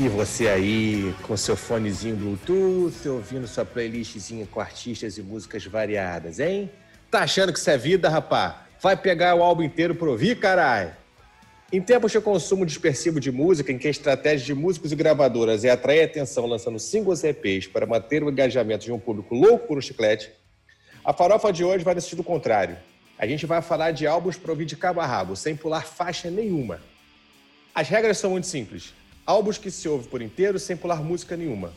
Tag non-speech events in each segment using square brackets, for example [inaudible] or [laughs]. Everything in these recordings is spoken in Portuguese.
E você aí, com seu fonezinho Bluetooth, ouvindo sua playlistzinha com artistas e músicas variadas, hein? Tá achando que isso é vida, rapá? Vai pegar o álbum inteiro pra ouvir, caralho? Em tempos de consumo dispersivo de música, em que a estratégia de músicos e gravadoras é atrair atenção lançando singles e EPs para manter o engajamento de um público louco por um chiclete, a farofa de hoje vai no sentido contrário. A gente vai falar de álbuns para ouvir de cabo a rabo, sem pular faixa nenhuma. As regras são muito simples álbuns que se ouve por inteiro sem pular música nenhuma.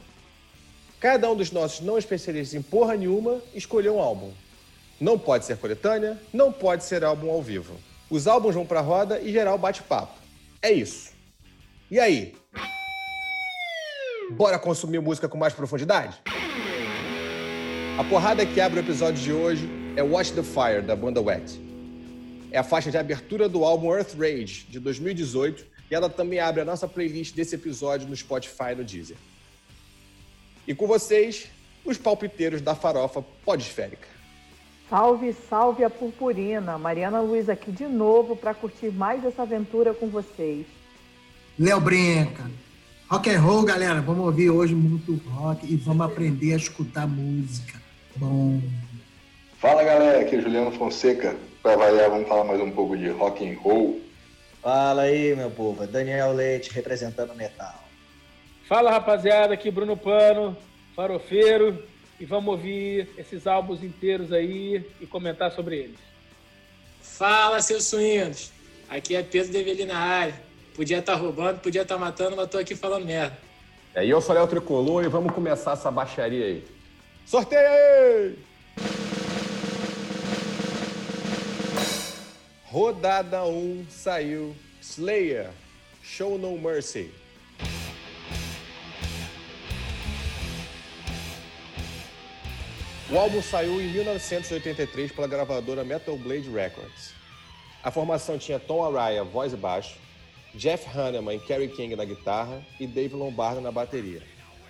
Cada um dos nossos não especialistas em porra nenhuma escolheu um álbum. Não pode ser coletânea, não pode ser álbum ao vivo. Os álbuns vão pra roda e geral bate-papo. É isso. E aí? Bora consumir música com mais profundidade? A porrada que abre o episódio de hoje é Watch the Fire, da banda Wet. É a faixa de abertura do álbum Earth Rage, de 2018, e ela também abre a nossa playlist desse episódio no Spotify e no Deezer. E com vocês, os palpiteiros da farofa podesférica. Salve, salve a purpurina! Mariana Luiz aqui de novo para curtir mais essa aventura com vocês. Léo Brinca. Rock and roll, galera. Vamos ouvir hoje muito rock e vamos aprender a escutar música. Bom. Fala, galera. Aqui é Juliano Fonseca. Para variar, vamos falar mais um pouco de rock and roll. Fala aí, meu povo. Daniel Leite representando o metal. Fala, rapaziada. Aqui Bruno Pano, farofeiro. E vamos ouvir esses álbuns inteiros aí e comentar sobre eles. Fala, seus suínos. Aqui é Pedro Develi na área. Podia estar tá roubando, podia estar tá matando, mas tô aqui falando merda. É, e eu sou Léo Tricolor e vamos começar essa baixaria aí. Sorteio Rodada 1 saiu Slayer, Show No Mercy. O álbum saiu em 1983 pela gravadora Metal Blade Records. A formação tinha Tom Araya, voz e baixo, Jeff Hanneman e Kerry King na guitarra e Dave Lombardo na bateria.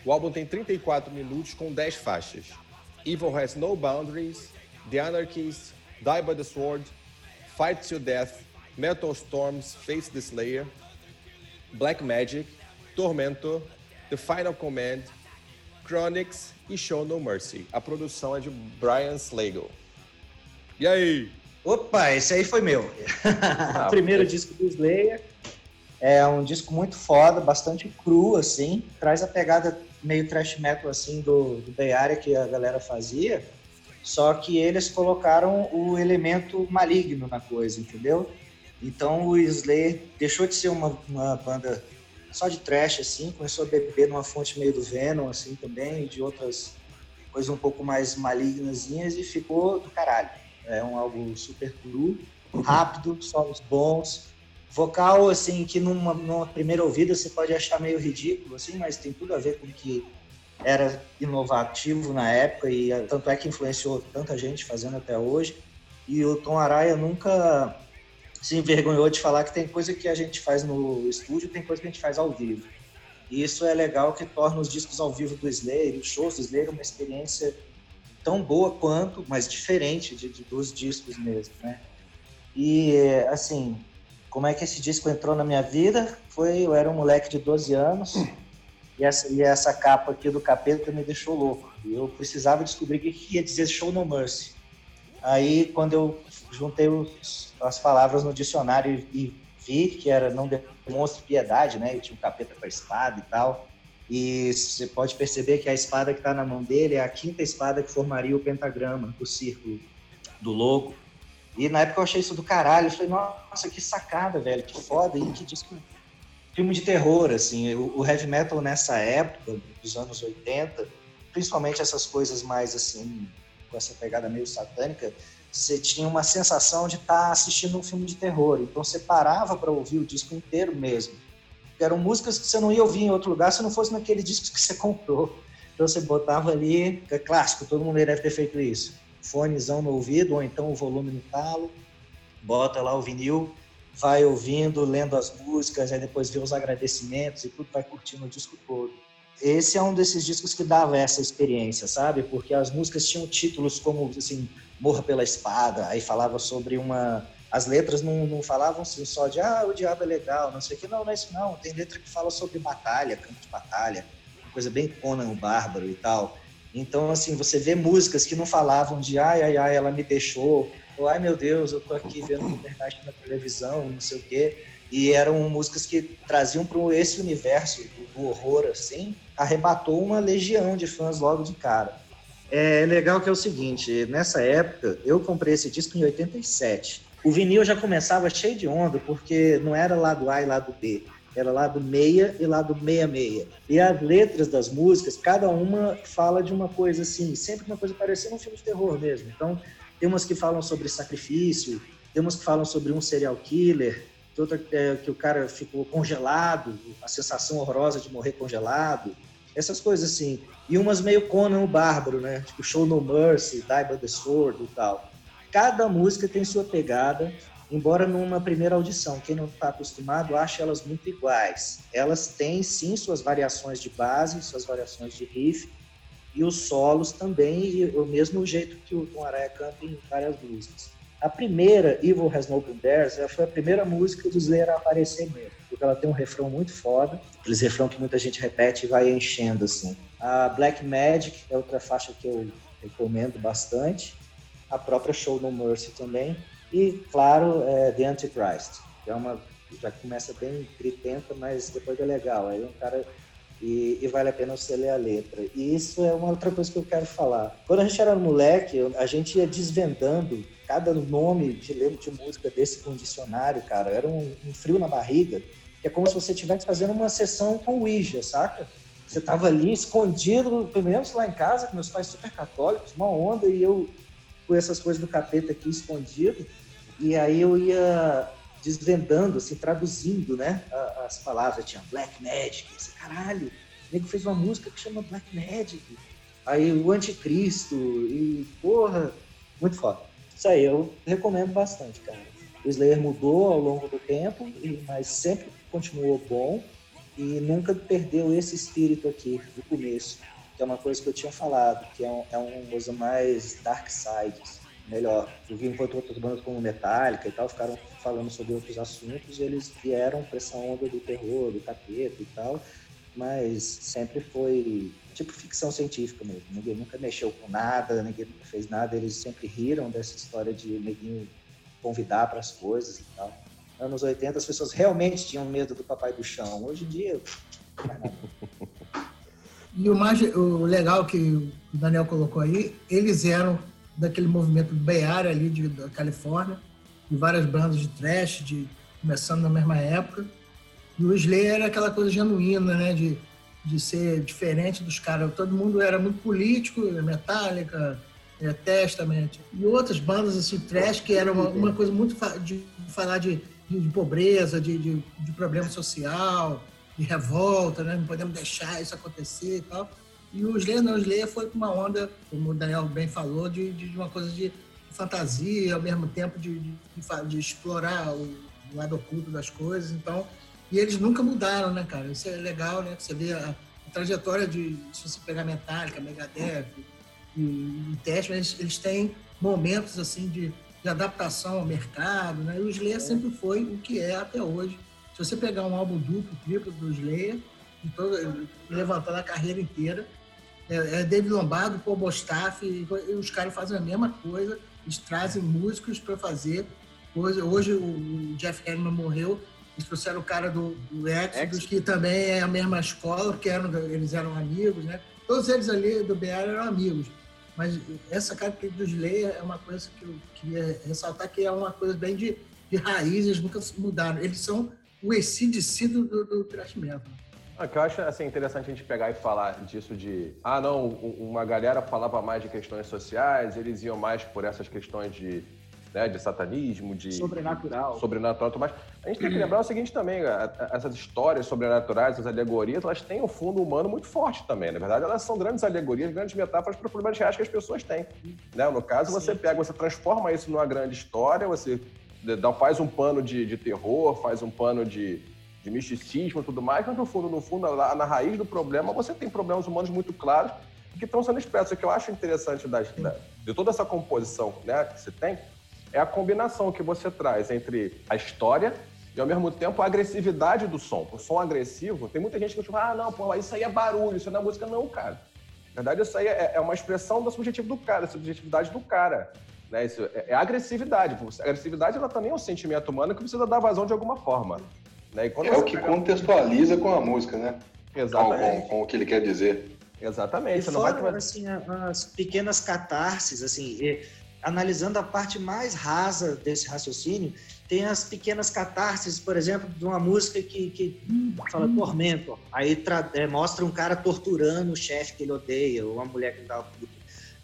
O álbum tem 34 minutos com 10 faixas. Evil Has No Boundaries, The Anarchists, Die by the Sword, Fight to Death, Metal Storms, Face the Slayer, Black Magic, Tormentor, The Final Command, Chronix e Show No Mercy. A produção é de Brian Slagle. E aí? Opa, esse aí foi meu. [laughs] Ah, o primeiro disco do Slayer. É um disco muito foda, bastante cru, assim. Traz a pegada meio trash metal, assim, do, do Bay Area que a galera fazia só que eles colocaram o elemento maligno na coisa, entendeu? Então o Slayer deixou de ser uma, uma banda só de trash, assim, começou a beber numa fonte meio do Venom, assim, também, de outras coisas um pouco mais malignazinhas, e ficou do caralho. É um álbum super cru, rápido, solos bons, vocal, assim, que numa, numa primeira ouvida você pode achar meio ridículo, assim, mas tem tudo a ver com que era inovativo na época e eh, tanto é que influenciou tanta gente fazendo até hoje. E o Tom Araya nunca se envergonhou de falar que tem coisa que a gente faz no estúdio, tem coisa que a gente faz ao vivo. E isso é legal que torna os discos ao vivo do Slayer, os shows do Slayer uma experiência tão boa quanto, mas diferente de, de, dos discos mesmo, né? E assim, como é que esse disco entrou na minha vida? Foi, eu era um moleque de 12 anos, e essa, e essa capa aqui do capeta me deixou louco. Eu precisava descobrir o que ia dizer Show No Mercy. Aí, quando eu juntei os, as palavras no dicionário e, vi que era não demonstre piedade, né? E tinha um capeta com a espada e tal. E você pode perceber que a espada que está na mão dele é a quinta espada que formaria o pentagrama do círculo do logo. E na época eu achei isso do caralho. Eu falei, nossa, que sacada, velho, que foda. E que disco filme de terror, assim, o, o, heavy metal nessa época, dos anos 80, principalmente essas coisas mais, assim, com essa pegada meio satânica, você tinha uma sensação de estar tá assistindo um filme de terror, então você parava para ouvir o disco inteiro mesmo. Eram músicas que você não ia ouvir em outro lugar se não fosse naquele disco que você [laughs] comprou. Então você botava ali, é clássico, todo mundo deve ter feito isso. Fonezão no ouvido, ou então o volume no talo, bota lá o vinil, vai ouvindo, lendo as músicas, aí depois vê os agradecimentos e tudo, vai curtindo o disco todo. Esse é um desses discos que dava essa experiência, sabe? Porque as músicas tinham títulos como, assim, Morra pela Espada, aí falava sobre uma as letras não, não falavam assim só de ah, o diabo é legal, não sei o que, não, não é isso não. Tem letra que fala sobre batalha, campo de batalha, coisa bem Conan o Bárbaro e tal. Então, assim, você vê músicas que não falavam de ai, ai, ai, ela me deixou, ou ai meu Deus, eu tô aqui vendo internet na televisão, não sei o quê. E eram músicas que traziam para esse universo do horror, assim, arrebatou uma legião de fãs logo de cara. É legal que é o seguinte, nessa época, eu comprei esse disco em 87 o vinil já começava cheio de onda, porque não era lado A e lado B, era lado meia e lado meia meia. E as letras das músicas, cada uma fala de uma coisa assim, sempre uma coisa parecendo um filme de terror mesmo. Então, tem umas que falam sobre sacrifício, tem umas que falam sobre um serial killer, tem outra é, que o cara ficou congelado, a sensação horrorosa de morrer congelado, essas coisas assim. E umas meio Conan o Bárbaro, né? Tipo Show No Mercy, Die by the Sword e tal. Cada música tem sua pegada, embora numa primeira audição, quem não está acostumado acha elas muito iguais. Elas têm sim suas variações de base, suas variações de riff, e os solos também, e o mesmo jeito que o Tom Araya canta em várias músicas. A primeira, Evil Has No Bears, foi a primeira música do Slayer a aparecer mesmo, porque ela tem um refrão muito foda, aqueles refrão que muita gente repete e vai enchendo assim. A Black Magic é outra faixa que eu recomendo bastante a própria Show No Mercy também, e, claro, é, The Antichrist, que é uma já começa bem gritenta, mas depois é legal. Aí um cara e, e, vale a pena você ler a letra. E isso é uma outra coisa que eu quero falar. Quando a gente era moleque, a gente ia desvendando cada nome de letra de música desse com dicionário, cara. Era um, um, frio na barriga, que é como se você estivesse fazendo uma sessão com o Ouija, saca? Você tava ali escondido, pelo menos lá em casa, com meus pais super católicos, uma onda, e eu com essas coisas do capeta aqui escondido, e aí eu ia desvendando, assim, traduzindo, né, as palavras. Tinha Black Magic, esse caralho, o nego fez uma música que chama Black Magic. Aí o Anticristo, e porra, muito foda. Isso aí eu recomendo bastante, cara. O Slayer mudou ao longo do tempo, mas sempre continuou bom e nunca perdeu esse espírito aqui do começo que é uma coisa que eu tinha falado, que é, um, é uma coisa mais dark side, melhor. Eu vi enquanto outras bandas como Metallica e tal ficaram falando sobre outros assuntos eles vieram para essa onda do terror, do capeta e tal, mas sempre foi tipo ficção científica mesmo. Ninguém nunca mexeu com nada, ninguém nunca fez nada, eles sempre riram dessa história de neguinho convidar para as coisas e tal. Anos 80 as pessoas realmente tinham medo do papai do chão. Hoje em dia. [laughs] E o mais o legal que o Daniel colocou aí, eles eram daquele movimento Bay Area ali de, da Califórnia, e várias bandas de trash, de, começando na mesma época. E o Slayer era aquela coisa genuína, né? De, de ser diferente dos caras. Todo mundo era muito político, Metallica, é, Testament, e outras bandas assim, trash, que era uma, uma coisa muito de, de falar de, de, de pobreza, de, de, de problema social, de revolta, né? não podemos deixar isso acontecer e tal. E o Slayer, não, o Slayer foi com uma onda, como o Daniel bem falou, de, de uma coisa de fantasia, ao mesmo tempo de, de, de explorar o lado oculto das coisas. Então, e eles nunca mudaram, né, cara? Isso é legal, né? Você vê a, a trajetória de, se você pegar Metallica, Megadeth e, e Testament, eles, eles têm momentos, assim, de, de adaptação ao mercado, né? E o Slayer é. sempre foi o que é até hoje se você pegar um álbum duplo, triplo do Slayer, todo, levantando a carreira inteira, é, é David Lombardo, Paul Bostaff, e, e os caras fazem a mesma coisa, eles trazem músicos para fazer. Hoje, hoje o Jeff Hanneman morreu, eles trouxeram o cara do, do Exodus, que também é a mesma escola, porque eram, eles eram amigos, né? Todos eles ali do BR eram amigos. Mas essa característica do Slayer é uma coisa que eu queria ressaltar, que é uma coisa bem de, de raízes, nunca mudaram. Eles são o ACDC do, do, do thrash metal. Ah, que eu acho assim, interessante a gente pegar e falar disso de ah não, uma galera falava mais de questões sociais, eles iam mais por essas questões de, né, de satanismo, de sobrenatural. Sobrenatural, mas a gente tem que lembrar o seguinte também, essas histórias sobrenaturais, essas alegorias, elas têm um fundo humano muito forte também. Na verdade, elas são grandes alegorias, grandes metáforas para problemas reais que as pessoas têm. Né? No caso, você pega, você transforma isso numa grande história, você faz um pano de, de terror, faz um pano de, de misticismo e tudo mais, mas no fundo, no fundo, lá na raiz do problema, você tem problemas humanos muito claros que estão sendo expressos. O que eu acho interessante das, da, de toda essa composição né, que você tem é a combinação que você traz entre a história e ao mesmo tempo a agressividade do som. O som agressivo, tem muita gente que fala, ah, não, pô, isso aí é barulho, isso não é música. Não, cara. Na verdade, isso aí é, é uma expressão da subjetividade do cara, da subjetividade do cara. Né? Isso é, é agressividade. A agressividade ela também é um sentimento humano que precisa dar vazão de alguma forma. Né? é o que pega... contextualiza com a música, né? Exatamente. Com, com, com o que ele quer dizer. Exatamente. E fora, vai... assim, as pequenas catarses, assim, e, analisando a parte mais rasa desse raciocínio, tem as pequenas catarses, por exemplo, de uma música que, que fala tormento, aí é, mostra um cara torturando o chefe que ele odeia, ou uma mulher que dá puta.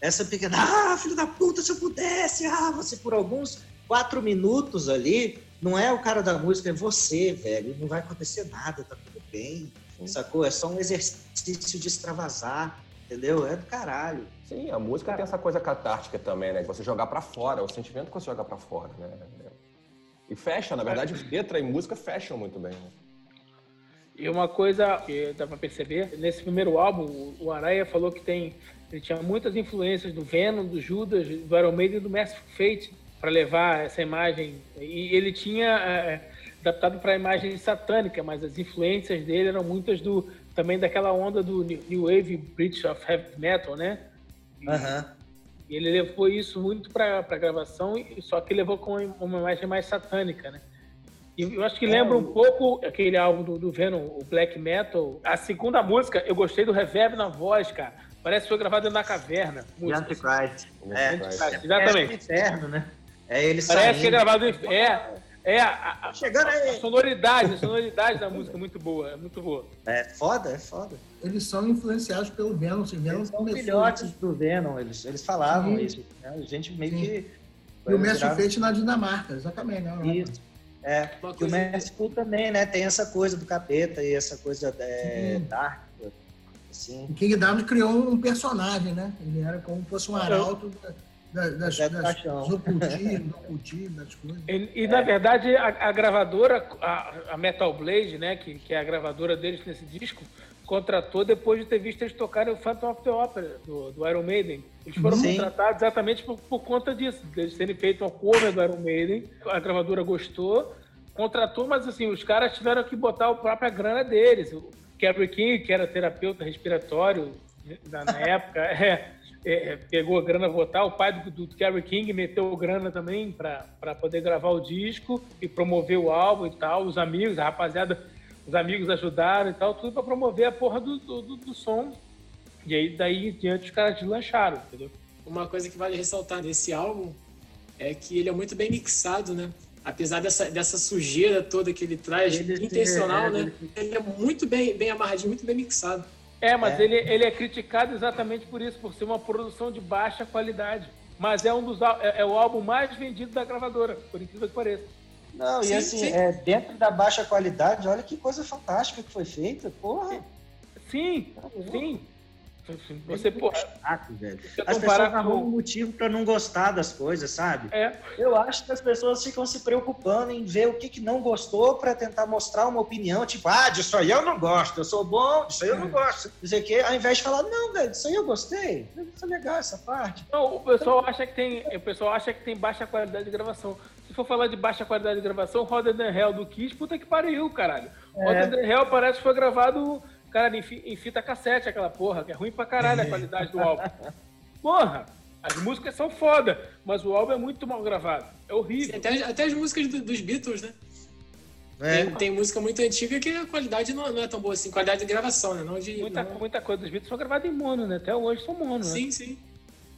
Essa pequena, ah, filho da puta, se eu pudesse, ah, você por alguns quatro minutos ali, não é o cara da música, é você, velho, não vai acontecer nada, tá tudo bem. Sim. Sacou? É só um exercício de extravasar, entendeu? É do caralho. Sim, a música tem essa coisa catártica também, né? você jogar para fora, o sentimento que você joga para fora, né? E fecha, na verdade, letra e música fecham muito bem. Né? E uma coisa que dá pra perceber, nesse primeiro álbum, o Araia falou que tem ele tinha muitas influências do Venom, do Judas, do Iron Maiden e do Massive Fate para levar essa imagem. E ele tinha é, adaptado para a imagem satânica, mas as influências dele eram muitas do também daquela onda do New Wave British of Heavy Metal, né? E, uhum. e ele levou isso muito para a gravação, só que levou com uma imagem mais satânica, né? E eu acho que lembra um pouco aquele álbum do, do Venom, o Black Metal. A segunda música, eu gostei do reverb na voz, cara. Parece que foi gravado na caverna. The Antichrist. É, Antichrist. Exatamente. É inferno, né? É ele Parece saindo. que é gravado no É, é a, a, Chegando aí. a sonoridade, a sonoridade da música é muito boa, é muito boa. É foda, é foda. Eles são influenciados pelo Venom, se Venom eles são filhotes do Venom, eles, eles falavam Sim. isso. Né? A gente meio Sim. que. E o Mestre Fate na Dinamarca, exatamente, né? Isso. É, e o Mestre também, né? Tem essa coisa do capeta e essa coisa é, dark. Assim. O King Diamond criou um personagem, né? Ele era como se fosse um arauto das, das, das, das [laughs] ocultismo, das coisas. E, e é. na verdade, a, a gravadora, a, a, Metal Blade, né, que, que é a gravadora deles nesse disco, contratou depois de ter visto eles tocarem o Phantom of the Opera, do, do Iron Maiden. Eles foram Sim. contratados exatamente por, por conta disso, eles terem feito uma cover do Iron Maiden. A gravadora gostou, contratou, mas assim, os caras tiveram que botar a própria grana deles. O Kerry King, que era terapeuta respiratório na, na [laughs] época, é, é, pegou a grana votar, o pai do, do Kerry King meteu grana também para poder gravar o disco e promover o álbum e tal, os amigos, a rapaziada, os amigos ajudaram e tal, tudo para promover a porra do, do, do, som. E aí, daí em diante, os caras deslancharam, entendeu? Uma coisa que vale ressaltar nesse álbum é que ele é muito bem mixado, né? Apesar dessa, dessa sujeira toda que ele traz, ele intencional, é, né? Ele é muito bem, bem amarradinho, muito bem mixado. É, mas é. Ele, ele é criticado exatamente por isso, por ser uma produção de baixa qualidade. Mas é um dos é, é o álbum mais vendido da gravadora, por incrível que pareça. Não, sim, e assim, sim. É, dentro da baixa qualidade, olha que coisa fantástica que foi feita, porra. Sim, sim. Você, pô. Saco, velho. As pessoas arrumam um motivo para não gostar das coisas, sabe? É. Eu acho que as pessoas ficam se preocupando em ver o que, que não gostou para tentar mostrar uma opinião, tipo, ah, disso aí eu não gosto, eu sou bom, disso aí eu não gosto. Dizer que, ao invés de falar, não, velho, disso aí eu gostei. Isso é legal essa parte. Não, o pessoal acha que tem. O pessoal acha que tem baixa qualidade de gravação. Se for falar de baixa qualidade de gravação, Roda the Hell do Kiss, puta que pariu, caralho. É. Roda the Hell parece que foi gravado Cara, em, fita cassete aquela porra, que é ruim pra caralho a qualidade do álbum. Porra! As músicas são foda, mas o álbum é muito mal gravado. É horrível. Sim, até, até, as músicas do, dos Beatles, né? É. Tem, tem, música muito antiga que a qualidade não, não, é tão boa assim, qualidade de gravação, né? Não de, muita, não... muita coisa dos Beatles foi gravada em mono, né? Até hoje são mono, sim, né? Sim, sim.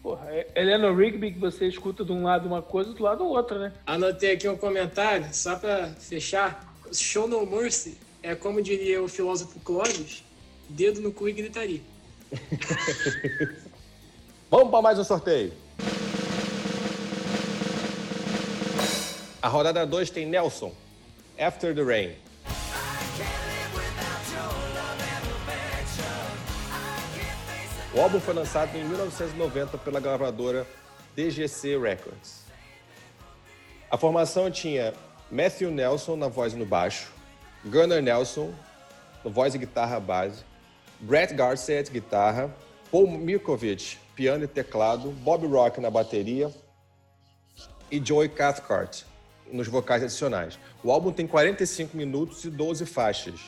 Porra, é Eleanor Rigby que você escuta de um lado uma coisa, do lado outra, né? Anotei aqui um comentário, só pra fechar. Show No Mercy é como diria o filósofo Clóvis, dedo no cu e gritaria. [laughs] Vamos para mais um sorteio. A rodada 2 tem Nelson, After the Rain. O álbum foi lançado em 1990 pela gravadora DGC Records. A formação tinha Matthew Nelson na voz e no baixo, Gunnar Nelson no voz e guitarra base, Brett Garcett, guitarra, Paul Mirkovich, piano e teclado, Bob Rock na bateria, e Joey Cathcart nos vocais adicionais. O álbum tem 45 minutos e 12 faixas.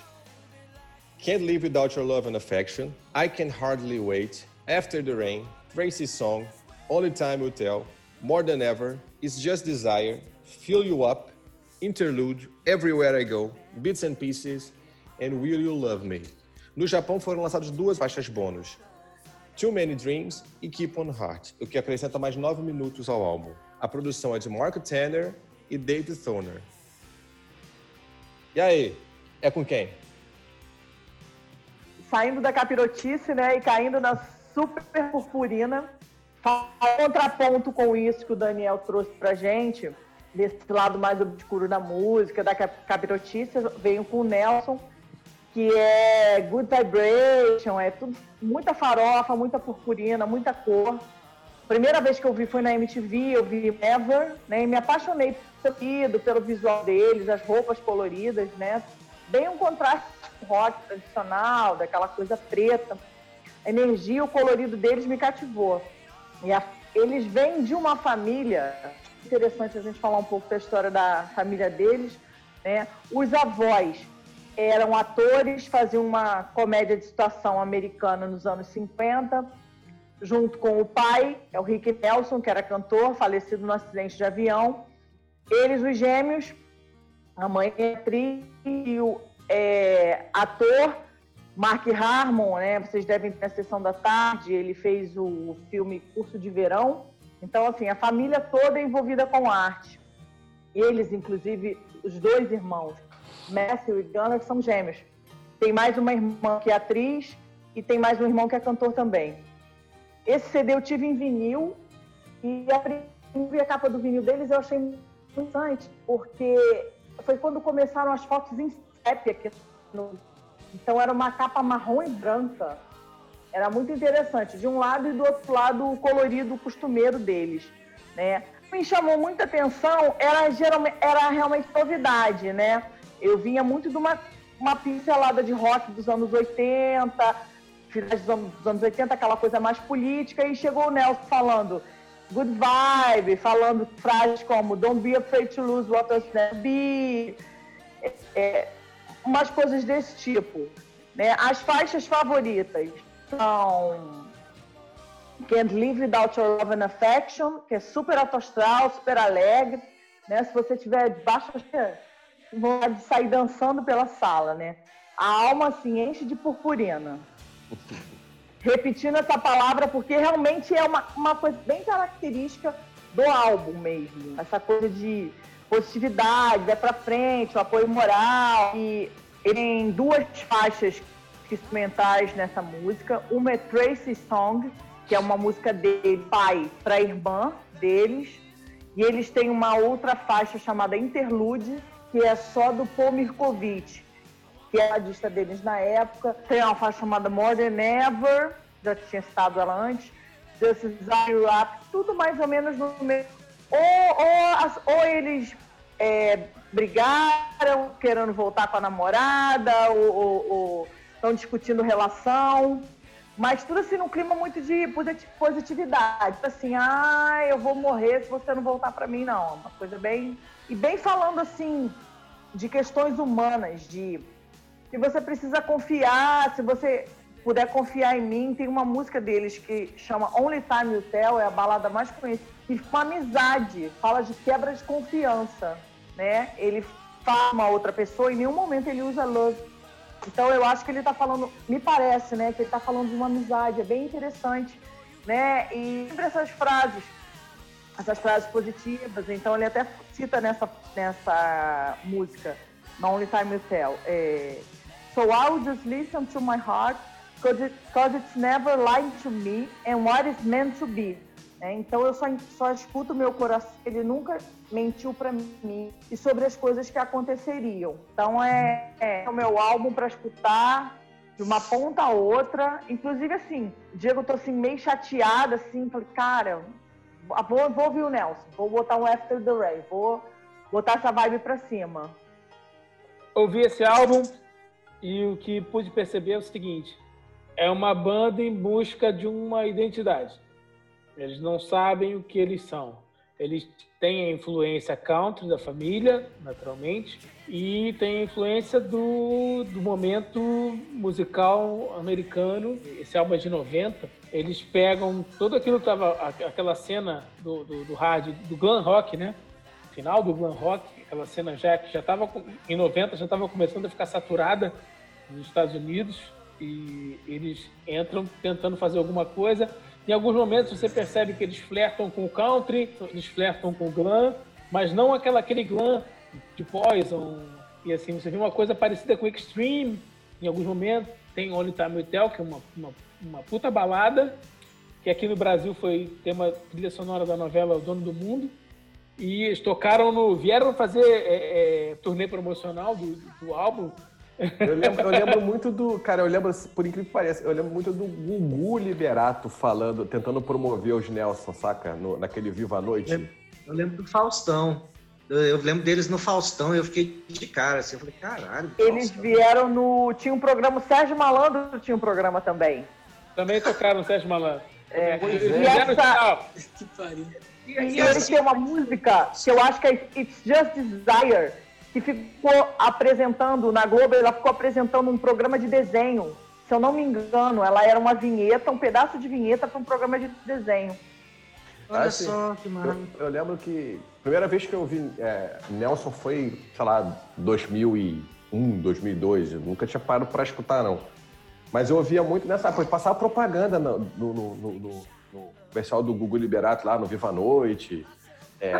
Can't Live Without Your Love and Affection, I Can Hardly Wait, After the Rain, Tracy's Song, Only Time Will Tell, More Than Ever, It's Just Desire, Fill You Up, Interlude, Everywhere I Go, Bits and Pieces and Will You Love Me. No Japão foram lançadas duas faixas bônus, Too Many Dreams e Keep on Heart, o que acrescenta mais nove minutos ao álbum. A produção é de Mark Tanner e David Thoner. E aí, é com quem? Saindo da capirotice, né, e caindo na super purpurina, contraponto com isso que o Daniel trouxe pra gente, desse lado mais obscuro da música, da capirotice, venho com o Nelson, que é Good Vibration, é tudo, muita farofa, muita purpurina, muita cor. Primeira vez que eu vi foi na MTV, eu vi Ever, né? E me apaixonei pelo pelo visual deles, as roupas coloridas, né? Bem um contraste rock tradicional, daquela coisa preta. A energia, o colorido deles me cativou. E a, eles vêm de uma família interessante a gente falar um pouco da história da família deles, né? Os avós eram atores, faziam uma comédia de situação americana nos anos 50, junto com o pai, é o Rick Nelson, que era cantor, falecido no acidente de avião. Eles, os gêmeos, a mãe é atriz e o é, ator Mark Harmon, né? Vocês devem ter a sessão da tarde, ele fez o filme Curso de Verão. Então, assim, a família toda é envolvida com arte. Eles, inclusive, os dois irmãos, Matthew e Gunnar são gêmeos. Tem mais uma irmã que é atriz e tem mais um irmão que é cantor também. Esse CD eu tive em vinil e a, a capa do vinil deles eu achei interessante, porque foi quando começaram as fotos em sépia. No... Então era uma capa marrom e branca. Era muito interessante. De um lado e do outro lado o colorido costumeiro deles. Né? Me chamou muita atenção, era, geralmente, era realmente novidade, né? Eu vinha muito de uma, uma pincelada de rock dos anos 80, finais dos anos, dos anos 80, aquela coisa mais política, e chegou o Nelson falando good vibe, falando frases como don't be afraid to lose what us be, é, é, umas coisas desse tipo. Né? As faixas favoritas Can't Live Without Your Love and Affection, que é super autoastral, super alegre. Né? Se você tiver baixa [laughs] vontade de sair dançando pela sala, né? A alma assim enche de purpurina. Repetindo essa palavra porque realmente é uma, uma coisa bem característica do álbum mesmo. Essa coisa de positividade, vai para frente, o apoio moral. E tem duas faixas instrumentais nessa música. Uma é Tracy Song, que é uma música dele, pai para irmã deles. E eles têm uma outra faixa chamada Interlude, que é só do Paul Mirkovich, que é a lista deles na época. Tem uma faixa chamada More Than Ever, já tinha citado ela antes. Is Rap, tudo mais ou menos no mesmo. Ou, ou, ou eles é, brigaram, querendo voltar com a namorada, ou estão discutindo relação. Mas tudo assim num clima muito de positividade. Assim, ah, eu vou morrer se você não voltar para mim, não. Uma coisa bem e bem falando assim de questões humanas, de que você precisa confiar, se você puder confiar em mim, tem uma música deles que chama Only Time You Tell, é a balada mais conhecida, e com amizade, fala de quebra de confiança, né? Ele fala uma outra pessoa, em nenhum momento ele usa love. Então eu acho que ele está falando, me parece, né, que ele está falando de uma amizade, é bem interessante, né? E sempre essas frases essas frases positivas. Então ele até cita nessa, nessa música, No Only Time You Tell, é, So I will just listen to my heart, because it, it's never lied to me and what is meant to be. É, então eu só, só escuto meu coração, ele nunca mentiu para mim e sobre as coisas que aconteceriam. Então é, é o meu álbum para escutar de uma ponta a outra. Inclusive assim, Diego, eu tô assim meio chateada assim, falei, cara, ah, vou, vou ouvir o Nelson, vou botar um After the Rain, vou botar essa vibe pra cima. Ouvi esse álbum e o que pude perceber é o seguinte: é uma banda em busca de uma identidade. Eles não sabem o que eles são. Eles têm a influência country da família, naturalmente, e tem a influência do, do momento musical americano. Esse álbum é de 90. Eles pegam todo aquilo que tava aquela cena do, do, do hard, do glam rock, né? Final do glam rock, aquela cena já que já estava em 90 já estava começando a ficar saturada nos Estados Unidos e eles entram tentando fazer alguma coisa. Em alguns momentos você percebe que eles flertam com o country, eles flertam com o glam, mas não aquela, aquele glam de Poison. E assim, você vê uma coisa parecida com Extreme em alguns momentos. Tem Only Time Will Tell, que é uma, uma, uma puta balada, que aqui no Brasil foi tema trilha sonora da novela O Dono do Mundo. E eles tocaram no. vieram fazer é, é, turnê promocional do, do álbum eu lembro, eu lembro, muito do. Cara, eu lembro, por incrível que pareça, eu lembro muito do Gugu Liberato falando, tentando promover os Nelson, saca? No, naquele Viva a Noite. Eu lembro, eu lembro do Faustão. Eu, eu, lembro deles no Faustão e eu fiquei de cara, assim, eu falei, caralho. Eles vieram no. Tinha um programa, o Sérgio Malandro tinha um programa também. Também tocaram o Sérgio Malandro. É, e, essa... que pariu. E, e eles têm uma música que eu acho que é It's Just Desire que ficou apresentando na Globo, ela ficou apresentando um programa de desenho. Se eu não me engano, ela era uma vinheta, um pedaço de vinheta para um programa de desenho. Olha assim, só que mano. Eu, eu, lembro que a primeira vez que eu vi é, Nelson foi, sei lá, 2001, 2002. Eu nunca tinha parado para escutar, não. Mas eu ouvia muito nessa época, passava propaganda no, no, no, no, no pessoal do Google Liberato lá no Viva a Noite. É,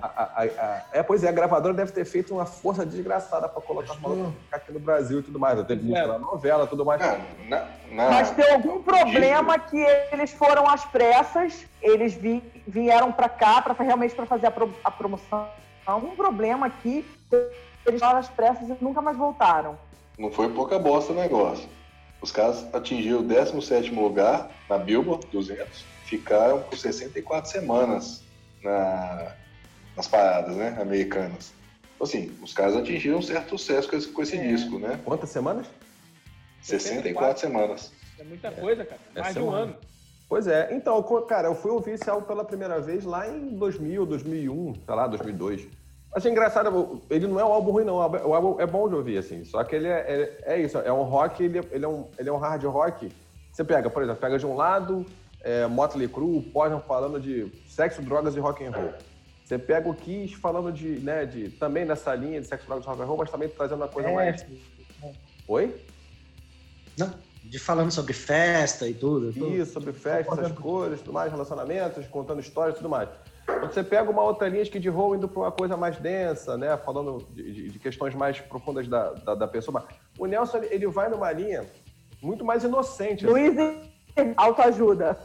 a, a, a, é, pois é, a gravadora deve ter feito uma força desgraçada para colocar a aqui no Brasil e tudo mais. Teve música é. na novela tudo mais. Não, não, não. Mas tem algum problema que eles foram às pressas, eles vi, vieram para cá para realmente para fazer a, pro, a promoção. Algum problema aqui, eles foram às pressas e nunca mais voltaram. Não foi pouca bosta o negócio. Os caras atingiram o 17 lugar na Billboard 200, ficaram por 64 semanas na, nas paradas, né, americanas. Então, assim, os caras atingiram um certo sucesso com esse, com esse é. disco, né? Quantas semanas? 64 semanas. É muita coisa, cara. É Mais de um ano. Pois é. Então, cara, eu fui ouvir esse álbum pela primeira vez lá em 2000, 2001, sei lá, 2002. Achei engraçado, ele não é um álbum ruim, não. O álbum é bom de ouvir, assim. Só que ele é, é, é isso, é um rock, ele, ele, é um, ele é um hard rock. Você pega, por exemplo, pega de um lado é, Motley Crue, Poison falando de sexo, drogas e rock and roll. Você pega o Kiss falando de, né, de também nessa linha de sexo, drogas e rock and roll, mas também trazendo uma coisa é, mais. Oi? Não, de falando sobre festa e tudo. tudo. Isso, sobre festa, essas coisas, tudo mais, relacionamentos, contando histórias e tudo mais. Quando você pega uma outra linha que de roll indo para uma coisa mais densa, né, falando de, de, de questões mais profundas da, da, da, pessoa. O Nelson, ele vai numa linha muito mais inocente. Luiz, assim. autoajuda.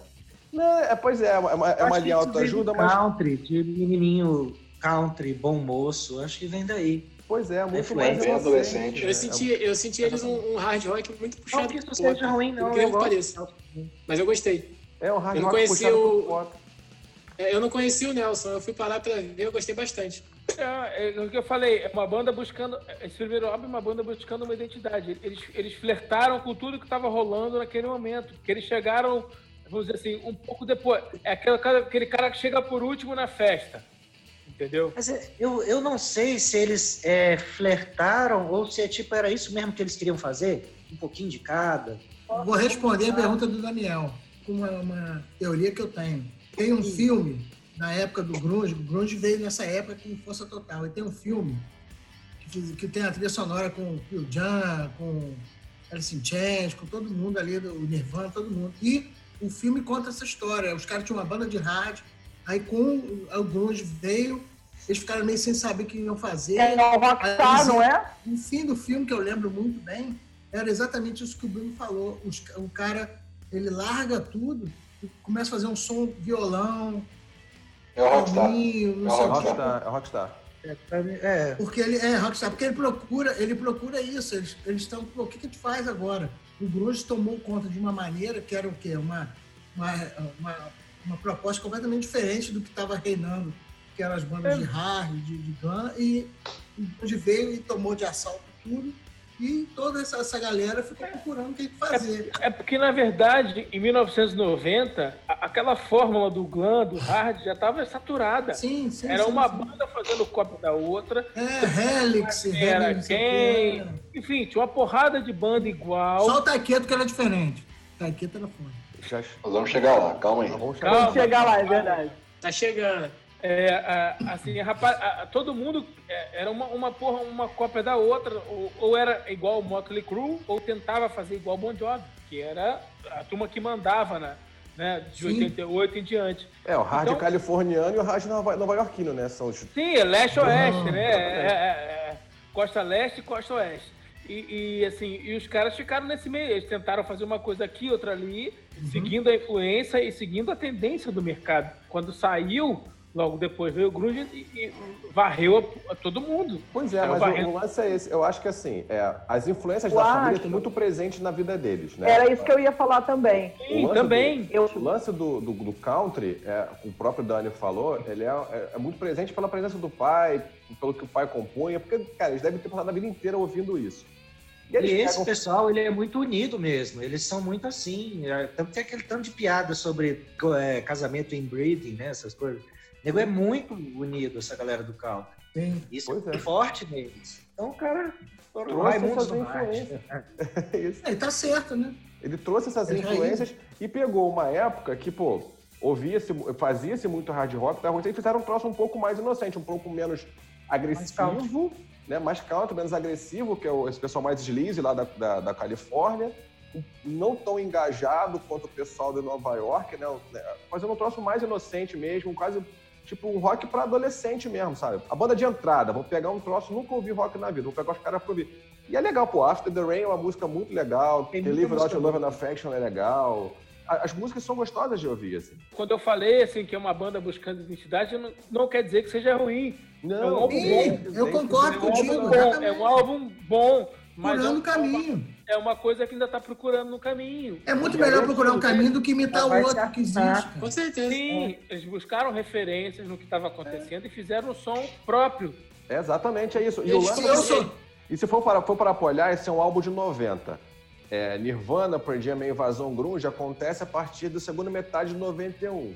Não, é, pois é, é uma, é uma linha autoajuda, mas. Country, de menininho country, bom moço, acho que vem daí. Pois é, muito mais bem adolescente. Eu senti, eu senti eles um, um hard rock muito puxado. Não que isso seja ruim, não. Eu pareça. Mas eu gostei. É um hard eu não rock conheci o... É, eu não conheci o Nelson, eu fui parar pra ver, eu gostei bastante. É, é o que eu falei, é uma banda buscando. Esse primeiro álbum é uma banda buscando uma identidade. Eles, eles flertaram com tudo que estava rolando naquele momento. Que eles chegaram vamos dizer assim, um pouco depois. É aquele cara, aquele cara que chega por último na festa. Entendeu? Mas é, eu, eu não sei se eles é, flertaram ou se é tipo, era isso mesmo que eles queriam fazer? Um pouquinho de cada. Vou responder a pergunta do Daniel com uma, uma teoria que eu tenho. Tem um filme na época do Grunge, o Grunge veio nessa época com força total. E tem um filme que, que tem a trilha sonora com o Phil Jan, com Alice in Chains, com todo mundo ali, do Nirvana, todo mundo. E o filme conta essa história. Os caras tinham uma banda de rádio, aí com o grunge veio, eles ficaram meio sem saber o que iam fazer. É o Rockstar, não é? No fim do filme, que eu lembro muito bem, era exatamente isso que o Bruno falou. Os, o cara, ele larga tudo e começa a fazer um som violão, é o Rockstar. Caminho, é o Rockstar. É o Rockstar. É, é, porque ele é Rockstar, porque ele procura, ele procura isso. Eles, eles estão, o que, que a gente faz agora? O grunge tomou conta de uma maneira que era o quê? Uma, uma, uma, uma proposta completamente diferente do que estava reinando, que eram as bandas de hard, de, de gun, e o grunge veio e tomou de assalto tudo E toda essa, essa galera ficou procurando o que fazer. É, é, porque, na verdade, em 1990, aquela fórmula do glam, do hard, já estava saturada. Sim, sim. Era sim, uma sim. banda fazendo cópia da outra. É, Helix, Era Helix, quem. Enfim, tinha uma porrada de banda igual. Só o Taqueto que era diferente. Taqueto era foda. Já... Nós vamos chegar lá, calma aí. Vamos chegar. Calma. Vamos chegar lá, é verdade. Tá chegando. É, a- assim, rapaz, a- todo mundo é, era uma, uma porra, uma cópia da outra, ou, ou era igual o Motley Crue, ou tentava fazer igual o Bon Jovi, que era a turma que mandava, né? né de Sim. 88 em diante. É, o hard Então- californiano e o hard nova, nova iorquino, né? São os Sim, é leste-oeste, né? É, é, é, costa leste e costa oeste. E, e, assim, e os caras ficaram nesse meio. Eles tentaram fazer uma coisa aqui, outra ali, seguindo a influência e seguindo a tendência do mercado. Quando saiu, logo depois veio o grunge e, e varreu a, a todo mundo. Pois é, Saiu mas varrendo. o, lance é esse. Eu acho que assim, é, as influências da acho. família estão muito presentes na vida deles, né? Era isso que eu ia falar também. O Sim, lance também. Eu, O lance do, do, do country, é, o próprio Dani falou, ele é, é- é muito presente pela presença do pai, pelo que o pai compunha, porque, cara, eles devem ter passado a vida inteira ouvindo isso. E eles esse pegam- pessoal, ele é muito unido mesmo. Eles são muito assim. é, Tanto tem aquele tanto de piada sobre é, casamento inbreeding, né? Essas coisas. O nego é muito unido, essa galera do country. Sim. Isso Pois é é. forte neles. Então, cara, foram Trouxe Norte. influências. [laughs] É isso. É, e tá certo, né? Ele trouxe essas É, influências e pegou uma época que, pô, ouvia-se, fazia-se muito hard rock, da e fizeram um troço um pouco mais inocente, um pouco menos agressivo, né? Mais country, menos agressivo, que é o- esse pessoal mais sleaze lá da, da, da Califórnia. Não tão engajado quanto o pessoal de Nova York, né? Fazendo um troço mais inocente mesmo, quase tipo um rock pra adolescente mesmo, sabe? A banda de entrada, vou pegar um troço, nunca ouvi rock na vida, vou pegar os caras pra ouvir. E é legal, pô, After the Rain é uma música muito legal, Tem Deliver Out Your Love and Affection é legal. As músicas são gostosas de ouvir, assim. Quando eu falei assim, que é uma banda buscando identidade, não, não quer dizer que seja ruim. É um álbum Sim, bom. eu concordo É um contigo. álbum bom, é um álbum bom, mas é, Procurando um- o caminho. É uma coisa que ainda está procurando no caminho. É muito melhor procurar um caminho do que imitar o outro que existe. Com certeza. Sim, eles buscaram referências no que estava acontecendo e fizeram um som próprio. É exatamente é isso. E, o lance sou, E se for para, for para apoiar, esse é um álbum de 90. É, Nirvana, Pearl Jam Invasão Grunge acontece a partir da segunda metade de 91.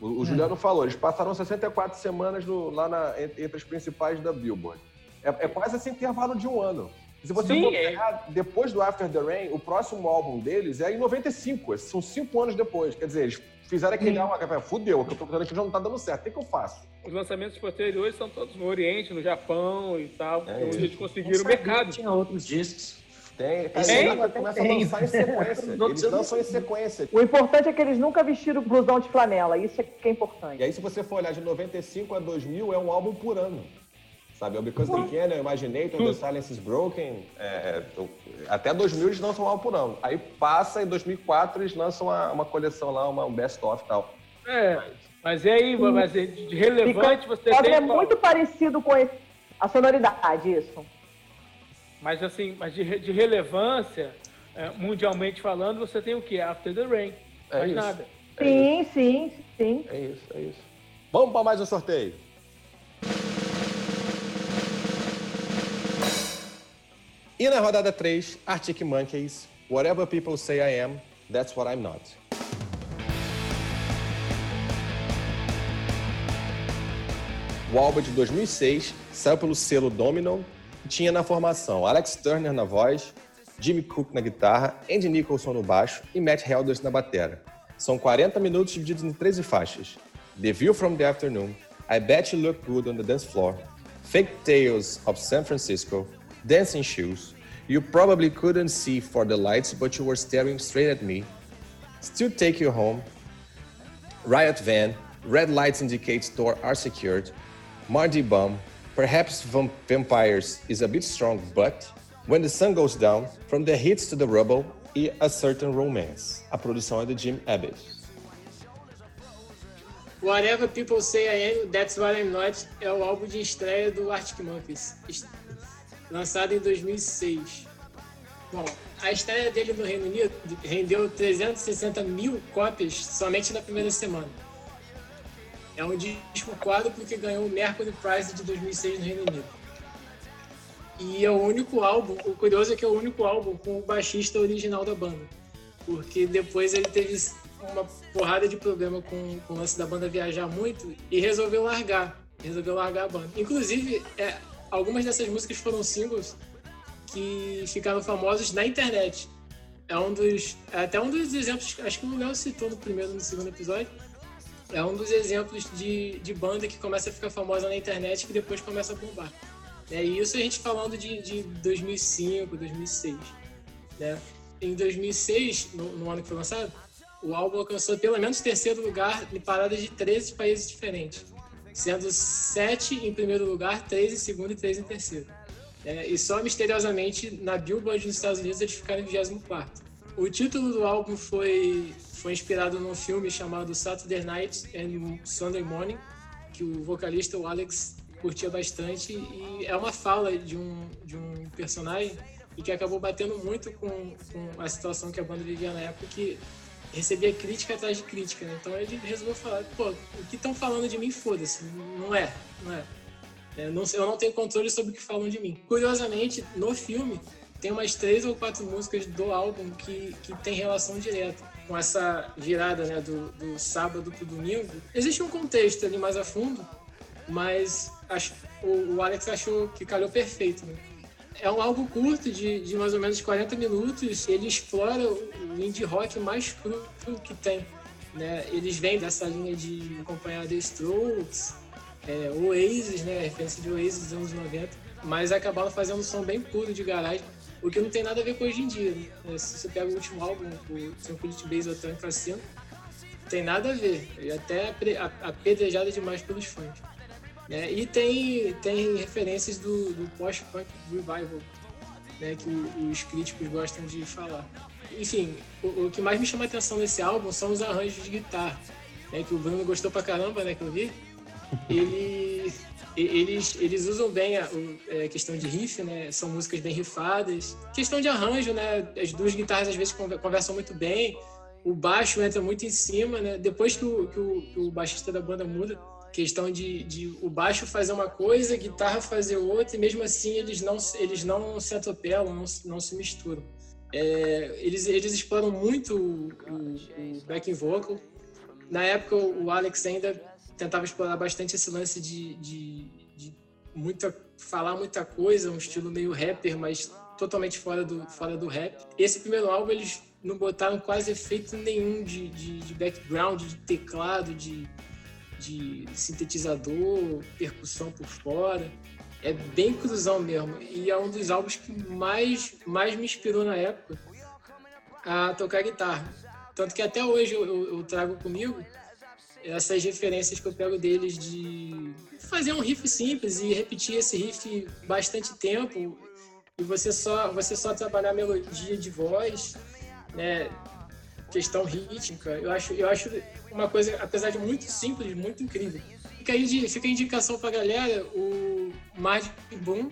O, o Juliano falou, eles passaram 64 semanas no- lá na- entre, entre as principais da Billboard. É, é quase esse intervalo de um ano. Se você Sim, for é. pegar, depois do After the Rain, o próximo álbum deles é em 95. Esses São cinco anos depois. Quer dizer, eles fizeram aquele álbum, cara, fudeu, o que eu tô fazendo aqui já não tá dando certo. O que, que eu faço? Os lançamentos posteriores são todos no Oriente, no Japão e tal, É onde isso. eles conseguiram o mercado. Tinha outros discos. Tem, cara, Esse eles começam a tem. lançar em sequência. Não Eles lançam em sequência. o importante é que eles nunca vestiram blusão de flanela. Isso é que é importante. E aí, se você for olhar de 95 a 2000, é um álbum por ano. Sabe? O Because They Can, o Imaginator, The Silence is Broken. é, até 2000 eles lançam um álbum por ano. Aí passa, em 2004 eles lançam uma, uma coleção lá, uma, um best-of e tal. É, mas e aí, mas de de relevante você Pode tem. é qual? muito parecido com esse- a sonoridade, isso. Mas assim, mas de, de relevância, é, mundialmente falando, você tem o quê? After the Rain. É mais isso. nada. Sim, sim, sim. É isso, é isso. Vamos para mais um sorteio. E na rodada 3, Arctic Monkeys, Whatever People Say I Am, That's What I'm Not. O álbum de 2006 saiu pelo selo Domino e tinha na formação Alex Turner na voz, Jimmy Cook na guitarra, Andy Nicholson no baixo e Matt Helders na batera. São 40 minutos divididos em 13 faixas. The View from the Afternoon, I Bet You Look Good on the Dance Floor, Fake Tales of San Francisco, Dancing Shoes, You Probably Couldn't See for the Lights But You Were Staring Straight at Me, Still Take You Home, Riot Van, Red Lights Indicate Door Are Secured, Mardi Bum, Perhaps Vam- Vampires is a bit strong, but When the Sun Goes Down, From the Hits to the Rubble e A Certain Romance. A produção é de Jim Abbott. Whatever People Say I Am, That's What I'm Not é o álbum de estreia do Arctic Monkeys, lançado em 2006. Bom, a estreia dele no Reino Unido rendeu 360 mil cópias somente na primeira semana. É um disco quádruplo que ganhou o Mercury Prize de 2006 no Reino Unido. E é o único álbum, o curioso é que é o único álbum com o baixista original da banda. Porque depois ele teve uma porrada de problema com, com o lance da banda viajar muito e resolveu largar. Resolveu largar a banda. Inclusive, é, algumas dessas músicas foram singles que ficaram famosos na internet. É um dos. É até um dos exemplos, acho que o Léo citou no primeiro no segundo episódio. É um dos exemplos de, de banda que começa a ficar famosa na internet e depois começa a bombar. É, e isso a gente falando de, de 2005, 2006. Né? Em 2006, no, no ano que foi lançado, o álbum alcançou pelo menos terceiro lugar em paradas de 13 países diferentes, sendo sete em primeiro lugar, três em segundo e três em terceiro. É, e só misteriosamente na Billboard nos Estados Unidos eles ficaram em 24. O título do álbum foi, foi inspirado num filme chamado Saturday Night and Sunday Morning, que o vocalista, o Alex, curtia bastante. E é uma fala de um, de um personagem e que acabou batendo muito com, com a situação que a banda vivia na época, que recebia crítica atrás de crítica, né? Então ele resolveu falar, pô, o que estão falando de mim, foda-se, não é, não é. é não, eu não tenho controle sobre o que falam de mim. Curiosamente, no filme, tem umas três ou quatro músicas do álbum que, que tem relação direta com essa virada né, do, do sábado pro domingo. Existe um contexto ali mais a fundo, mas acho, o, o Alex achou que calhou perfeito, né? é um álbum curto, de, de mais ou menos 40 minutos. Ele explora o indie rock mais cru que tem. Né? Eles vêm dessa linha de acompanhar The Strokes, é, Oasis, né? referência de Oasis dos anos 90, mas acabaram fazendo um som bem puro de garagem, o que não tem nada a ver com hoje em dia. Né? Se você pega o último álbum, o Tranquility Base Hotel em Cassino, tem nada a ver. E até apedrejada demais pelos fãs. Né? E tem, tem referências do, do post-punk revival, né? que os críticos gostam de falar. Enfim, o, o, que mais me chama a atenção nesse álbum são os arranjos de guitarra, né? que o Bruno gostou pra caramba, né, que eu vi. Ele, eles, eles usam bem a, a, é, questão de riff, né? São músicas bem rifadas. Questão de arranjo, né? As duas guitarras às vezes conversam muito bem. O baixo entra muito em cima, né? Depois que o, que o, que o baixista da banda muda, questão de, de, o baixo fazer uma coisa, a guitarra fazer outra, e mesmo assim eles não, eles não se atropelam, não, não se misturam. É, eles, eles exploram muito o, o, backing vocal. Na época, o Alex ainda tentava explorar bastante esse lance de, de, de muita, falar muita coisa, um estilo meio rapper, mas totalmente fora do, fora do rap. Esse primeiro álbum, eles não botaram quase efeito nenhum de, de, de background, de teclado, de, de sintetizador, percussão por fora. É bem cruzão mesmo. E é um dos álbuns que mais, mais me inspirou na época a tocar guitarra. Tanto que até hoje eu, eu, eu trago comigo essas referências que eu pego deles de fazer um riff simples e repetir esse riff bastante tempo e você só você só trabalhar melodia de voz, né? Questão rítmica. Eu acho eu acho uma coisa, apesar de muito simples, muito incrível. Fica fica a indicação pra galera, o Magic Boom,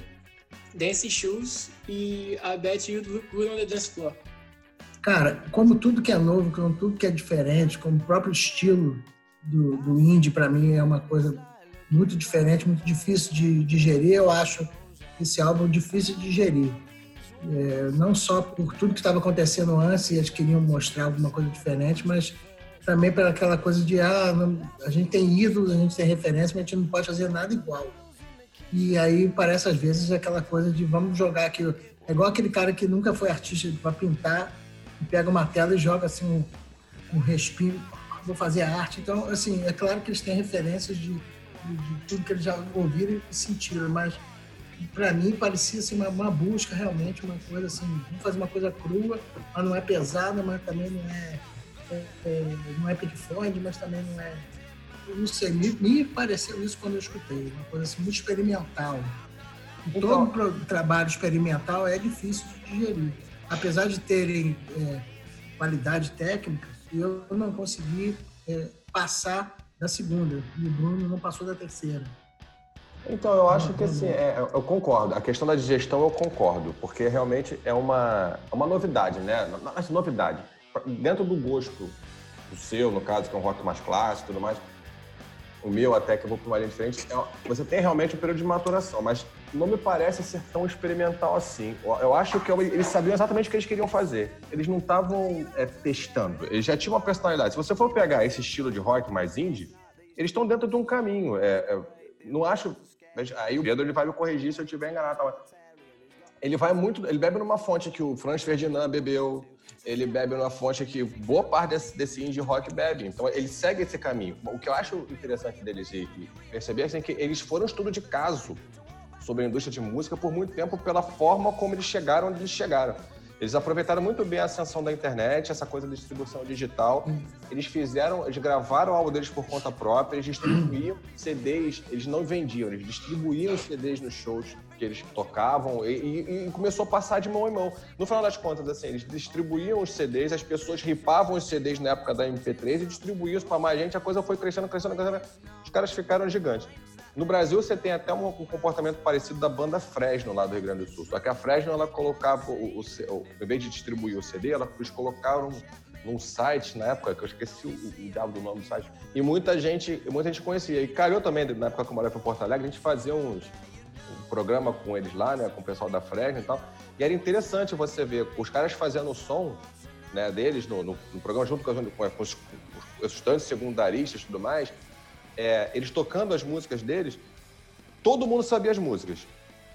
Dance Shoes e a Bet You Look Good on the Dance Floor. Cara, como tudo que é novo, como tudo que é diferente, como o próprio estilo do, do indie, para mim, é uma coisa muito diferente, muito difícil de digerir. Eu acho esse álbum difícil de digerir. É, não só por tudo que estava acontecendo antes e eles queriam mostrar alguma coisa diferente, mas também pela aquela coisa de ah, não, a gente tem ídolos, a gente tem referência, mas a gente não pode fazer nada igual. E aí parece às vezes aquela coisa de vamos jogar aqui. É igual aquele cara que nunca foi artista para pintar pega uma tela e joga assim um, um respiro, vou fazer arte. Então, assim, é claro que eles têm referências de, de, de tudo que eles já ouviram e sentiram, mas para mim parecia assim, uma, uma, busca realmente, uma coisa assim, vamos fazer uma coisa crua, mas não é pesada, mas também não é é, é, não é Pink mas também não é. Eu não sei, me, me, pareceu isso quando eu escutei, uma coisa assim, muito experimental. E então, todo trabalho experimental é difícil de digerir. Apesar de terem é, qualidade técnica, eu não consegui é, passar da segunda, e o Bruno não passou da terceira. Então, eu acho que assim, é, eu concordo. A questão da digestão eu concordo, porque realmente é uma, é uma novidade, né? Nossa, novidade dentro do gosto do seu, no caso, que é um rock mais clássico e tudo mais, o meu até que eu vou para uma linha diferente, é, você tem realmente um período de maturação, mas não me parece ser tão experimental assim. Eu acho que eles sabiam exatamente o que eles queriam fazer. Eles não estavam é, testando, eles já tinham uma personalidade. Se você for pegar esse estilo de rock mais indie, eles estão dentro de um caminho. É, é, não acho. Aí o Pedro ele vai me corrigir se eu estiver enganado. Tá? Ele vai muito. Ele bebe numa fonte que o Franz Ferdinand bebeu, ele bebe numa fonte que boa parte desse, desse indie rock bebe. Então ele segue esse caminho. O que eu acho interessante deles e, perceber assim, é que eles foram um estudo de caso sobre a indústria de música por muito tempo pela forma como eles chegaram onde eles chegaram. Eles aproveitaram muito bem a ascensão da internet, essa coisa da distribuição digital. Eles fizeram, eles gravaram o álbum deles por conta própria, eles distribuíam CDs, eles não vendiam, eles distribuíam CDs nos shows que eles tocavam e, e, e, começou a passar de mão em mão. No final das contas, assim, eles distribuíam os CDs, as pessoas ripavam os CDs na época da MP3 e distribuíam para mais gente, a coisa foi crescendo, crescendo, crescendo. Os caras ficaram gigantes. No Brasil, você tem até um, comportamento parecido da banda Fresno lá do Rio Grande do Sul. Só que a Fresno, ela colocava, o, o, o, em vez de distribuir o CD, ela, eles colocaram num site na época, que eu esqueci o, diabo do nome do site, e muita gente, muita gente conhecia. E calhou também, na época que eu morava em Porto Alegre, a gente fazia uns, um programa com eles lá, né, com o pessoal da Fresno e tal. E era interessante você ver os caras fazendo o som né, deles no, no, no programa junto com, com, com os, os estudantes secundaristas e tudo mais, é, eles tocando as músicas deles, todo mundo sabia as músicas.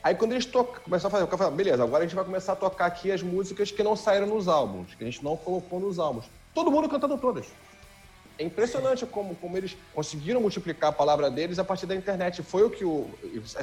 Aí quando eles começaram a fazer, eu falei, beleza, agora a gente vai começar a tocar aqui as músicas que não saíram nos álbuns, que a gente não colocou nos álbuns. Todo mundo cantando todas. É impressionante como, como eles conseguiram multiplicar a palavra deles a partir da internet. Foi o que o.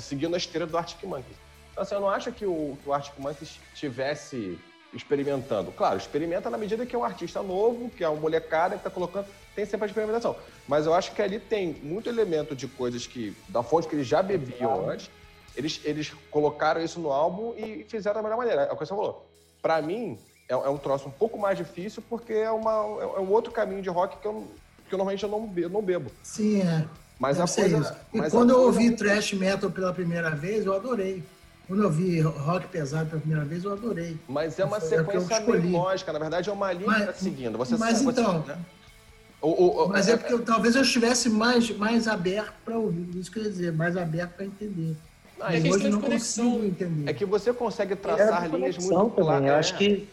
seguindo a esteira do Arctic Monkeys. Então, assim, eu não acho que o, que o Arctic Monkeys tivesse experimentando. Claro, experimenta na medida que é um artista novo, que é uma molecada que está colocando tem sempre a experimentação. Mas eu acho que ali tem muito elemento de coisas que, da fonte que eles já bebiam antes, eles, eles colocaram isso no álbum e fizeram da melhor maneira. É o que você falou. Para mim, é, é, um troço um pouco mais difícil porque é, uma, é, um outro caminho de rock que eu, que eu normalmente eu não, bebo, não bebo. Sim, é. Mas Deve a coisa, isso. E mas quando eu ouvi thrash metal pela primeira vez, eu adorei. Quando eu vi rock pesado pela primeira vez, eu adorei. Mas é uma sequência meio lógica, na verdade é uma linha mas, que tá seguindo. Você mas sabe, então, você, né? O, o, Mas é, é porque eu, talvez eu estivesse mais, mais aberto para ouvir, isso quer dizer, mais aberto para entender. Ah, Mas hoje não consigo entender. É que você consegue traçar é linhas muito claras. Eu acho que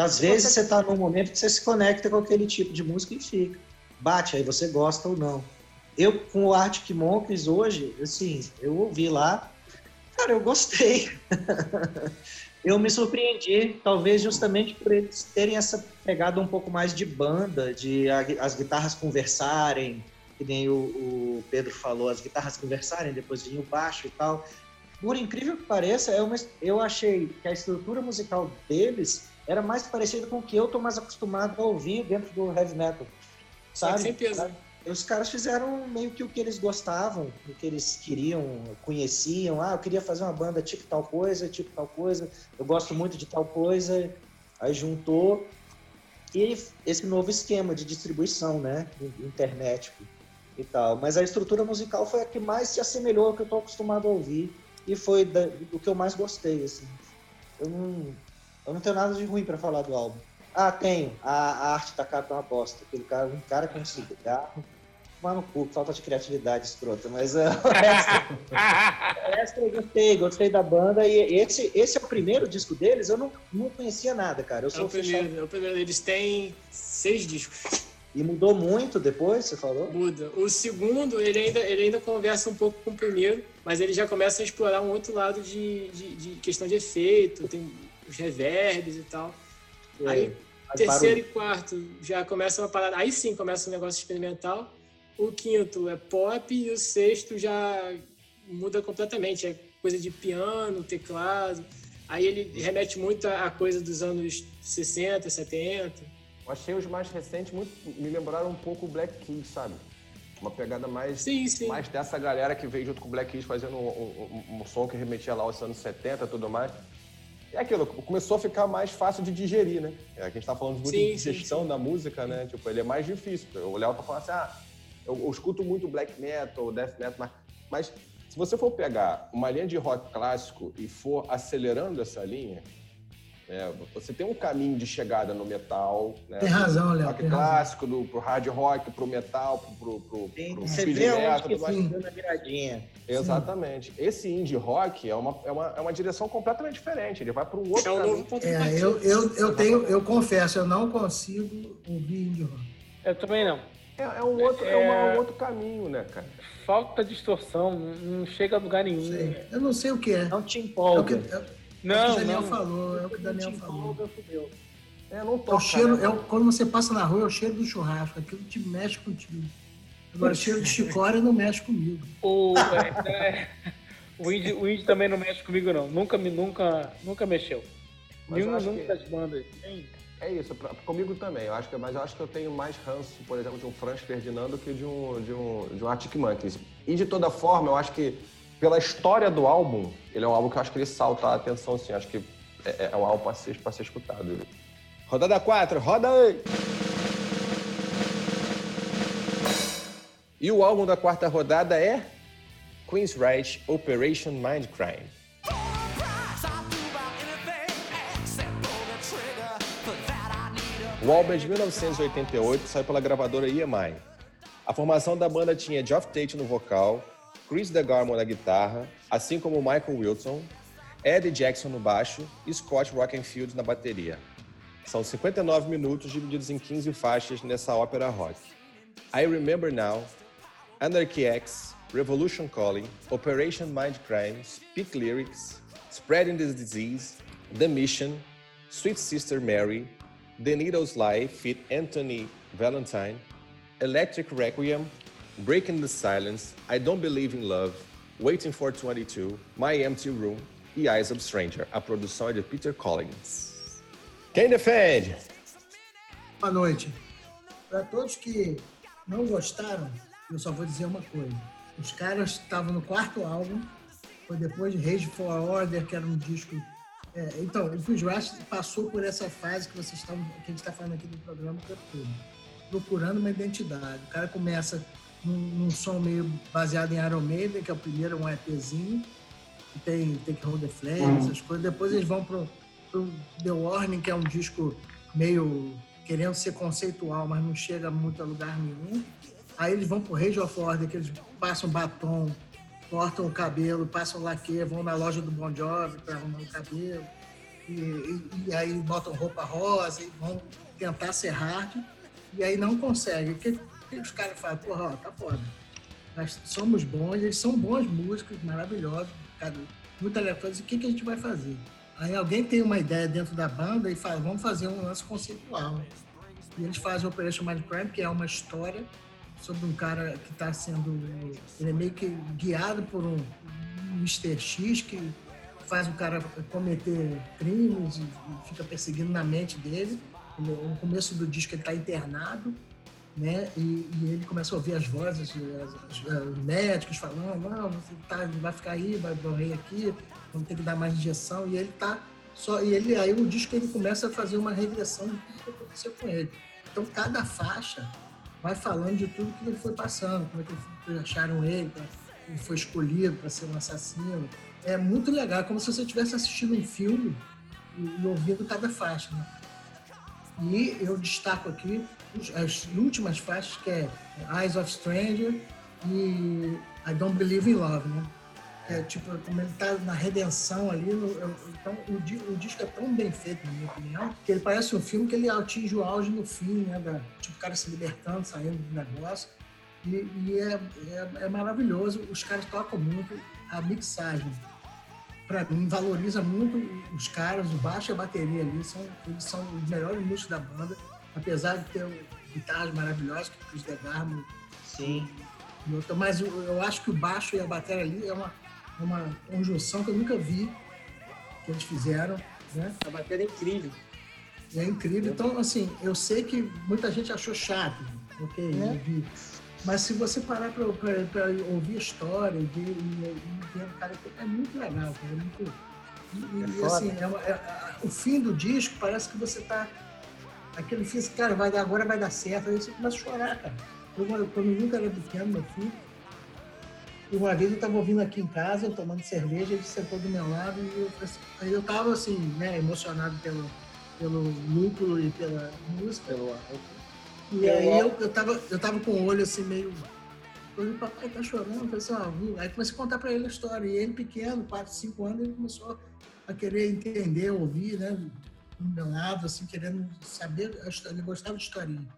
às vezes você está num momento que você se conecta com aquele tipo de música e fica. Bate, aí você gosta ou não. Eu, com o Arctic Monkeys hoje, assim, eu ouvi lá, cara, eu gostei. [laughs] eu me surpreendi, talvez justamente por eles terem essa pegada um pouco mais de banda, de as guitarras conversarem, que nem o, o Pedro falou, as guitarras conversarem, depois vinha o baixo e tal. Por incrível que pareça, é eu achei que a estrutura musical deles era mais parecida com o que eu tô mais acostumado a ouvir dentro do heavy metal. Sabe? Sem peso os caras fizeram meio que o que eles gostavam, o que eles queriam, conheciam. Ah, eu queria fazer uma banda tipo tal coisa, tipo tal coisa, eu gosto muito de tal coisa. Aí juntou. E esse novo esquema de distribuição, né? Internet e tal. Mas a estrutura musical foi a que mais se assemelhou ao que eu estou acostumado a ouvir. E foi da, do que eu mais gostei, assim. Eu não, eu não tenho nada de ruim para falar do álbum. Ah, tenho. A, a arte da capa é uma bosta. Aquele cara, um cara com um cigarro tomar no cu, falta de criatividade escrota, mas uh, o, resto, eu gostei, gostei da banda e esse, esse é o primeiro disco deles, eu não, não conhecia nada, cara. Eu sou é, o primeiro, é o primeiro, eles têm seis discos. E mudou muito depois, você falou? Muda. O segundo, ele ainda, ele ainda conversa um pouco com o primeiro, mas ele já começa a explorar um outro lado de, de, de questão de efeito, tem os reverbs e tal. É, aí, terceiro barulho. e quarto, já começa uma parada. Aí sim começa um negócio experimental o quinto é pop e o sexto já muda completamente. É coisa de piano, teclado. Aí ele remete muito à coisa dos anos 60, 70. Eu achei os mais recentes muito. me lembraram um pouco o Black Keys, sabe? Uma pegada mais, sim, sim. mais dessa galera que veio junto com o Black Keys fazendo um, um, um som que remetia lá aos anos 70 e tudo mais. É aquilo, começou a ficar mais fácil de digerir, né? É, a gente tá falando muito sim, de digestão da música, né? Tipo, ele é mais difícil. O Léo tá falando assim, ah, eu, eu escuto muito black metal, death metal, mas, mas se você for pegar uma linha de rock clássico e for acelerando essa linha, É, você tem um caminho de chegada no metal. Né? Tem razão, Léo. Rock clássico, do, pro hard rock, pro metal, pro, pro, pro você speed vê metal, onde que tudo mais. deu na viradinha. Exatamente. Esse indie rock é uma, é, uma, é uma direção completamente diferente. Ele vai para um outro É um caminho. novo ponto É, eu, eu, eu tenho, eu confesso, eu não consigo ouvir indie rock. Eu também não. É, é um outro, é... É- um outro caminho, né, cara? Falta distorção, não chega a lugar nenhum. Sei. Eu não sei o que é. Não te É o que, empolga. é, é o que o Não, Daniel não. falou, é o que o Não Daniel te falou. É, não É o toca, cheiro, né? é o- quando você passa na rua, é o cheiro do churrasco, aquilo te mexe contigo. Agora, o cheiro de chicória não mexe comigo. O, é, é, o, indie, o indie também não mexe comigo, não. Nunca, me, nunca, nunca mexeu. Nenhuma acho nunca que- das bandas. É isso, pra- comigo também. Eu acho que, mas eu acho que eu tenho mais ranço, por exemplo, de um Franz Ferdinand do que de um, de um, de um Arctic Monkeys. E de toda forma, eu acho que pela história do álbum, ele é um álbum que eu acho que ele salta a atenção, assim. Acho que é, é um álbum para ser, ser escutado. Rodada 4, roda aí! E o álbum da quarta rodada é Queen's Right Operation Mindcrime. O álbum é de 1988, saiu pela gravadora EMI. A formação da banda tinha Geoff Tate no vocal, Chris DeGarmo na guitarra, assim como Michael Wilson, Eddie Jackson no baixo e Scott Rockenfield na bateria. São 59 minutos divididos em 15 faixas nessa ópera rock. I Remember Now, Anarchy X, Revolution Calling, Operation Mindcrime, Speak Lyrics, Spreading the Disease, The Mission, Sweet Sister Mary, The Needle's Lie feat Anthony Valentine, Electric Requiem, Breaking the Silence, I Don't Believe in Love, Waiting for 22, My Empty Room e Eyes of Stranger. A produção é de Peter Collins. Quem defende? Boa noite. Para todos que não gostaram, eu só vou dizer uma coisa. Os caras estavam no quarto álbum, foi depois de Rage for Order, que era um disco. é, então, o Chris passou por essa fase que vocês estão, que a gente está falando aqui do programa procurando uma identidade. O cara começa num, som meio baseado em Iron Maiden, que é o primeiro, um EPzinho, que tem Take Hold the Flame, essas coisas. Depois eles vão pro, pro The Warning, que é um disco meio querendo ser conceitual, mas não chega muito a lugar nenhum. Aí eles vão pro Rage of Order, que eles passam batom, cortam o cabelo, passam laque, vão na loja do Bon Jovi para arrumar o cabelo. E, e- e aí botam roupa rosa e vão tentar ser hard. E aí não conseguem. O que os caras falam? Porra, tá foda. Nós somos bons, eles são bons músicos, maravilhosos, cara, talentosos. E o que, que a gente vai fazer? Aí alguém tem uma ideia dentro da banda e fala, vamos fazer um lance conceitual. E eles fazem Operation Mindcrime, que é uma história sobre um cara que está sendo. Ele é meio que guiado por um Mr. X que faz o cara cometer crimes e e fica perseguindo na mente dele. Ele- No começo do disco ele está internado, né? E, e ele começa a ouvir as vozes, as- as- os médicos falando, não, você tá, vai ficar aí, vai morrer aqui, vamos ter que dar mais injeção. E ele tá só. E ele, aí o disco ele começa a fazer uma regressão tudo que aconteceu com ele. Então cada faixa vai falando de tudo que ele foi passando, como é que acharam ele, pra- ele foi escolhido para ser um assassino. É muito legal, é como se você estivesse assistindo um filme e, e ouvindo cada faixa. Né? E eu destaco aqui as últimas faixas, que é Eyes of Stranger e I Don't Believe in Love, né? É, tipo, como ele tá na redenção ali, eu- então o, o disco é tão bem feito, na minha opinião, que ele parece um filme que ele atinge o auge no fim, né? Da, tipo, o cara se libertando, saindo do negócio. E, e é, é, é maravilhoso, os caras tocam muito, a mixagem, para mim, valoriza muito os caras, o baixo e a bateria ali, são, eles são os melhores músicos da banda, apesar de ter guitarras maravilhosas, que o Chris DeGarmo Sim. mas eu, eu acho que o baixo e a bateria ali é uma, uma conjunção que eu nunca vi que eles fizeram, né? A bateria é incrível. É incrível. Então, assim, eu sei que muita gente achou chato, ok, Né? Mas se você parar para ouvir a história e ver, cara, é muito legal, cara, é muito... E, É e, assim, é uma- é- o fim do disco parece que você tá... Aquele fim, assim, cara, vai dar, agora vai dar certo. Aí você começa a chorar, cara. Eu, quando quando eu nunca era pequeno, meu filho, E uma vez eu estava ouvindo aqui em casa, eu tomando cerveja, ele sentou do meu lado e eu, aí eu estava assim, né, emocionado pelo, pelo núcleo e pela música. Pelo, e aí eu, eu, tava, eu tava com o olho assim meio. Eu o papai tá chorando, eu falei assim, ah, aí comecei a contar para ele a história. E ele pequeno, 4, 5 anos, ele começou a querer entender, ouvir, né? Do meu lado, assim, querendo saber. Ele gostava de historinha.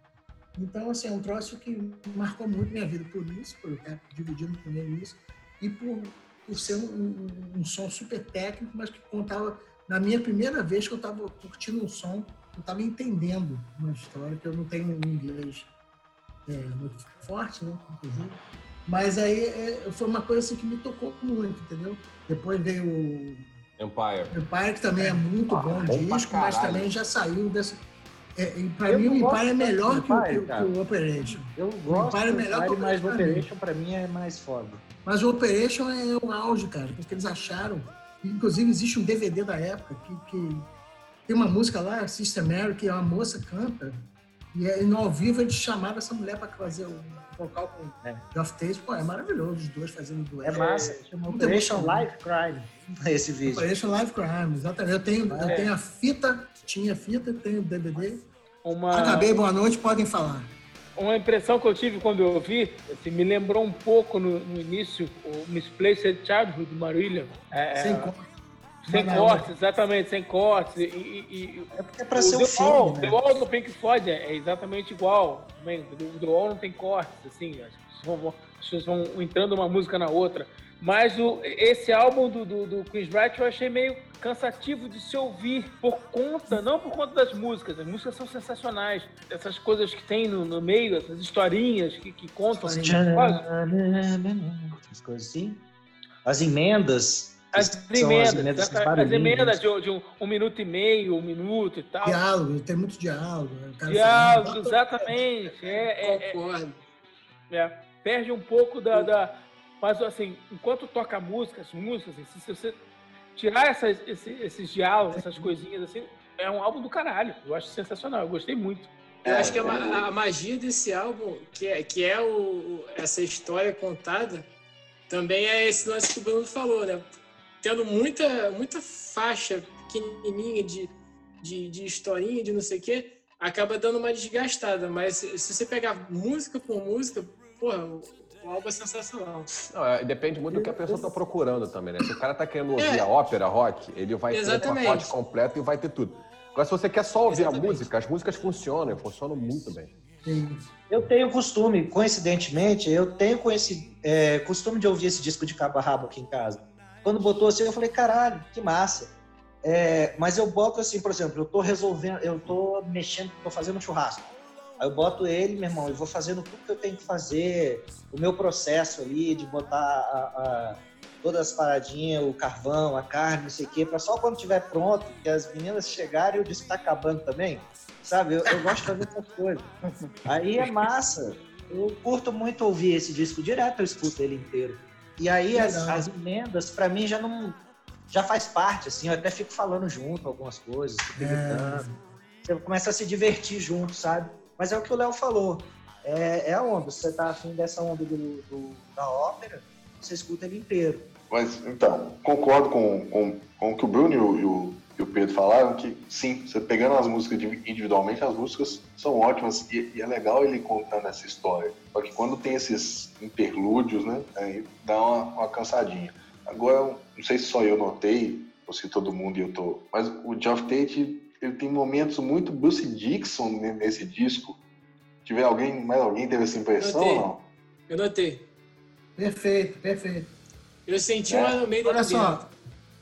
Então, assim, é um troço que marcou muito minha vida por isso, por estar dividindo com ele isso, e por, por ser um, um, um som super técnico, mas que contava, na minha primeira vez que eu estava curtindo um som, eu estava entendendo uma história que eu não tenho um inglês é, muito forte, né, inclusive. Mas aí é, foi uma coisa assim, que me tocou muito, entendeu? Depois veio Empire. Empire, que também é muito ah, bom, bom disco, mas também já saiu dessa é, pra eu mim, o Empire é melhor que, Empire, que, que, o Operation. Eu gosto o Empire é melhor Empire, que o mas o Operation pra mim é mais foda. Mas o Operation é o auge, cara, porque eles acharam. Inclusive, existe um DVD da época que, que tem uma música lá, Sister Mary, que a moça canta, e, no ao vivo eles chamaram essa mulher para fazer o vocal com é. Geoff Tate. Pô, é maravilhoso os dois fazendo dueto. É massa. Chama Operation Live Crime. [laughs] Esse vídeo. Operation Live Crime, exatamente. Eu tenho, é. eu tenho a fita, tinha fita, tenho o DVD. Uma... Acabei, boa noite, podem falar. Uma impressão que eu tive quando eu ouvi, assim, me lembrou um pouco no, no início o Misplaced Childhood do Marília. É, sem cortes. Sem cortes, exatamente, sem cortes. E, e, é porque é pra ser um filme, né? The Wall do Pink Floyd é, é exatamente igual. O The Wall não tem cortes, assim. As pessoas vão, vão entrando uma música na outra. Mas o, esse álbum do, do, do Chris Wright eu achei meio cansativo de se ouvir por conta, não por conta das músicas, as músicas são sensacionais. Essas coisas que tem no, no meio, essas historinhas que, que contam. As coisas assim. As emendas. As emendas, as emendas, as emendas de, de um, um, minuto e meio, um minuto e tal. Diálogo, tem muito diálogo. Né? Diálogo, exatamente. É, é, é, é, perde um pouco da, da mas, assim, enquanto toca música, as músicas, assim, se você tirar essas, esses, esses diálogos, essas coisinhas, assim, é um álbum do caralho. Eu acho sensacional, eu gostei muito. Eu acho que a, a magia desse álbum, que é, que é o, essa história contada, também é esse lance que o Bruno falou, né? Tendo muita, muita faixa pequenininha de, de, de historinha, de não sei o quê, acaba dando uma desgastada. Mas se você pegar música por música, porra, o álbum é sensacional. Não, é, depende muito do que a pessoa está procurando também, né? Se o cara está querendo ouvir é. a ópera, rock, ele vai Exatamente. ter o pacote completo e vai ter tudo. Agora, se você quer só ouvir Exatamente. a música, as músicas funcionam, funcionam muito bem. Sim. Eu tenho costume, coincidentemente, eu tenho esse, é, costume de ouvir esse disco de cabo a rabo aqui em casa. Quando botou assim, eu falei, caralho, que massa. É, mas eu boto assim, por exemplo, eu tô resolvendo, eu tô mexendo, tô fazendo um churrasco. Aí eu boto ele, meu irmão, e vou fazendo tudo que eu tenho que fazer, o meu processo ali de botar a, a, todas as paradinhas, o carvão, a carne, não sei o quê, para só quando estiver pronto, que as meninas chegarem e o disco está acabando também. Sabe? Eu, eu gosto de fazer essas coisas. Aí é massa. Eu curto muito ouvir esse disco direto, eu escuto ele inteiro. E aí as, as emendas, para mim, já não. Já faz parte, assim, eu até fico falando junto algumas coisas, é. Você começa a se divertir junto, sabe? Mas é o que o Léo falou. É, é a onda. Se você tá afim dessa onda do, do, da ópera, você escuta ele inteiro. Mas, então, concordo com, com, com o que o Bruno e o, e o, e o Pedro falaram, que sim, você pegando as músicas individualmente, as músicas são ótimas e, e, é legal ele contando essa história. Só que quando tem esses interlúdios, né, aí dá uma, uma cansadinha. Agora, não sei se só eu notei, ou se todo mundo e eu tô, mas o Geoff Tate ele tem momentos muito Bruce Dixon nesse disco. Tiver alguém, mais alguém teve essa impressão ou não? Eu notei. Perfeito, perfeito. Eu senti é. no meio Olha só,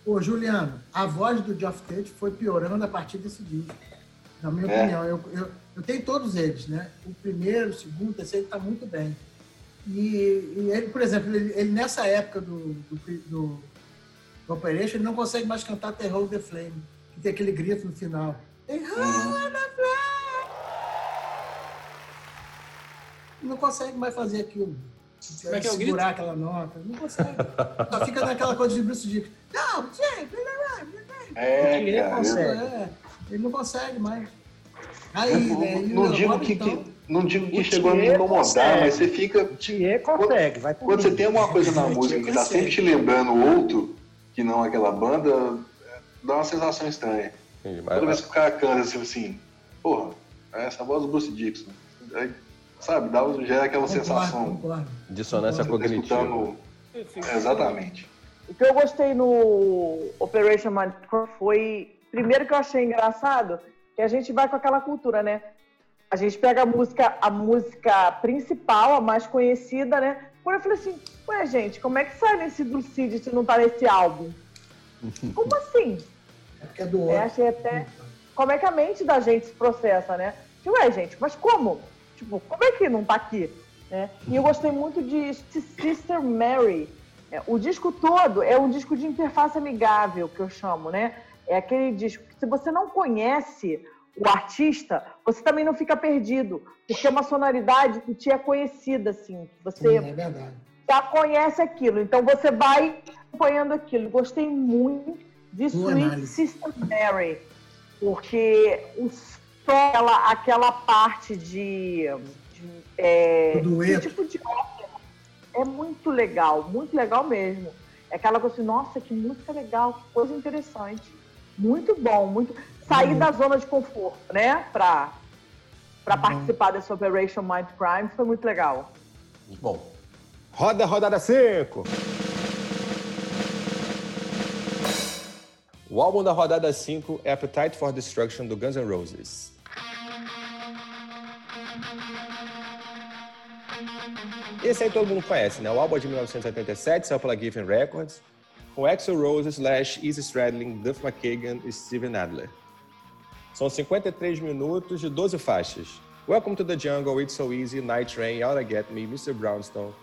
ô Juliano, a voz do Geoff Tate foi piorando a partir desse disco. Na minha é. opinião, eu, eu, eu, tenho todos eles, né? O primeiro, o segundo, o terceiro está muito bem. E, e, ele, por exemplo, ele, ele nessa época do, do, do, do Operation, ele não consegue mais cantar Terror the Flame que tem aquele grito no final. Não consegue mais fazer aquilo. Como é que é o segurar aquela nota. Não consegue. Só fica naquela coisa de Bruce Dickinson. Não, gente, é, ele, consegue. É, ele não consegue mais. Aí, não, né, não digo que, então... que, não digo que o chegou a me incomodar, consegue. mas você fica. O Thier consegue, vai Quando você tem alguma coisa na música que está sempre te lembrando outro, que não aquela banda, dá uma sensação estranha. Sim, mas, Toda vez que o cara canta assim, assim, porra, é essa voz do Bruce Dixon. Aí, sabe, dá, gera aquela concordo, sensação. Concordo. Dissonância cognitiva. Escutando... É, exatamente. O que eu gostei no Operation Mindcraft foi, primeiro que eu achei engraçado, que a gente vai com aquela cultura, né? A gente pega a música, a música principal, a mais conhecida, né? Quando eu falei assim, ué, gente, como é que sai nesse do Cid se não tá nesse álbum? [laughs] Como assim? É porque é do outro. É, achei até. Como é que a mente da gente se processa, né? Ué, gente, mas como? Tipo, como é que não tá aqui? Né? E eu gostei muito de Sister Mary. É, o disco todo é um disco de interface amigável, que eu chamo, né? É aquele disco que se você não conhece o artista, você também não fica perdido, porque é uma sonoridade que te é conhecida, assim. Você Sim, é já conhece aquilo, então você vai acompanhando aquilo. Gostei muito de Sweet análise. Sister Mary, porque o aquela, aquela parte de, de, é, de tipo de ópera é muito legal, muito legal mesmo. É aquela coisa assim, nossa, que música legal, que coisa interessante. Muito bom, muito. Sair uhum. da zona de conforto, né? Para para uhum. participar dessa Operation Mind Crime foi muito legal. Bom. Roda, rodada 5. O álbum da rodada 5 é Appetite for Destruction do Guns N' Roses. Esse aí todo mundo conhece, né? O álbum é de 1987, saiu pela Giffen Records, com Axel Rose, Slash, Easy Stradlin, Duff McKagan e Steven Adler. São 53 minutos de 12 faixas. Welcome to the Jungle, It's So Easy, Night Train, Oughta Get Me, Mr. Brownstone,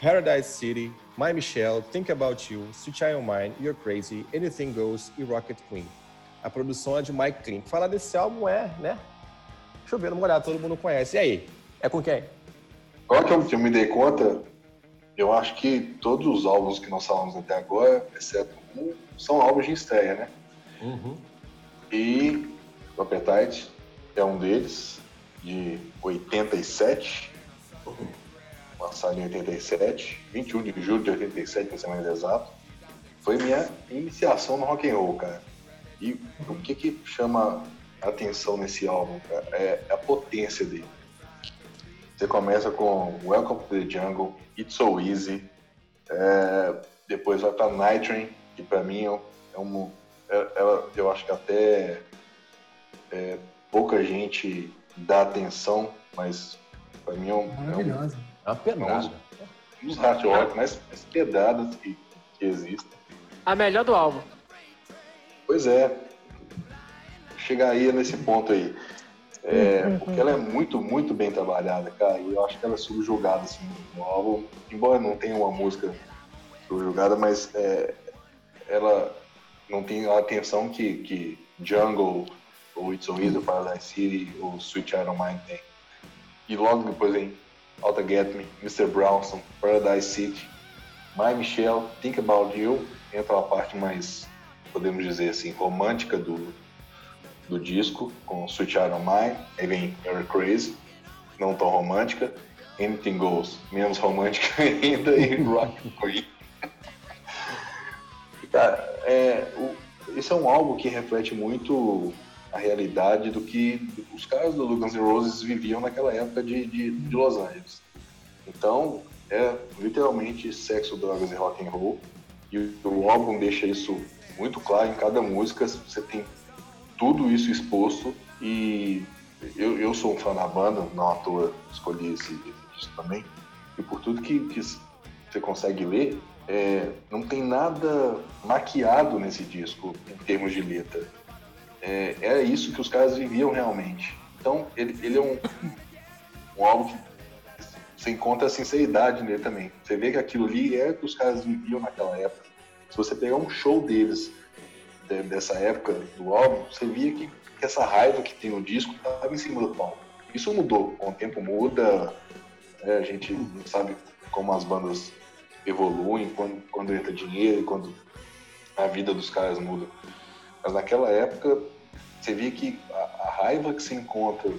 Paradise City, My Michelle, Think About You, Sweet Child Mine, You're Crazy, Anything Goes e Rocket Queen. A produção é de Mike Clean. Falar desse álbum é, né? Chovendo molhado, todo mundo conhece. E aí? É com quem? Agora que eu, que eu me dei conta, eu acho que todos os álbuns que nós falamos até agora, exceto um, são álbuns de estreia, né? Uhum. E o Appetite é um deles, de 87, lançado em 87, 21 de julho de 87, para ser mais exato. Foi minha iniciação no rock and roll, cara. E o que que chama atenção nesse álbum, cara, é a potência dele. Você começa com Welcome to the Jungle, It's So Easy, é, depois vai para Night Train, que para mim é, um, é, ela, eu acho que até é, pouca gente dá atenção, mas para mim é um, é, um, é uma pedrada. um dos hard rock mais, mais pedradas que, que existem. A melhor do álbum. Pois é. Chegaria nesse ponto aí. É, uhum. Porque ela é muito, muito bem trabalhada, cara. E eu acho que ela é subjugada, assim, no álbum. Embora não tenha uma música subjugada, mas é, ela não tem a atenção que, que Jungle, ou It's Easy, Paradise City, ou Sweet of Mine tem. E logo depois vem Alta Get Me, Mr. Brownson, Paradise City, My Michelle, Think About You. Entra a parte mais, podemos dizer assim, romântica do, do disco, com Sweet of Mine, aí Crazy, não tão romântica, Anything Goes, menos romântica [laughs] ainda, e Rock Queen. Cara, é, o, esse é um álbum que reflete muito a realidade do que os caras do Guns N' Roses viviam naquela época de, de, de Los Angeles. Então, é literalmente sexo, drogas e rock and roll. E o álbum deixa isso muito claro em cada música. Você tem tudo isso exposto e eu, eu sou um fã da banda, não à toa escolhi esse, disco também. E por tudo que, que você consegue ler, é, não tem nada maquiado nesse disco em termos de letra. É, era isso que os caras viviam realmente. Então, ele, ele é um, um álbum que você encontra a sinceridade nele também. Você vê que aquilo ali é o que os caras viviam naquela época. Se você pegar um show deles de, dessa época do álbum, você via que, que essa raiva que tem no disco estava em cima do palco. Isso mudou, com o tempo muda, né? a gente sabe como as bandas evoluem, quando, quando entra dinheiro, quando a vida dos caras muda. Mas naquela época, você via que a, a raiva que se encontra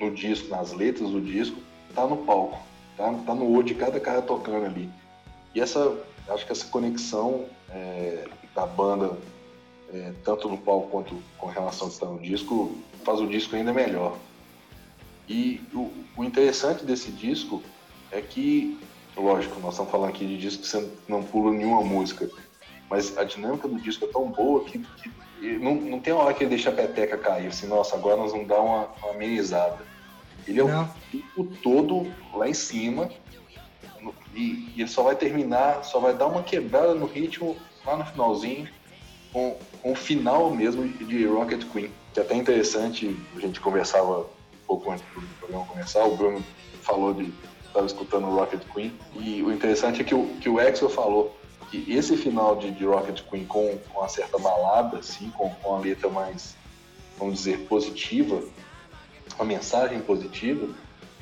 no disco, nas letras do disco, tá no palco, tá, tá no olho de cada cara tocando ali. E essa, acho que essa conexão é, da banda, é, tanto no palco quanto com relação a estar no disco, faz o disco ainda melhor. E o, o interessante desse disco é que, lógico, nós estamos falando aqui de disco que você não pula nenhuma música, mas a dinâmica do disco é tão boa que, que não, não tem hora que ele deixa a peteca cair, assim, nossa, agora nós vamos dar uma, uma amenizada. Ele é não. o tempo todo lá em cima e, e, ele só vai terminar, só vai dar uma quebrada no ritmo lá no finalzinho com, com o final mesmo de Rocket Queen, que é até interessante, a gente conversava um pouco antes do programa começar, o Bruno falou de estava escutando Rocket Queen. E o interessante é que o que o Axel falou que esse final de, de Rocket Queen com, com uma certa balada, assim, com, com uma letra mais, vamos dizer, positiva, uma mensagem positiva,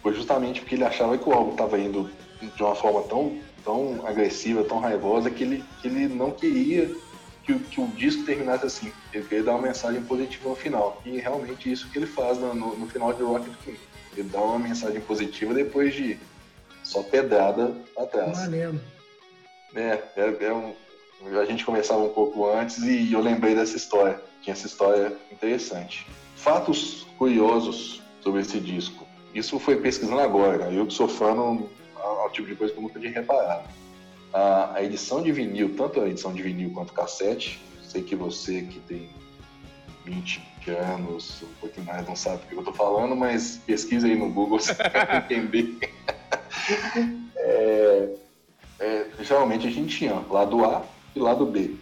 foi justamente porque ele achava que o álbum estava indo de uma forma tão, tão agressiva, tão raivosa, que ele, que ele não queria que, que o disco terminasse assim. Ele queria dar uma mensagem positiva no final. E realmente isso que ele faz no, no, no final de Rocket Queen. Ele dá uma mensagem positiva depois de só pedrada atrás. Maneiro. É, é, é um, a gente conversava um pouco antes e eu lembrei dessa história. Tinha essa história interessante. Fatos curiosos sobre esse disco. Isso foi pesquisando agora. Eu que sou fã, não, é o tipo de coisa que eu nunca tinha reparado. A, a, edição de vinil, tanto a edição de vinil quanto cassete, sei que você que tem 20 anos, um pouquinho mais, não sabe o que eu estou falando, mas pesquisa aí no Google você vai [laughs] entender. [laughs] é, é, geralmente a gente tinha lado A e lado B.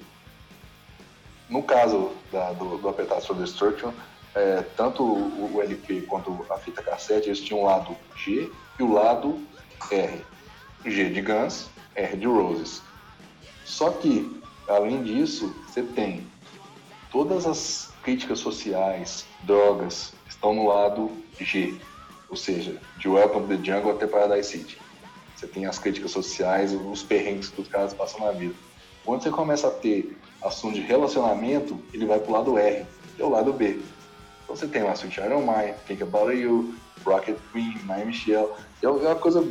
No caso da, do, do Appetite for Destruction, é, tanto o, o, LP quanto a fita cassete, eles tinham o lado G e o lado R. G de Guns, R de Roses. Só que, além disso, você tem todas as críticas sociais, drogas, estão no lado G, ou seja, de Welcome to the Jungle até Paradise City. Você tem as críticas sociais, os perrengues que os caras passam na vida. Quando você começa a ter assunto de relacionamento, ele vai pro lado R, que é o lado B. Então você tem lá Sweet Iron Mind, Think About You, Rocket Queen, My Michelle. É uma coisa.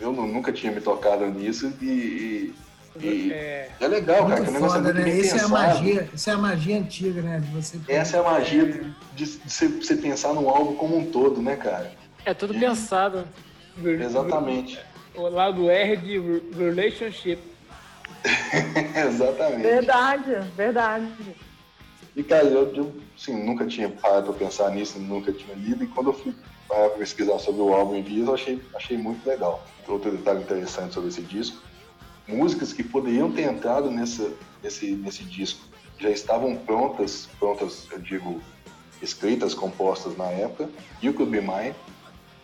Eu nunca tinha me tocado nisso e. e é... é legal, cara. Que o negócio foda, é muito né? Essa é, a magia, essa é a magia antiga, né? De você Essa é a magia de, de, você pensar no álbum como um todo, né, cara? É tudo pensado. Exatamente o lado R de relationship. [laughs] Exatamente. Verdade, verdade. E, cara, eu, eu assim, nunca tinha parado pra pensar nisso, nunca tinha lido, e quando eu fui para pesquisar sobre o álbum em Vias, eu achei, achei muito legal. Outro detalhe interessante sobre esse disco, músicas que poderiam ter entrado nessa, nesse, nesse disco já estavam prontas, prontas, eu digo, escritas, compostas na época. You Could Be Mine,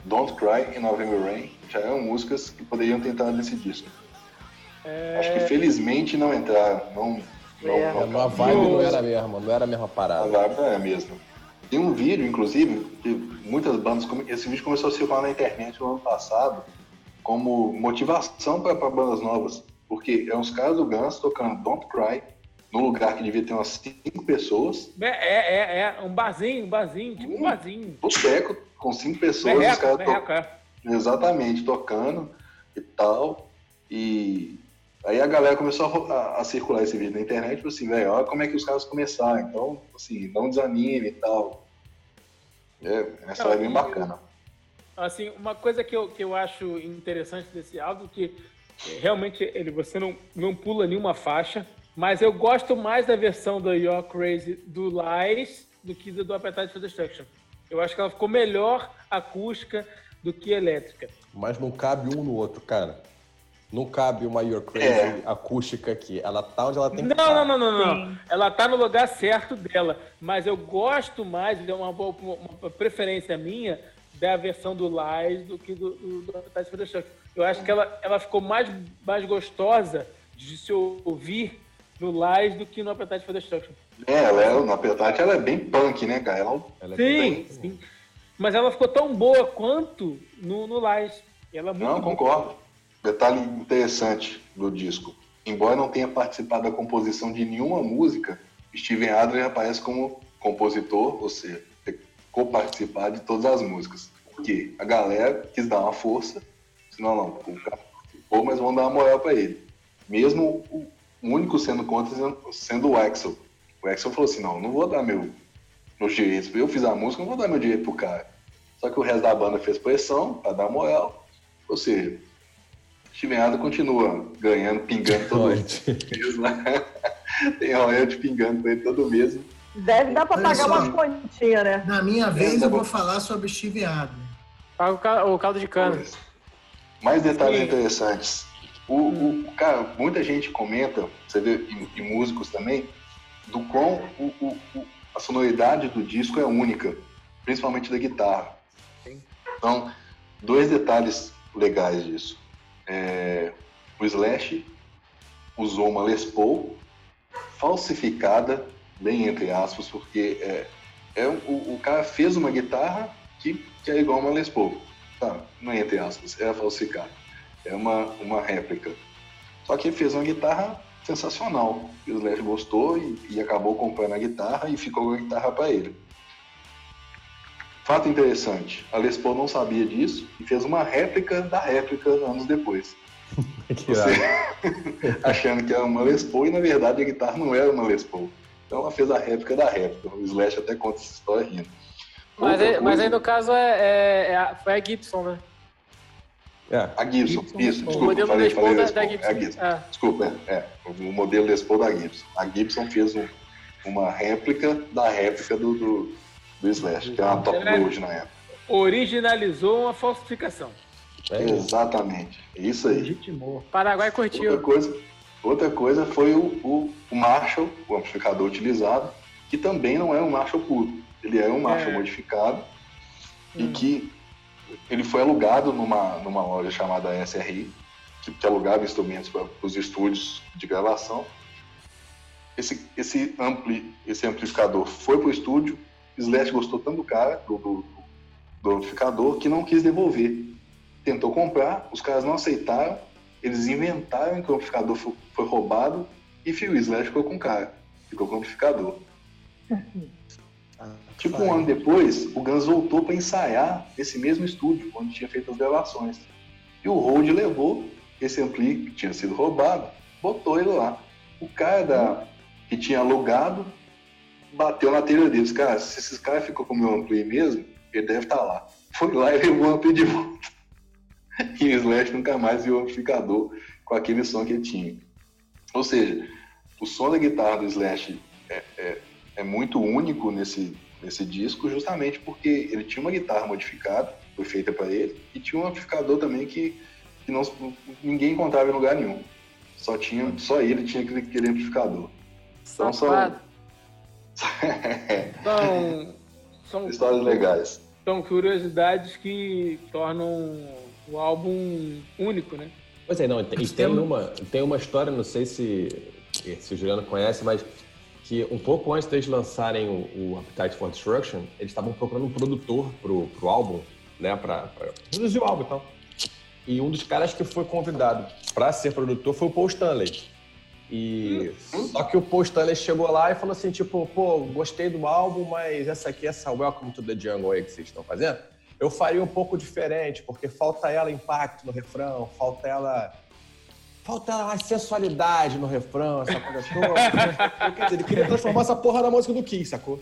Don't Cry e November Rain já eram músicas que poderiam ter entrado nesse disco. É... Acho que felizmente não entraram. Não, não, é. não, a vibe não era a mesma, não era a mesma parada. A vibe não é a mesma. Tem um vídeo, inclusive, que muitas bandas. Esse vídeo começou a circular na internet no ano passado como motivação para bandas novas. Porque é uns caras do Guns tocando Don't Cry num lugar que devia ter umas cinco pessoas. É, é, é, é um barzinho, um barzinho, tipo um, um barzinho. Boteco com cinco pessoas. Berreco, os caras berreco, é. Exatamente, tocando e tal. E aí a galera começou a, a circular esse vídeo na internet, tipo assim, velho, olha como é que os caras começaram. Então, assim, não desanime e tal. É, essa é bem bacana. Assim, uma coisa que eu, que eu acho interessante desse álbum, que realmente ele, você não, não pula nenhuma faixa, mas eu gosto mais da versão do You're Crazy do Lies do que do Appetite for Destruction. Eu acho que ela ficou melhor acústica, do que elétrica. Mas não cabe um no outro, cara. Não cabe uma Your Crazy é. acústica aqui. Ela tá onde ela tem não, que estar. Não, não, não, não, não. Ela tá no lugar certo dela. Mas eu gosto mais, é uma, uma, uma preferência minha, da versão do Lies do que do, do, do Appetite for the Shock. Eu acho que ela, ela ficou mais, mais gostosa de se ouvir no Lies do que no Appetite for Destruction. É, ela é, no Appetite ela é bem punk, né, cara? Ela, ela é sim, bem... sim. Mas ela ficou tão boa quanto no, no Lies. Ela é não, concordo. Detalhe interessante do disco. Embora não tenha participado da composição de nenhuma música, Steven Adler aparece como compositor, ou seja, co-participar de todas as músicas. Porque a galera quis dar uma força, senão não, o cara participou, mas vão dar uma moral para ele. Mesmo o único sendo contra sendo o Axel. O Axel falou assim, não, não vou dar meu, meus direitos. Eu fiz a música, não vou dar meu direito pro cara. Só que o resto da banda fez pressão para dar moral. Ou seja, Chimeada continua ganhando, pingando todo mês. Né? [laughs] Tem royalty pingando ele todo mês. Deve dar para pagar só, umas continhas, né? Na minha vez, eu vou falar sobre Steve Adler. Paga o caldo de cana. Mais detalhes Sim. interessantes. O, o, cara, muita gente comenta, você vê, e, e músicos também, do quão o, o, a sonoridade do disco é única, principalmente da guitarra. Então, dois detalhes legais disso. É, o Slash usou uma Les Paul falsificada, bem entre aspas, porque é, é o, o cara fez uma guitarra que, que é igual uma Les Paul. Tá, não é entre aspas, é falsificada. É uma, uma réplica. Só que fez uma guitarra sensacional. E o Slash gostou e, e acabou comprando a guitarra e ficou com a guitarra para ele. Fato interessante, a Les Paul não sabia disso e fez uma réplica da réplica anos depois. [laughs] Você, [laughs] achando que era uma Les Paul e na verdade a guitarra não era uma Les Paul. Então ela fez a réplica da réplica. O Slash até conta essa história rindo. Mas, aí, mas aí no caso é, é, é, foi a Gibson, né? É. A Gibson, Gibson isso, desculpa. O modelo falei, Les Paul da, da, Gibson. É a Gibson. É. Desculpa, é, o modelo Les Paul da Gibson. A Gibson fez um, uma réplica da réplica do, do, do Slash, que é uma top hoje na época. Originalizou uma falsificação. É. Exatamente, isso aí. Legitimou. Paraguai curtiu. Outra coisa, outra coisa foi o, o, o Marshall, o amplificador utilizado, que também não é um Marshall puro. Ele é um Marshall é. modificado hum. e que ele foi alugado numa, numa loja chamada SRI, que, que alugava instrumentos para os estúdios de gravação. Esse, esse, ampli, esse amplificador foi para o estúdio, Slash gostou tanto do cara, do, do, do amplificador, que não quis devolver. Tentou comprar, os caras não aceitaram, eles inventaram que o amplificador foi, foi roubado e o Slash ficou com o cara, ficou com o amplificador. Tipo um ano depois, o Guns voltou para ensaiar esse mesmo estúdio onde tinha feito as gravações. E o Road levou esse ampli que tinha sido roubado, botou ele lá. O cara da, que tinha alugado bateu na telha deles. Cara, se esses caras ficou com o meu ampli mesmo, ele deve estar tá lá. Foi lá e levou o ampli de volta. [laughs] E o Slash nunca mais viu o amplificador com aquele som que ele tinha. Ou seja, o som da guitarra do Slash é, é, é muito único nesse, nesse disco, justamente porque ele tinha uma guitarra modificada, foi feita para ele, e tinha um amplificador também que, que não, ninguém encontrava em lugar nenhum. Só, tinha, só ele tinha aquele, aquele amplificador. Então são, [laughs] são, são histórias legais. São curiosidades que tornam o álbum único, né? Pois é, não, e tem, tem, uma, tem uma história, não sei se, se o Juliano conhece, mas que um pouco antes deles lançarem o, o Appetite for Destruction, eles estavam procurando um produtor pro, pro álbum, né, pra, pra produzir o álbum e tal. E um dos caras que foi convidado para ser produtor foi o Paul Stanley. E só que o Stanley chegou lá e falou assim, tipo, pô, gostei do álbum, mas essa aqui, essa Welcome to the Jungle aí que vocês estão fazendo, eu faria um pouco diferente, porque falta ela impacto no refrão, falta ela falta mais sensualidade no refrão, essa coisa [laughs] toda. Quer dizer, ele queria transformar essa porra na música do Kiss, sacou?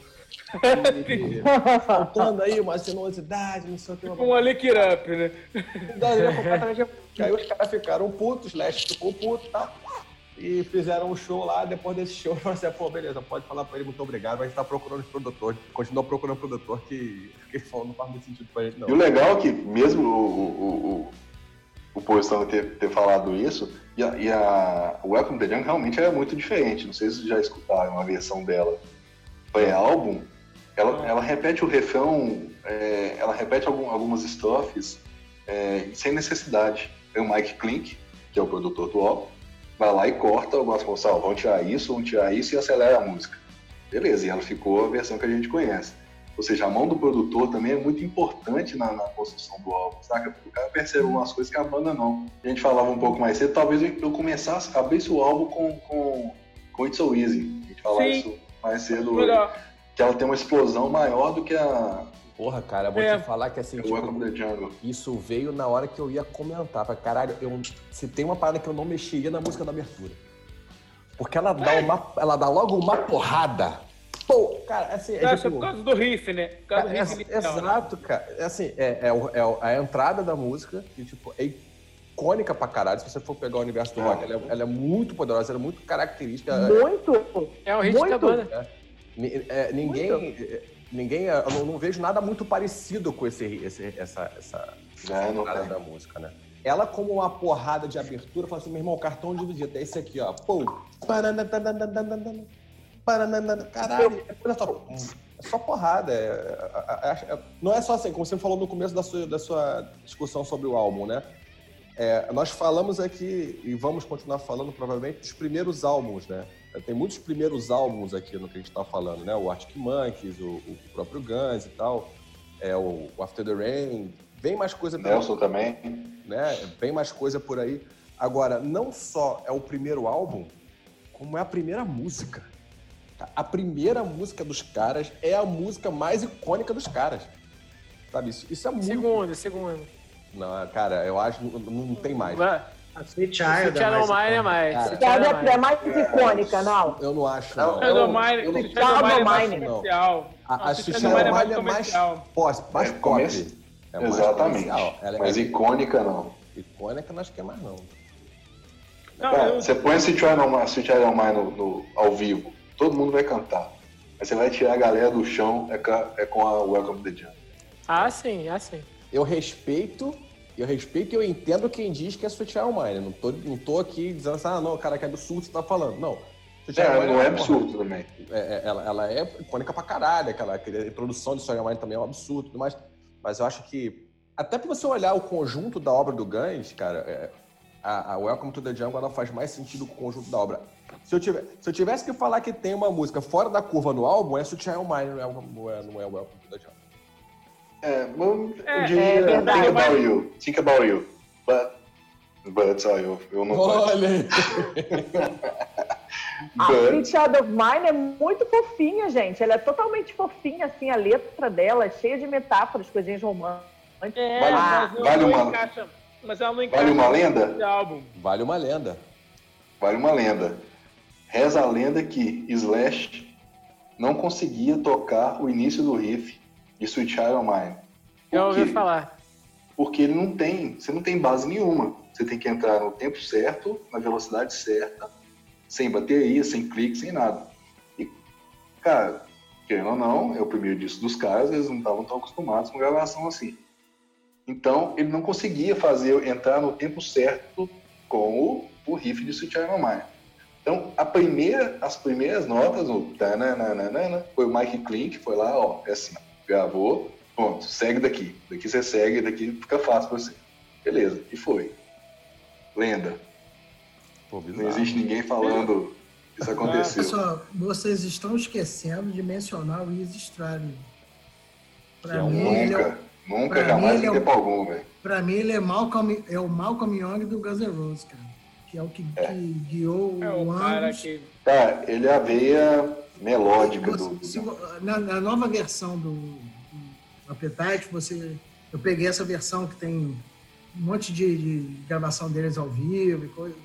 E, faltando aí uma sinuosidade, não sei o que. Tipo um lick up, né? Aí os caras ficaram putos, Slash ficou puto e tá? tal. E fizeram um show lá, depois desse show, [laughs] eu assim, pô, beleza, pode falar pra ele muito obrigado, mas a gente tá procurando produtor, continua procurando produtor que, [laughs] que falou não faz muito sentido pra gente, não. E o legal é que mesmo o, o, o o Paul ter, ter falado isso, e a, e a Welcome to the Jungle realmente é muito diferente. Não sei se vocês já escutaram a versão dela pré-álbum. Ela, ela repete o refrão, é, ela repete algum, algumas estrofes é, sem necessidade. Tem o Mike Klink, que é o produtor do álbum, vai lá e corta algumas coisas, vão tirar isso, vão tirar isso e acelera a música. Beleza, e ela ficou a versão que a gente conhece. Ou seja, a mão do produtor também é muito importante na, na construção do álbum, saca? O cara percebe algumas coisas que a banda não. A gente falava um pouco mais cedo, talvez eu começasse, abrisse o álbum com, com, com It's So Easy. A gente falava Sim. isso mais cedo. Melhor. Que ela tem uma explosão maior do que a, Porra, cara, eu vou É. te falar que assim, É tipo, isso veio na hora que eu ia comentar. Pra caralho, eu, se tem uma parada que eu não mexeria na música da abertura. Porque ela dá, uma, ela dá logo uma porrada. Pô, cara, assim, é, é tipo, por causa do riff, né? Por causa do é, riff inicial, né? exato, cara. É assim, é, é é a entrada da música, que tipo, é icônica pra caralho. Se você for pegar o universo do É. rock, ela é, ela é muito poderosa, ela é muito característica. Muito. É o Muito. da banda. Ni- é, ninguém. Ninguém eu não, não vejo nada muito parecido com esse, esse- essa, essa É, tem. da música, né? Ela, como uma porrada de abertura, fala assim: meu irmão, cartão de visita. É esse aqui, ó. Pô. Caralho, é, olha só. É só porrada. é- é- é- é- não é só assim, como você falou no começo da sua, da sua discussão sobre o álbum, né? Nós falamos aqui, e vamos continuar falando provavelmente, dos primeiros álbuns, né? Tem muitos primeiros álbuns aqui no que a gente está falando, né? O Arctic Monkeys, o, o próprio Guns e tal, é, o, o After the Rain, bem mais coisa pela- Nelson também. né? Bem mais coisa por aí. Agora, não só é o primeiro álbum, como é a primeira música. A primeira música dos caras é a música mais icônica dos caras. Sabe? Isso, isso é muito. Segundo, segundo. Não, cara, eu acho que não, não tem mais. Vai. A Sweet Child. Channel mais Mine é icônica. mais. Cara, Sweet Child a é mais icônica, não? Eu não acho. Não, é Eu- Mine, eu não- Shadow Mine é mais Mine. comercial. A, a Sweet Child é Mine é mais, comercial. pós, mais É pop. É mais Exatamente. é Mas icônica não. icônica, não acho que é mais, não. Não, Cara, eu- você põe Sweet Child O' Mine no, no- ao vivo, todo mundo vai cantar. Mas você vai tirar a galera do chão é, ca- é com a Welcome to the Jungle. Ah, sim, ah, sim. Eu respeito, eu respeito e eu entendo quem diz que é Child Mine. Não tô, não tô aqui dizendo assim, ah, não, cara, que absurdo você tá falando. Não. Child É, não é uma absurdo também. porra. É, é, ela, ela é icônica pra caralho, aquela, aquela introdução de Child Mine também é um absurdo, e tudo mais. Mas eu acho que, até pra você olhar o conjunto da obra do Guns, cara, é, a, a Welcome to the Jungle ela faz mais sentido com o conjunto da obra. Se eu, tiver, se eu tivesse que falar que tem uma música fora da curva no álbum, é Mine, não é, não é, não é Welcome to the Jungle. É, eu, É, diria é verdade, Think About mas- You. Think About You. But, but só eu, eu não. Olha aí. [laughs] A But, Sweet Child of Mine é muito fofinha, gente. Ela é totalmente fofinha, assim, a letra dela é cheia de metáforas, coisinhas românticas. É, Vale- mas ela vale não uma- encaixa. Mas ela não encaixa Vale uma lenda? álbum. Vale uma lenda. vale uma lenda. Reza a lenda que Slash não conseguia tocar o início do riff de Sweet Child O' Mine. Já ouvi falar. Porque ele não tem, você não tem base nenhuma. Você tem que entrar no tempo certo, na velocidade certa, sem bateria, sem clique, sem nada. E, cara, querendo ou não, é o primeiro disco dos caras, eles não estavam tão acostumados com gravação assim. Então, ele não conseguia fazer entrar no tempo certo com o, o riff de Sweet Child O' Mine. Então, a primeira, as primeiras notas, o tananana, foi o Mike Klink, foi lá, ó, é assim, gravou, pronto, segue daqui. Daqui você segue, daqui fica fácil pra você. Beleza, e foi. Lenda. Pô, Não existe ninguém falando que isso aconteceu. Pessoal, vocês estão esquecendo de mencionar o Easy Stradlin. Que Pra é mim, ele é, Nunca, nunca, pra jamais mim, é em um- tempo algum, velho. pra mim, ele é, Malcolm, é o Malcolm Young do Guns N' Roses, cara. Que é o que, que guiou É o o cara que. Cara, ele é a veia melódica do. Você- se- na, na nova versão do, do Appetite, você, eu peguei essa versão que tem um monte de, de gravação deles ao vivo e coisa.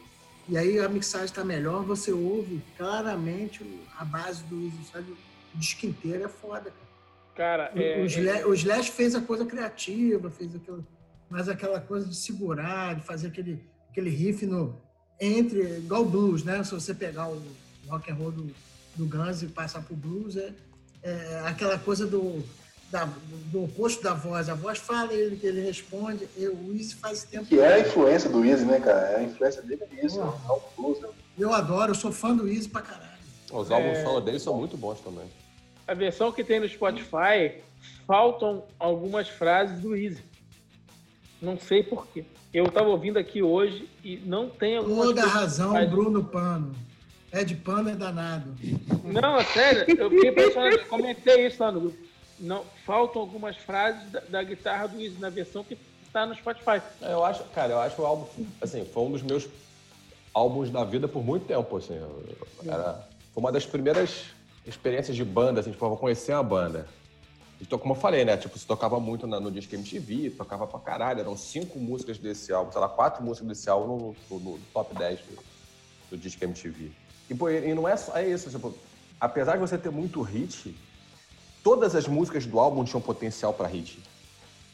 E aí a mixagem está melhor, você ouve claramente a base do Stradlin. O disco inteiro é foda, cara. Cara, O- é, o, Slash, o Slash fez a coisa criativa, fez aquilo, mas aquela coisa de segurar, de fazer aquele, aquele riff no, entre, igual o blues, né? Se você pegar o rock and roll do, do Guns e passar pro blues, é, é aquela coisa do, da- do oposto da voz. A voz fala, ele, ele responde, e o Easy faz tempo. Que é a influência do Easy, né, cara? A influência dele é isso, Uhum. é o blues, né? Eu adoro, eu sou fã do Easy pra caralho. Os álbuns É. solo dele são muito bons também. a versão que tem no Spotify, faltam algumas frases do Easy. Não sei porquê. Eu tava ouvindo aqui hoje e não tem algumas Toda razão, Bruno Pano. É de pano é danado. Não, é sério, eu fiquei pensando, eu comentei isso lá no grupo. Não, faltam algumas frases da, da guitarra do Easy na versão que tá no Spotify. É, Eu acho, cara, eu acho o álbum, assim, foi um dos meus álbuns da vida por muito tempo, assim. Era, foi uma das primeiras experiências de banda, assim, tipo, eu vou conhecer uma banda. Então, como eu falei, né? Tipo, se tocava muito na, no Disque MTV, tocava pra caralho. Eram cinco músicas desse álbum, sei lá, quatro músicas desse álbum no, no, no top 10 do, do Disque MTV. E, pô, e não é só é isso, tipo, apesar de você ter muito hit, todas as músicas do álbum tinham potencial pra hit.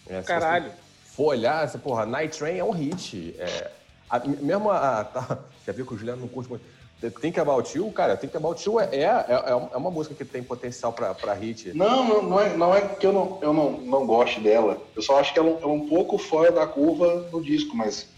É, Caralho. for olhar, você, porra, Night Train é um hit. É, a, mesmo a. Tá, [laughs] já viu que o Juliano não curte muito. Think About You, cara, Think About You é, é, é, é uma música que tem potencial pra, pra hit. Não, não, não, é, não é que eu, não, eu não, não goste dela. Eu só acho que ela é um pouco fora da curva no disco, mas.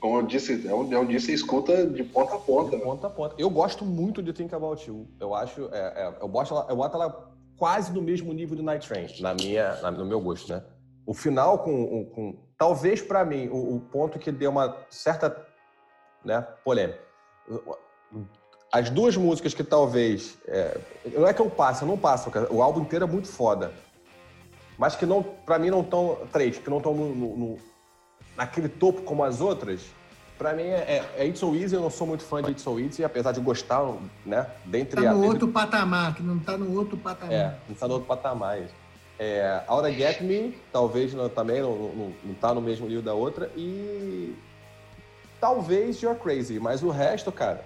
Como eu disse, é um, é um você escuta de ponta a ponta. De né? ponta a ponta. Eu gosto muito de Think About You. Eu acho. É, é, eu, boto ela, eu boto ela quase no mesmo nível do Night Train, na minha, na, no meu gosto, né? O final com, com talvez para mim o, o, ponto que deu uma certa, né, polêmica as duas músicas que talvez. É, não é que eu passo, eu não passo, o álbum inteiro é muito foda. Mas que não, pra mim não estão. Três, que não estão no, no, no, naquele topo como as outras. Pra mim é, é, é It's So Easy, eu não sou muito fã de It's So Easy, apesar de gostar, né? Dentre tá no a, outro patamar, que não tá no outro patamar. É, não tá no outro patamar. É, Aura Get Me, talvez não, também não, não, não tá no mesmo nível da outra. E talvez You're Crazy, mas o resto, cara,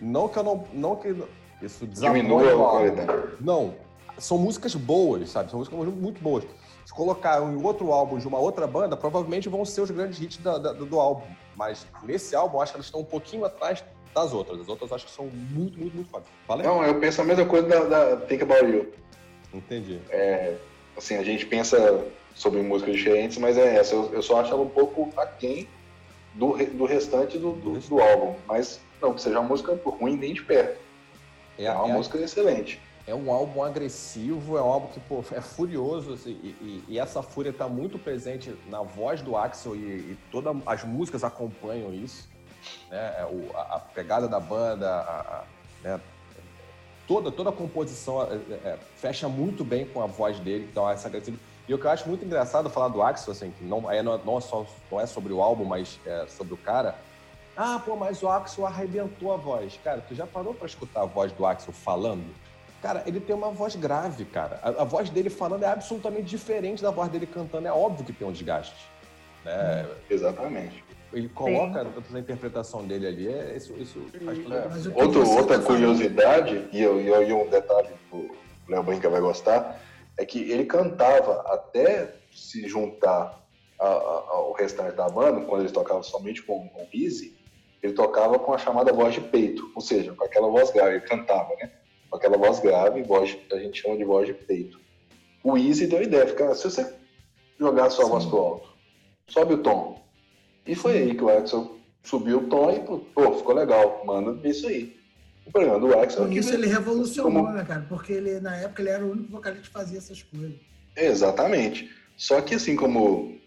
não que eu não. não que isso diminui a qualidade. Não. São músicas boas, sabe? São músicas muito boas. Se colocar em outro álbum de uma outra banda, provavelmente vão ser os grandes hits da, da, do álbum. Mas nesse álbum, eu acho que elas estão um pouquinho atrás das outras. As outras acho que são muito, muito, muito fodas. Não, eu penso a mesma coisa da, da Think About You. Entendi. É, assim, a gente pensa sobre músicas diferentes, mas é essa. Eu, eu só acho ela um pouco aquém do, do restante do, do, do álbum. Mas não que seja uma música ruim nem de perto. É, é uma é, música excelente. É um álbum agressivo, é um álbum que pô, é furioso, assim, e, e, e, essa fúria está muito presente na voz do Axel e, e todas as músicas acompanham isso. Né? É, o, a, a, pegada da banda, a, a, né? toda, toda a composição é, é, fecha muito bem com a voz dele, então essa agressividade. E o que eu acho muito engraçado falar do Axel, assim, que não é, não é, só, não é sobre o álbum, mas é sobre o cara, ah, pô, mas o Axel arrebentou a voz. Cara, tu já parou para escutar a voz do Axel falando? Cara, ele tem uma voz grave, cara. A, a, voz dele falando é absolutamente diferente da voz dele cantando. É óbvio que tem um desgaste. Né? Hum, exatamente. Ele coloca Sim. a interpretação dele ali, é, isso, isso faz tudo. É. Outro, outra curiosidade, e, eu, e um detalhe que o Léo Brinca vai gostar, é que ele cantava até se juntar ao restante da banda, quando eles tocavam somente com, com Easy, ele tocava com a chamada voz de peito, ou seja, com aquela voz grave, ele cantava, né? Com aquela voz grave, voz, a gente chama de voz de peito. O Easy deu ideia, fica, se você jogar a sua Sim. voz pro alto, sobe o tom. E foi aí que o Axel subiu o tom e, pô, ficou legal, manda isso aí. O problema do Axel Por é isso ele revolucionou, como... né, cara? Porque ele, na época, ele era o único vocalista que fazia essas coisas. Exatamente. Só que, assim como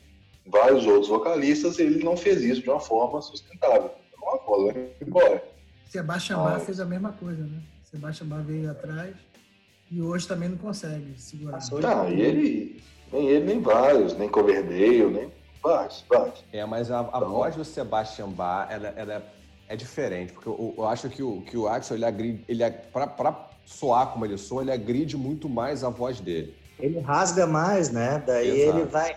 vários outros vocalistas, ele não fez isso de uma forma sustentável uma bola, né? embora. Sebastião Bar fez a mesma coisa, né? Sebastião Bar veio atrás e hoje também não consegue segurar. Não, e ele, nem ele, nem vários, nem Coverdale, nem vários, vários. É, mas a, a então, voz do Sebastião Bar, ela, ela é diferente, porque eu, eu, acho que o, que o Axel, ele agride, ele, pra, pra soar como ele soa, ele agride muito mais a voz dele. Ele rasga mais, né? Daí Exato. ele vai.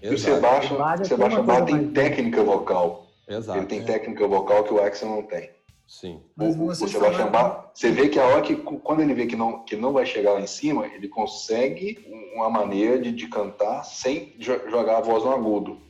E o Sebastião, Sebastião Bar tem técnica vocal. Exato. Ele tem técnica vocal que o Axel não tem. Sim. O, você, vai chamar, você vê que a hora que, quando ele vê que não, que não vai chegar lá em cima, ele consegue uma maneira de, de cantar sem jogar a voz no agudo.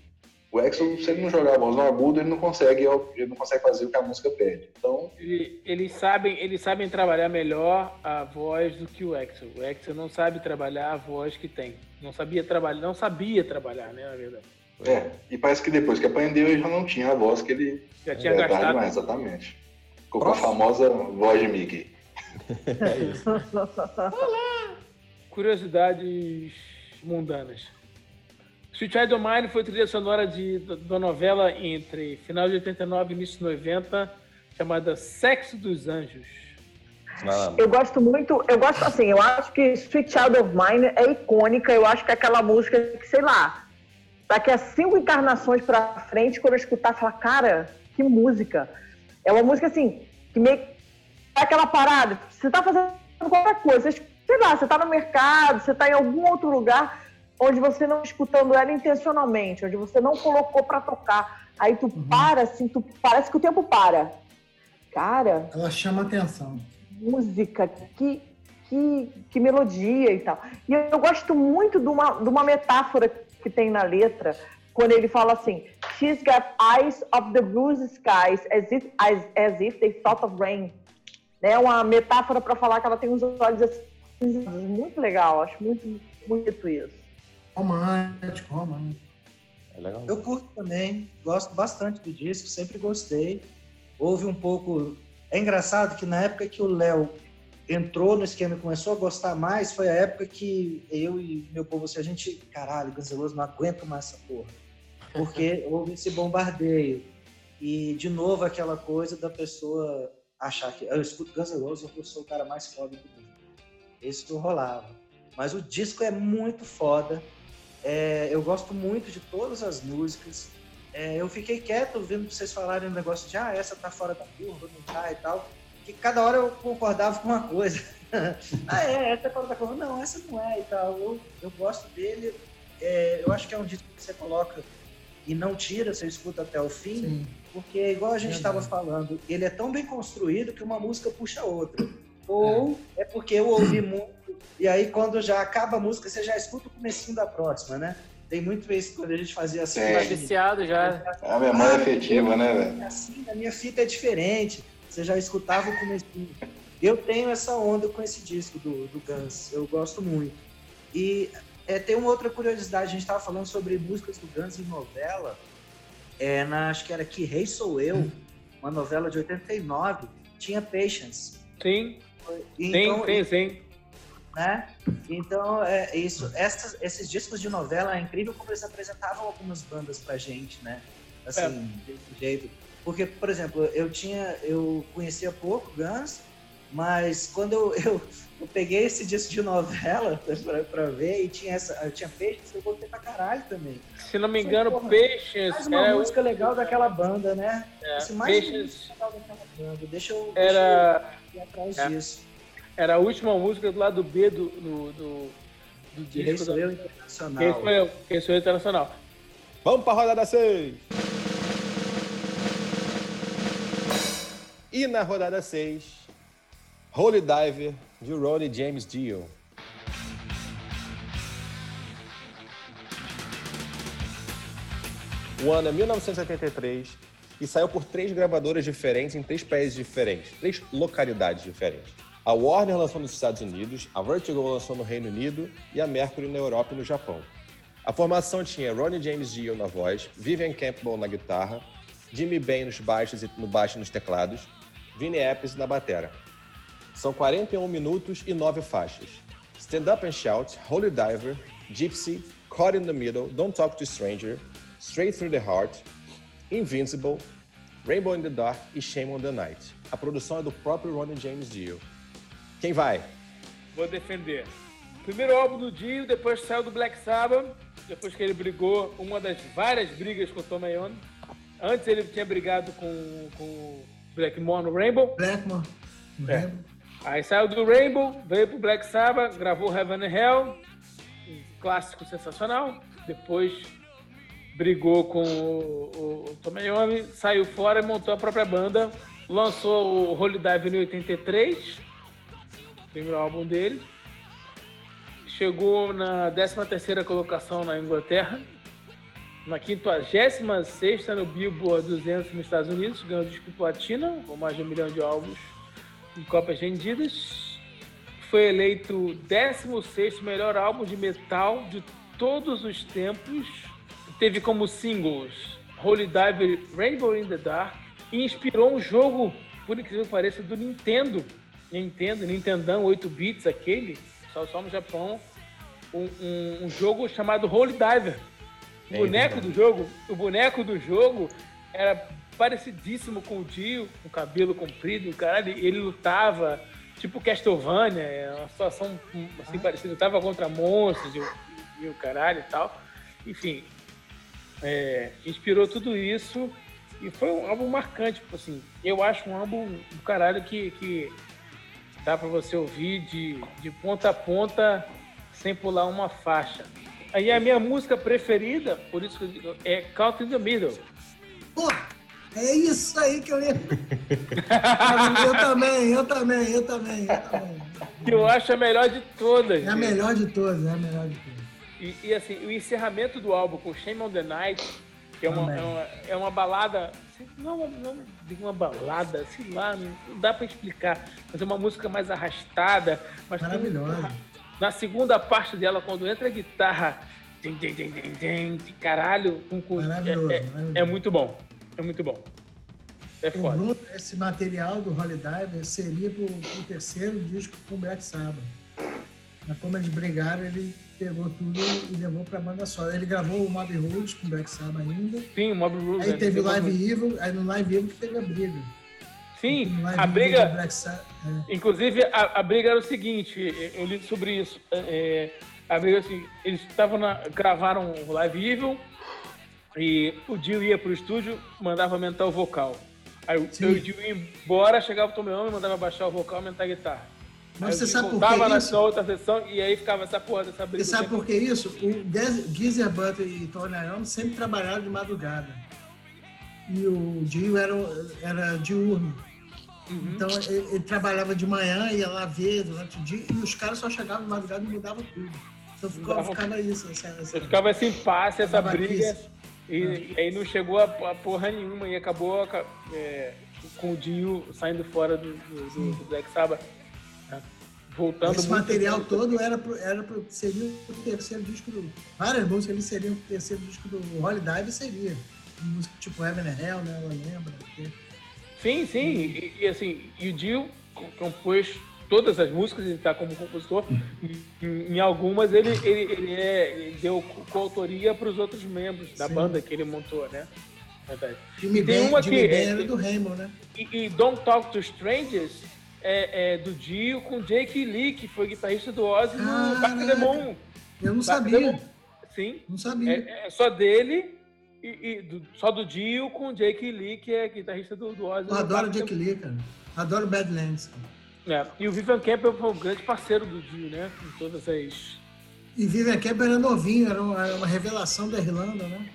O Axel, se ele não jogar a voz no agudo, ele não consegue, ele não consegue fazer o que a música pede. Então, ele, eles sabem, eles sabem trabalhar melhor a voz do que o Axel. O Axel não sabe trabalhar a voz que tem. Não sabia trabalhar, não sabia trabalhar, né, na verdade. É, e parece que depois que aprendeu ele já não tinha a voz que ele já tinha é, gastado. Mais, exatamente. Com a famosa voz de Mickey. é isso. Olá! Curiosidades mundanas. Sweet Child O' Mine foi trilha sonora de, da novela entre final de 89 e início de 90, chamada Sexo dos Anjos. Eu gosto muito, eu gosto assim, eu acho que Sweet Child of Mine é icônica, eu acho que é aquela música que, sei lá, daqui a cinco encarnações pra frente, quando eu escutar, falar, cara, que música. É uma música assim, que meio. Aquela parada, você tá fazendo qualquer coisa, você sei lá, você tá no mercado, você tá em algum outro lugar onde você não escutando ela intencionalmente, onde você não colocou para tocar. Aí tu uhum. para, assim, tu parece que o tempo para. Cara. Ela chama atenção. Música, que, que, que melodia e tal. E eu, eu gosto muito de uma, de uma metáfora que tem na letra, quando ele fala assim: She's got eyes of the blue skies, as if, as, as if they thought of rain. É uma metáfora para falar que ela tem uns olhos assim, muito legal, acho muito bonito isso. Romântico, romântico. É legal. Eu curto também, gosto bastante do disco, sempre gostei. Houve um pouco. É engraçado que na época que o Léo entrou no esquema e começou a gostar mais, foi a época que eu e meu povo, assim, a gente, caralho, Guns N' Roses, não aguento mais essa porra. Porque houve esse bombardeio. E, de novo, aquela coisa da pessoa achar que eu escuto Guns N' Roses, eu sou o cara mais foda do mundo. Isso rolava. Mas o disco é muito foda. É, eu gosto muito de todas as músicas. É, eu fiquei quieto vendo vocês falarem um negócio de ah, essa tá fora da curva, não tá e tal. Que cada hora eu concordava com uma coisa. [laughs] ah, é, essa é fora da curva. Não, essa não é e tal. Eu, eu gosto dele. É, eu acho que é um disco que você coloca e não tira, você escuta até o fim, Sim. porque, igual a gente estava falando, ele é tão bem construído que uma música puxa a outra. Ou é. é porque eu ouvi muito e aí, quando já acaba a música, você já escuta o comecinho da próxima, né? Tem muito isso quando a gente fazia assim. Tá viciado já. É a memória ah, efetiva, né, velho? Assim, a minha fita é diferente. Você já escutava o comecinho. Eu tenho essa onda com esse disco do, do Guns. Eu gosto muito. E é, tem uma outra curiosidade. A gente estava falando sobre músicas do Guns em novela. É, na, acho que era Que Rei Sou Eu, uma novela de 89. Tinha Patience. Sim. Então, sim, sim, sim né? Então, é isso. Essas, esses discos de novela é incrível como eles apresentavam algumas bandas pra gente, né? Assim, é. desse jeito. Porque, por exemplo, eu tinha, eu conhecia pouco Guns, mas quando eu, [laughs] eu, eu peguei esse disco de novela [laughs] pra, pra ver e tinha essa, eu tinha Peixes, eu botei pra caralho também. Se não me engano, Falei, Peixes. Mais uma é música legal daquela banda, né? É, Esse mais Peixes... legal daquela banda. Deixa eu, deixa Era... eu ir atrás é. disso. Era a última música do lado B do, do, do, do disco. Quem eu Internacional. Quem foi eu? Quem sou eu Internacional. Vamos para a rodada 6. E na rodada 6, Holy Diver, de Ronnie James Dio. O ano é 1983 e saiu por três gravadoras diferentes em três países diferentes, três localidades diferentes. A Warner lançou nos Estados Unidos, a Vertigo lançou no Reino Unido e a Mercury na Europa e no Japão. A formação tinha Ronnie James Dio na voz, Vivian Campbell na guitarra, Jimmy Bain nos baixos e no baixo e nos teclados, Vinnie Appice na batera. São 41 minutos e 9 faixas. Stand Up and Shout, Holy Diver, Gypsy, Caught in the Middle, Don't Talk to Stranger, Straight Through the Heart, Invincible, Rainbow in the Dark e Shame on the Night. A produção é do próprio Ronnie James Dio. Quem vai? Vou defender. Primeiro álbum do Dio, depois saiu do Black Sabbath, depois que ele brigou, uma das várias brigas com o Tom Iommi. Antes ele tinha brigado com, com Blackmore no Rainbow. Blackmore no é. Rainbow. Aí saiu do Rainbow, veio pro Black Sabbath, gravou Heaven and Hell, um clássico sensacional. Depois brigou com o, o, o Tom Iommi, saiu fora e montou a própria banda. Lançou o Holy Dive em 83, primeiro álbum dele. Chegou na 13ª colocação na Inglaterra, na 56ª no Billboard 200 nos Estados Unidos, ganhou disco platina, com mais de um milhão de álbuns em cópias vendidas. Foi eleito 16º melhor álbum de metal de todos os tempos. Teve como singles Holy Diver Rainbow in the Dark e inspirou um jogo, por incrível que pareça, do Nintendo, Nintendo, Nintendão 8 bits, aquele, só, só no Japão, um, um, um jogo chamado Holy Diver. O é, boneco do jogo, o boneco do jogo era parecidíssimo com o Dio, com o cabelo comprido, caralho, ele lutava tipo Castlevania, é uma situação assim ah. parecida, lutava contra monstros e, e, o caralho e tal. Enfim, é, inspirou tudo isso e foi um álbum marcante, tipo assim, eu acho um álbum do caralho que, que dá para você ouvir de, de ponta a ponta sem pular uma faixa. Aí a minha música preferida, por isso que eu digo, é Count in the Middle. Pô, é isso aí que eu ia. eu também, eu também, eu também, eu também. Que eu acho a melhor de todas. É a melhor de todas, é a melhor de todas. E, e, assim, o encerramento do álbum com Shame on the Night, que é uma, é uma, é uma balada não, não digo uma balada, sei lá, não dá para explicar. Mas é uma música mais arrastada. Mas Maravilhosa. Tem, na segunda parte dela, quando entra a guitarra, din, din, din, din, din, caralho, com, é, maravilhoso. é, muito bom. É muito bom. É foda. Bruno, esse material do Holy Diver seria pro, pro terceiro disco com o Black Sabbath. Mas como eles brigaram, ele pegou tudo e levou pra banda só. Ele gravou o Mob Rules com o Black Sabbath ainda. Sim, o Mob Rules. Aí teve o Live Evil, aí no Live Evil que teve a briga. Sim, a briga. É. Inclusive, a, a, briga era o seguinte: eu li sobre isso. É, a briga assim, eles estavam na, gravaram o Live Evil e o Dio ia pro estúdio, mandava aumentar o vocal. Aí o Dio ia embora, chegava o Tom Leone, mandava baixar o vocal, aumentar a guitarra. Mas aí você sabe por que na isso? outra sessão e aí ficava essa porra dessa briga. Você sabe por que isso? O Geezer Butler e Tony Iommi sempre trabalharam de madrugada. E o Dio era, era diurno. Uhum. Então ele, ele, trabalhava de manhã, ia lá ver durante o dia, e os caras só chegavam de madrugada e mudavam tudo. Então ficava, ficava isso. Essa, essa, ficava esse impasse, essa briga. E, e, aí não chegou a, a, porra nenhuma e acabou é, com o Dio saindo fora do, do, do Black Sabbath. Né? Voltando Esse material tempo. todo era, pro, era pro, seria o terceiro disco do. Várias músicas ali seriam o terceiro disco do Holy Dive seria. Música tipo Heaven and Hell, né? Ela lembra. Porque... Sim, sim. E, e, assim, e o Dio compôs todas as músicas, ele está como compositor. em, em, algumas ele, ele, ele, é, ele deu coautoria para os outros membros da sim. banda que ele montou, né? Verdade. Jimmy tem ben, uma Jimmy que é, do Raymond, né? E, e, Don't Talk to Strangers é, é, do Dio com Jake Lee, que foi guitarrista do Ozzy ah, no Parque Demon. Eu não sabia. Sim. Não sabia. É, é só dele e, e do, só do Dio com Jake Lee, que é guitarrista do, do Ozzy. Eu adoro Jake Lee, cara. Adoro Badlands. É, e o Vivian Campbell foi um grande parceiro do Dio, né? Em todas as. E Vivian Campbell era novinho, era uma, uma revelação da Irlanda, né?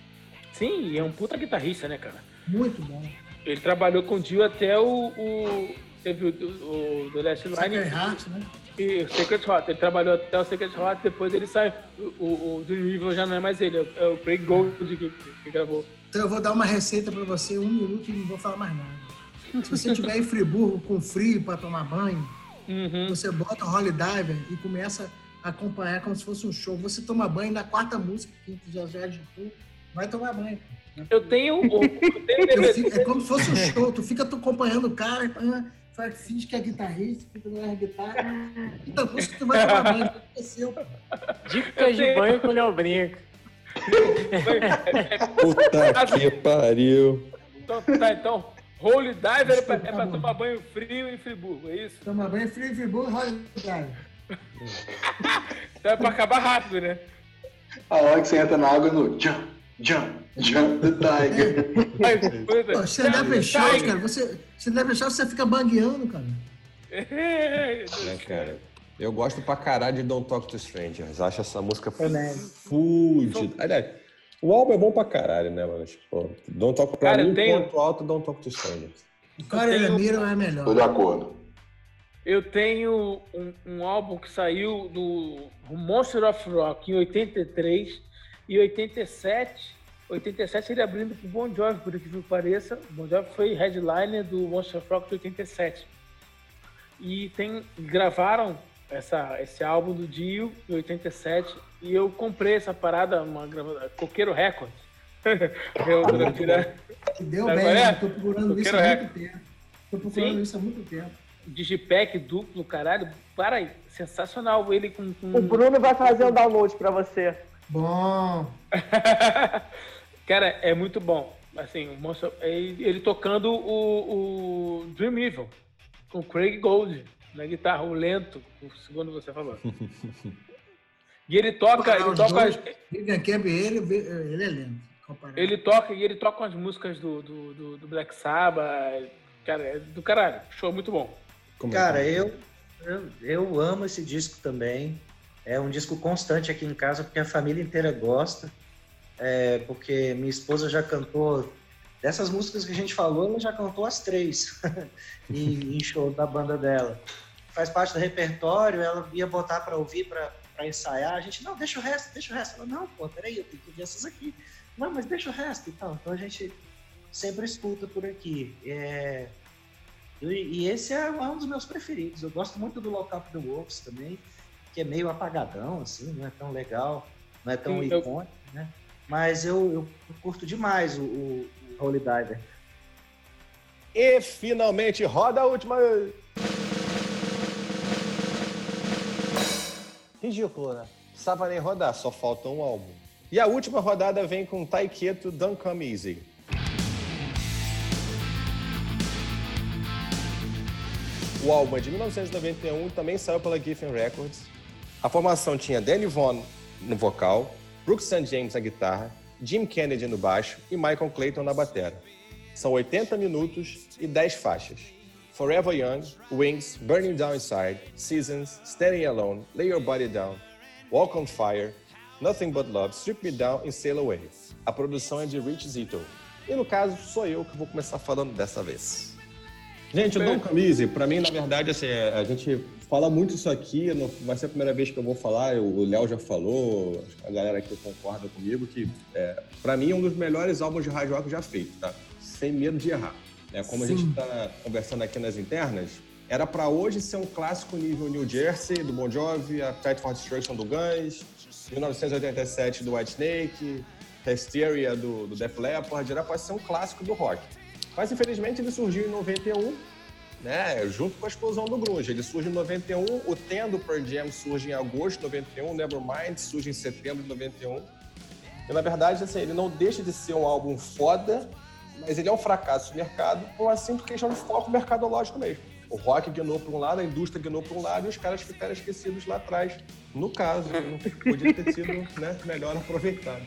Sim, e é um puta guitarrista, né, cara? Muito bom. Ele trabalhou com o Dio até o. o teve o, o, The Last Line. Sacred Heart, né? E o Secret Heart. Ele trabalhou até o Secret Heart, depois ele sai. O, o, o Dream Evil já não é mais ele, é o Craig Gold que, que gravou. Então eu vou dar uma receita pra você, um minuto e não vou falar mais nada. Se você estiver em Friburgo com frio para tomar banho, uhum. você bota o Holy Diver e começa a acompanhar como se fosse um show. Você toma banho na quarta música, que já já de tu, vai tomar banho. Eu tenho. Eu tenho fico, é como se fosse um show, tu fica tu acompanhando o cara, faz, finge que é guitarrista, fica na guitarra. Então, que tu vai tomar banho, aconteceu. Dicas de banho com o Léo Brinco. [laughs] Puta que pariu. Então, tá, então. Holy Diver é pra, é pra tomar banho frio em Friburgo, é isso? Tomar banho frio em Friburgo, Holy Diver. [laughs] então é pra acabar rápido, né? A hora que você entra na água no jump, jump, jump the tiger. [laughs] Pô, você deve fechar, cara. Você, você deve fechar, você fica bangueando, cara. É, cara. Eu gosto pra caralho de Don't Talk to Strangers. Acho essa música fudida. Aliás, o álbum é bom pra caralho, né, mano? Tipo, Don't Talk pra Cara, mim, tenho... ponto alto, Don't Talk to Strangers. O cara tenho... Miro é melhor. Tô de acordo. Eu tenho um, um, álbum que saiu do Monster of Rock em 83 e 87. 87 ele abrindo pro Bon Jovi, por que pareça. O Bon Jovi foi headliner do Monster of Rock de 87. E tem, gravaram essa, esse álbum do Dio, em 87, e eu comprei essa parada, uma gravadora, Coqueiro Records. [laughs] eu tirar. Deu bem, é? tô procurando isso há muito tempo. Tô procurando Sim. isso há muito tempo. Digipack duplo, caralho, para aí, sensacional ele com, com... O Bruno vai fazer o um download para você. Bom. [laughs] Cara, é muito bom. Assim, o monstro, ele, ele tocando o, o Dream Evil com o Craig Gold na guitarra, o lento, segundo você falou. [laughs] E ele toca. Ele toca. Vivian Camp, ele, ele é lento. Ele toca e ele toca as músicas do, do, do, do Black Sabbath. Cara, é do caralho. Show muito bom. Como Cara, é? eu, Eu, eu amo esse disco também. É um disco constante aqui em casa, porque a família inteira gosta. É, porque minha esposa já cantou dessas músicas que a gente falou, ela já cantou as três [laughs] em, em show da banda dela. Faz parte do repertório, ela ia botar para ouvir, para ensaiar. A gente, não, deixa o resto, deixa o resto. Ela, não, pô, peraí, eu tenho que ouvir essas aqui. Não, mas deixa o resto e tal. Então a gente sempre escuta por aqui. É... E, e, esse é um dos meus preferidos. Eu gosto muito do Lock Up the Wolves também, que é meio apagadão, assim, não é tão legal, não é tão Sim, icônico, eu... né? Mas eu, eu, eu, curto demais o, o, o Holy Diver. E finalmente roda a última. Ridículo, né? Precisava nem rodar, só falta um álbum. E a última rodada vem com Taiketo Don't Come Easy. O álbum é de 1991 e também saiu pela Giffen Records. A formação tinha Danny Vaughan no vocal, Brooks St. James na guitarra, Jim Kennedy no baixo e Michael Clayton na bateria. São 80 minutos e 10 faixas. Forever Young, Wings, Burning Down Inside, Seasons, Standing Alone, Lay Your Body Down, Walk on Fire, Nothing But Love, Strip Me Down e Sail Away. A produção é de Rich Zito. E no caso, sou eu que vou começar falando dessa vez. Gente, o Dom Camise, para mim, na verdade, assim, é, a gente fala muito isso aqui, não vai ser a primeira vez que eu vou falar, o Léo já falou, a galera aqui concorda comigo, que é, para mim é um dos melhores álbuns de hard rock já feito, tá? Sem medo de errar. É, como Sim. a gente está conversando aqui nas internas, era para hoje ser um clássico nível New Jersey, do Bon Jovi, Appetite for Destruction do Guns, 1987 do White Snake, Hysteria do, do Def Leppard, era para ser um clássico do rock. Mas infelizmente ele surgiu em 91, né, junto com a explosão do grunge. Ele surge em 91, o Tendo Pearl Jam surge em agosto de 91, Nevermind surge em setembro de 91. E na verdade, assim, ele não deixa de ser um álbum foda, mas ele é um fracasso de mercado por uma simples questão de foco mercadológico mesmo. O rock guinou para um lado, a indústria guinou para um lado e os caras ficaram esquecidos lá atrás. No caso, não podia ter sido né, melhor aproveitado.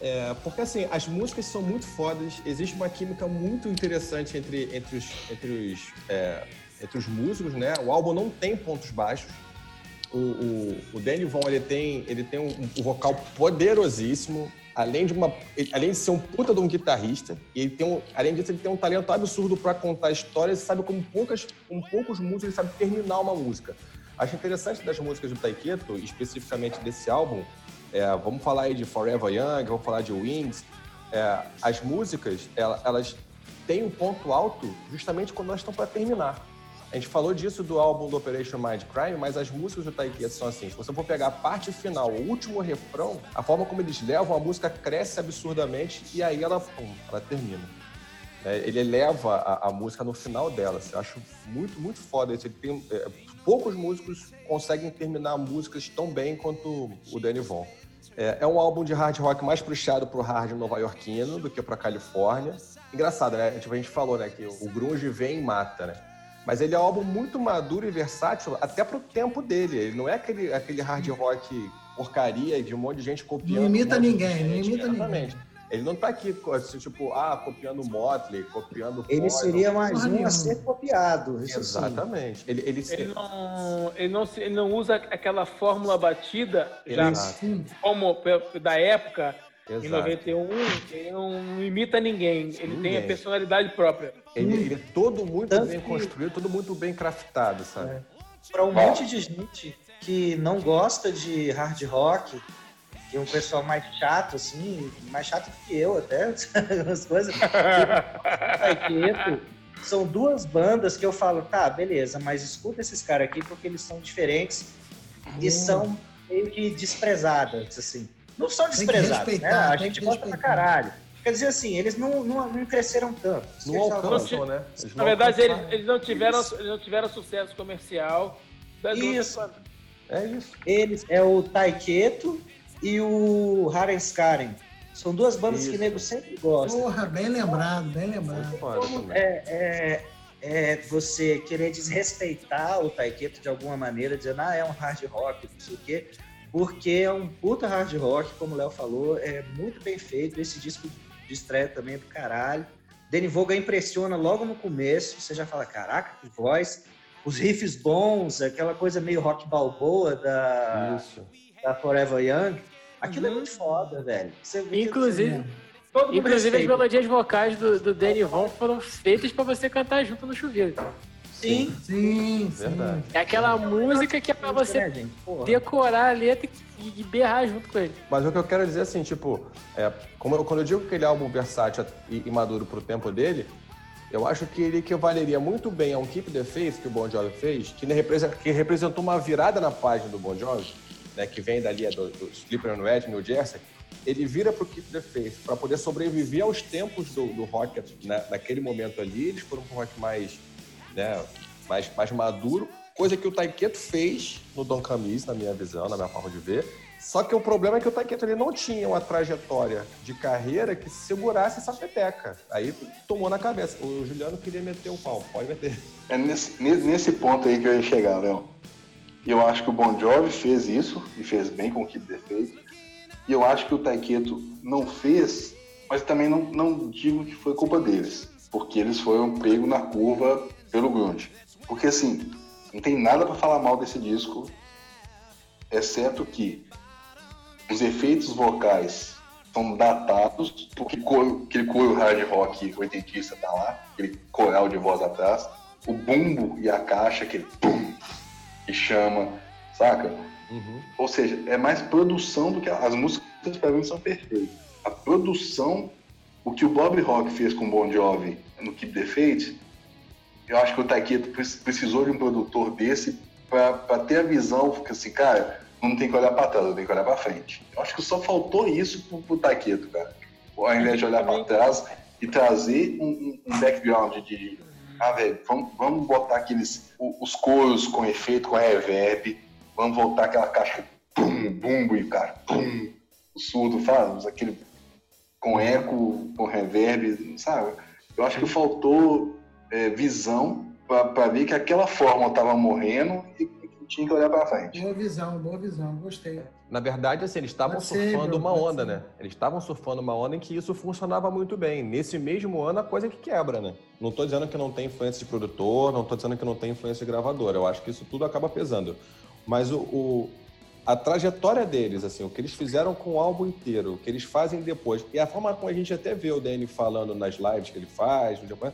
É, porque assim, as músicas são muito fodas, existe uma química muito interessante entre, entre, os, entre, os, é, entre os músicos, né? O álbum não tem pontos baixos. O, o, o Danny Von ele tem, ele tem um, um, vocal poderosíssimo, além de, uma, além de ser um puta de um guitarrista, e ele tem um, além disso, ele tem um talento absurdo para contar histórias sabe como poucas, como poucos músicos ele sabe terminar uma música. Acho interessante das músicas do Taiketo, especificamente desse álbum, é, vamos falar aí de Forever Young, vamos falar de Wings. É, as músicas, elas têm um ponto alto justamente quando elas estão para terminar. A gente falou disso do álbum do Operation Mind Crime, mas as músicas do Taiketo são assim. Se você for pegar a parte final, o último refrão, a forma como eles levam, a música cresce absurdamente e aí ela, pum, ela termina. É, ele eleva a, a, música no final dela. Assim, eu acho muito, muito foda isso. Ele tem, é, poucos músicos conseguem terminar músicas tão bem quanto o Danny Von. É, é, um álbum de hard rock mais puxado pro hard nova-iorquino do que pra Califórnia. Engraçado, né? Tipo, a gente falou, né, que o grunge vem e mata, né? Mas ele é um álbum muito maduro e versátil até pro tempo dele. Ele não é aquele, aquele hard rock porcaria de um monte de gente copiando. Não imita um ninguém, não imita Exatamente. ninguém. Ele não tá aqui, assim, tipo, ah, copiando Motley, copiando... Ele seria mais um a ser copiado. Exatamente. Ele, ele, ele, não, ele, não, ele não usa aquela fórmula batida, já como da época, Exato. em 91, ele não imita ninguém. Ele ninguém. tem a personalidade própria. Ele, ele é todo muito Tanto bem que... construído, todo muito bem craftado, sabe? É. Para um monte de gente que não gosta de hard rock, que é um pessoal mais chato, assim, mais chato do que eu até, [laughs] as coisas. são duas bandas que eu falo, tá, beleza, mas escuta esses caras aqui porque eles são diferentes e hum. são meio que desprezadas, assim. Não são desprezadas, né? A gente gosta pra caralho. Quer dizer assim, eles não, não, não cresceram tanto. Não alcançam, né? Eles Na verdade, eles, eles, não tiveram, eles não tiveram sucesso comercial. Isso. É isso. Eles é o Taiketo e o Karen. São duas bandas Isso. que o nego sempre gosta. Porra, bem lembrado, bem lembrado. É, é, é você querer desrespeitar o Taiketo de alguma maneira, dizendo, ah, é um hard rock, não sei o quê, porque é um puta hard rock, como o Léo falou, é muito bem feito. Esse disco de estreia também é do caralho. Danny Voga impressiona logo no começo, você já fala, caraca, que voz. os riffs bons, aquela coisa meio rock balboa da, Isso. da Forever Young. Aquilo é uhum. é muito foda, velho. Inclusive, inclusive as melodias vocais do, do Danny Von foram feitas para você cantar junto no chuveiro. Sim, sim, verdade. É aquela música que é pra você é, decorar a letra e berrar junto com ele. Mas o que eu quero dizer assim, tipo, é, como eu, quando eu digo que ele é álbum versátil e, e maduro pro tempo dele, eu acho que ele equivaleria muito bem a um Keep the Faith que o Bon Jovi fez, que, representa, que representou uma virada na página do Bon Jovi, né, que vem dali do, do Slipper and Red, New Jersey, ele vira pro Keep the Faith para poder sobreviver aos tempos do, do rock né, naquele momento ali. Eles foram pro rock mais né, mais, mais maduro, coisa que o Taiketo fez no Don Camis, na minha visão, na minha forma de ver. Só que o problema é que o Taiketo ele não tinha uma trajetória de carreira que segurasse essa peteca. Aí tomou na cabeça. O Juliano queria meter o pau, pode meter. É nesse, nesse ponto aí que eu ia chegar, Léo. Eu acho que o Bon Jovi fez isso, e fez bem com o Keep Defeito. E eu acho que o Taiketo não fez, mas também não, não digo que foi culpa deles, porque eles foram pego na curva pelo grunge. Porque assim, não tem nada para falar mal desse disco, exceto que os efeitos vocais são datados, porque aquele coro hard rock oitentista tá lá, aquele coral de voz atrás, o bumbo e a caixa, aquele pum, que chama, saca? Uhum. Ou seja, é mais produção do que as músicas para mim são perfeitas. A produção, o que o Bob Rock fez com o Bon Jovi no Keep the Faith, eu acho que o Taquito precisou de um produtor desse para ter a visão, porque assim, cara, não tem que olhar para trás, tem que olhar para frente. Eu acho que só faltou isso pro, pro Taquito, cara. Ao invés de olhar para trás e trazer um, um background de, ah, velho, vamos, vamos botar aqueles, os coros com efeito, com reverb, vamos voltar aquela caixa pum, bumbo e cara, pum, o surdo faz aquele com eco, com reverb, sabe? Eu acho que faltou é, visão para ver que aquela forma estava morrendo e tinha que olhar para frente. Boa visão, boa visão, gostei. Na verdade, assim, eles estavam surfando uma onda, né? Eles estavam surfando uma onda em que isso funcionava muito bem. Nesse mesmo ano, a coisa que quebra, né? Não estou dizendo que não tem influência de produtor, não estou dizendo que não tem influência de gravador. Eu acho que isso tudo acaba pesando. Mas o, o, a trajetória deles, assim, o que eles fizeram com o álbum inteiro, o que eles fazem depois, e a forma como a gente até vê o Danny falando nas lives que ele faz, no Japão,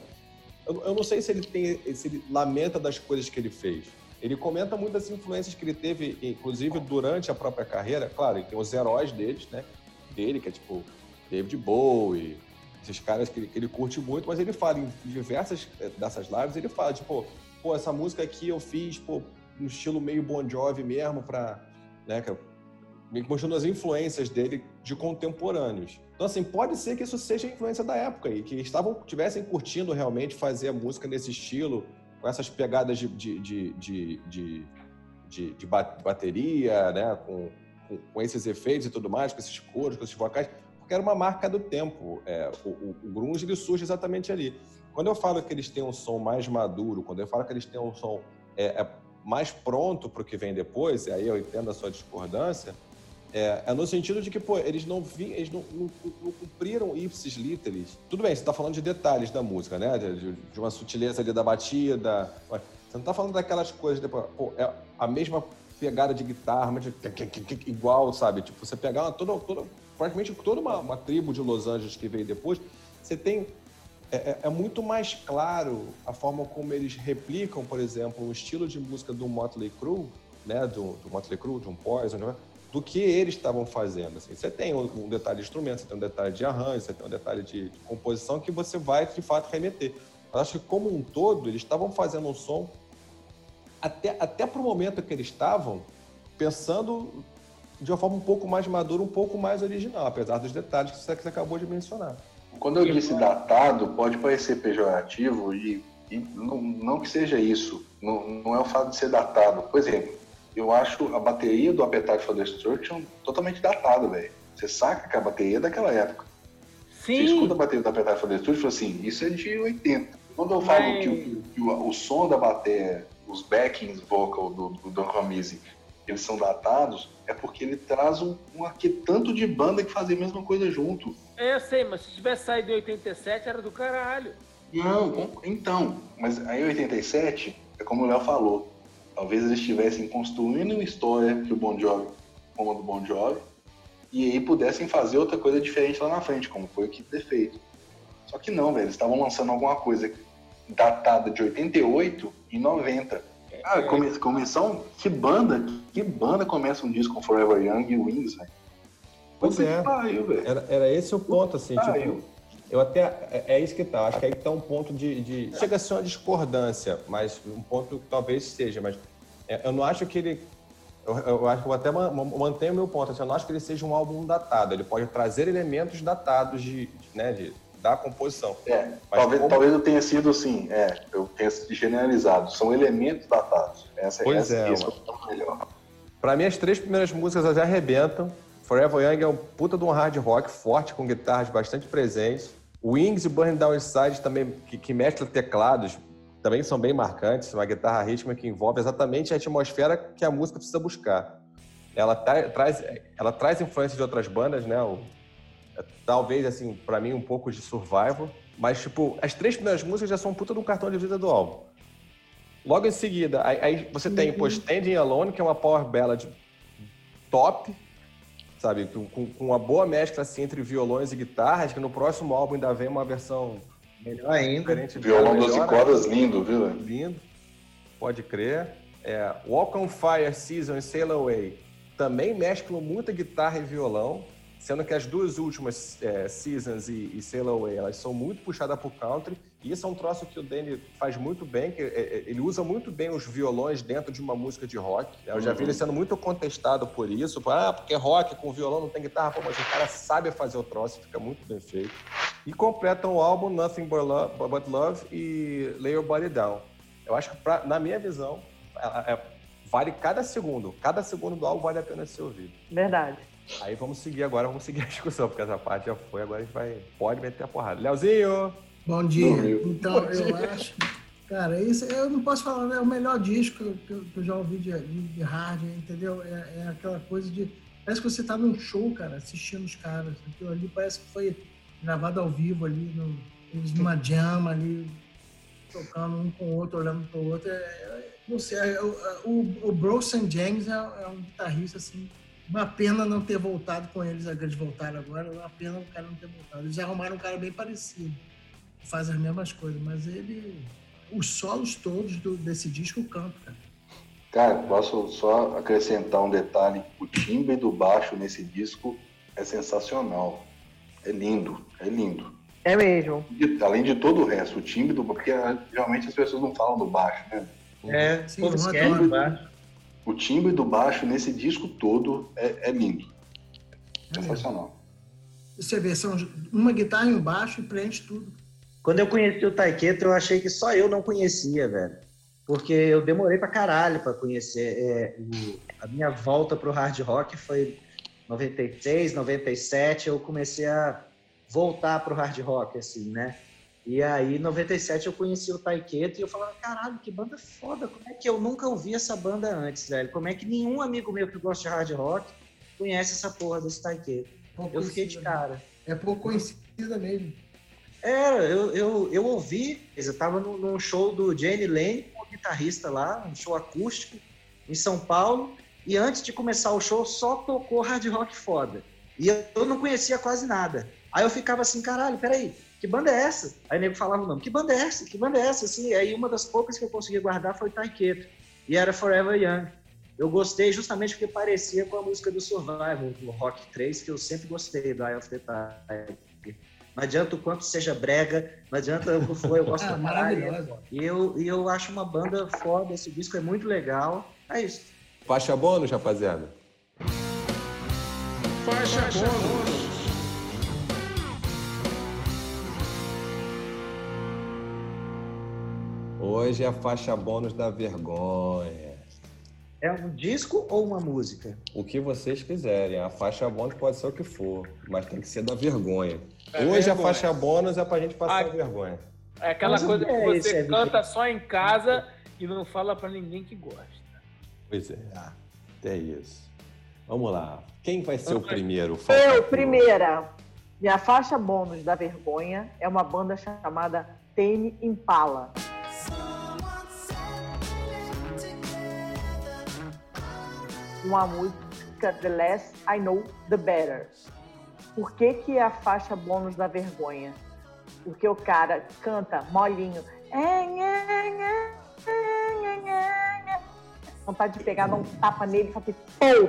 eu, eu não sei se ele tem, se ele lamenta das coisas que ele fez. Ele comenta muitas influências que ele teve, inclusive durante a própria carreira. Claro, ele tem os heróis deles, né? Dele, que é tipo David Bowie, esses caras que ele, que ele curte muito, mas ele fala em diversas eh, dessas lives, ele fala, tipo, pô, essa música aqui eu fiz, pô, no estilo meio Bon Jovi mesmo, pra, né, eu, mostrando as influências dele de contemporâneos. Então, assim, pode ser que isso seja influência da época e que estavam tivessem curtindo realmente fazer a música nesse estilo, com essas pegadas de, de, de, de, de bateria, né? Com, com, com, esses efeitos e tudo mais, com esses coros, com esses vocais, porque era uma marca do tempo. É, o, o, o grunge ele surge exatamente ali. Quando eu falo que eles têm um som mais maduro, quando eu falo que eles têm um som é, é mais pronto para o que vem depois, e aí eu entendo a sua discordância, é, é, no sentido de que, pô, eles não, vi, eles não, não, não cumpriram ipsis literis. Tudo bem, você está falando de detalhes da música, né? De, de, uma sutileza ali da batida. Você não está falando daquelas coisas, depois, pô, é a mesma pegada de guitarra, mas igual, sabe? Tipo, você pegar uma, toda, toda, praticamente toda uma, uma tribo de Los Angeles que veio depois, você tem é, é, é, muito mais claro a forma como eles replicam, por exemplo, o estilo de música do Motley Crue, né, do, do Motley Crue, de um Poison, do que eles estavam fazendo. Assim. Você tem um detalhe de instrumento, você tem um detalhe de arranjo, você tem um detalhe de, de composição que você vai, de fato, remeter. Mas acho que, como um todo, eles estavam fazendo um som, até, até para o momento que eles estavam, pensando de uma forma um pouco mais madura, um pouco mais original, apesar dos detalhes que você acabou de mencionar. Quando eu disse datado, pode parecer pejorativo e, e não, não, que seja isso. Não, não é o fato de ser datado. Por exemplo, eu acho a bateria do Appetite for Destruction totalmente datada, velho. Você saca que a bateria é daquela época. Sim. Você escuta a bateria do Appetite for Destruction e fala assim, isso é de 80. Quando eu falo Mas... que, que o, o, som da bateria, os backings vocal do, do Don Ramise, eles são datados, é porque ele traz um, um tanto de banda que fazia a mesma coisa junto. É, eu sei, mas se tivesse saído em 87 era do caralho. Não, então, mas aí em 87 é como o Léo falou. Talvez eles estivessem construindo uma história que o Bon Jovi, como a do Bon Jovi, e aí pudessem fazer outra coisa diferente lá na frente, como foi o que ter feito. Só que não, velho, eles estavam lançando alguma coisa datada de 88 e 90. Ah, come, começou, que banda, que banda começa um disco com Forever Young e Wings, velho? Pois é. Pariu, era, era esse o ponto, assim, tipo, eu até, é, é isso que tá, acho que aí tá um ponto de, de chega a ser uma discordância, mas um ponto que talvez seja, mas é, eu não acho que ele, eu, eu acho que eu até mantenho o meu ponto, assim, eu não acho que ele seja um álbum datado, ele pode trazer elementos datados de, de né, de, da composição. É, talvez, como... talvez eu tenha sido assim, é, eu tenha generalizado, são elementos datados. Essa, pois essa, é, esse é melhor. Para mim, as três primeiras músicas já arrebentam. Forever Young é um puta de um hard rock forte, com guitarras bastante presentes. Wings e Burning Down Inside também, que, que mescla teclados, também são bem marcantes. Uma guitarra rítmica que envolve exatamente a atmosfera que a música precisa buscar. Ela tra traz, ela traz influência de outras bandas, né? O, talvez, assim, para mim, um pouco de survival. Mas, tipo, as três primeiras músicas já são puta de um cartão de vida do álbum. Logo em seguida, aí, aí você tem, uhum. pô, Standing Alone, que é uma power ballad top, sabe? Com, com, uma boa mescla assim, entre violões e guitarras, que no próximo álbum ainda vem uma versão melhor ainda. Violão 12 cordas lindo, viu? Lindo, pode crer. É, Walk on Fire, Season e Sail Away também mesclam muita guitarra e violão, sendo que as duas últimas, é, Seasons e, e Sail Away, elas são muito puxadas pro country, e isso é um troço que o Danny faz muito bem, que é, é, ele usa muito bem os violões dentro de uma música de rock. Eu já vi ele sendo muito contestado por isso, ah, porque rock com violão não tem guitarra, Pô, mas o cara sabe fazer o troço, fica muito bem feito. E completam o álbum Nothing But Love, But Love e Lay Your Body Down. Eu acho que, pra, na minha visão, é, é, vale cada segundo. Cada segundo do álbum vale a pena ser ouvido. Verdade. Aí vamos seguir agora, vamos seguir a discussão, porque essa parte já foi, agora a gente vai. Pode meter a porrada. Leozinho! Bom dia. Então, Bom dia. eu acho. Cara, isso eu não posso falar, é o melhor disco que eu, que eu já ouvi de, de, de hard, entendeu? É, é, aquela coisa de. Parece que você tá num show, cara, assistindo os caras. Aquilo ali parece que foi gravado ao vivo ali, no, eles numa jam ali, tocando um com o outro, olhando pro outro. É, é não sei, é, o, o, o Bronson James é, é um guitarrista assim uma pena não ter voltado com eles, eles voltaram agora, uma pena o cara não ter voltado. Eles arrumaram um cara bem parecido, faz as mesmas coisas, mas ele. Os solos todos do, desse disco cantam, cara. Cara, posso só acrescentar um detalhe: o timbre do baixo nesse disco é sensacional. É lindo, é lindo. É mesmo. além de todo o resto, o timbre do. Porque geralmente as pessoas não falam do baixo, né? É, Sim, todos querem baixo o timbre do baixo nesse disco todo é, é lindo. É Sensacional. Você vê, são uma guitarra e um baixo e preenche tudo. Quando eu conheci o Taiketo, eu achei que só eu não conhecia, velho. Porque eu demorei pra caralho pra conhecer. É, o, a minha volta pro hard rock foi 96, 97. Eu comecei a voltar pro hard rock, assim, né? E aí, em 97, eu conheci o Taiketo e eu falava, caralho, que banda foda, como é que eu nunca ouvi essa banda antes, velho? Como é que nenhum amigo meu que gosta de hard rock conhece essa porra desse Taiketo? Eu fiquei de cara. É pouco conhecida mesmo. É, eu, eu, eu ouvi, eu tava num show do Jane Lane, um guitarrista lá, um show acústico, em São Paulo, e antes de começar o show só tocou hard rock foda. E eu não conhecia quase nada. Aí eu ficava assim, caralho, peraí, que banda é essa? Aí o nego falava o nome, que banda é essa? Que banda é essa? Assim, aí uma das poucas que eu consegui guardar foi Taiketo, e era Forever Young. Eu gostei justamente porque parecia com a música do Survival, do Rock 3, que eu sempre gostei, do Eye of the Tiger. Não adianta o quanto seja brega, não adianta o que for, eu [laughs] gosto ah, maravilhoso. E eu, e eu acho uma banda foda, esse disco é muito legal. É isso. Faixa bônus, rapaziada. Faixa bônus. Hoje é a faixa bônus da vergonha. É um disco ou uma música? O que vocês quiserem. A faixa bônus pode ser o que for, mas tem que ser da vergonha. É Hoje vergonha. a faixa bônus é pra gente passar a... vergonha. É aquela Mas coisa que é você canta só em casa e não fala para ninguém que gosta. Pois é, é isso. Vamos lá. Quem vai ser Vamos o primeiro? Eu, bônus? primeira. Minha faixa bônus da vergonha é uma banda chamada Tame Impala. Uma música The Less I Know The Better. Por que, que é a faixa bônus da vergonha? Porque o cara canta molinho. Vontade de pegar, dar um tapa nele, fazer pô,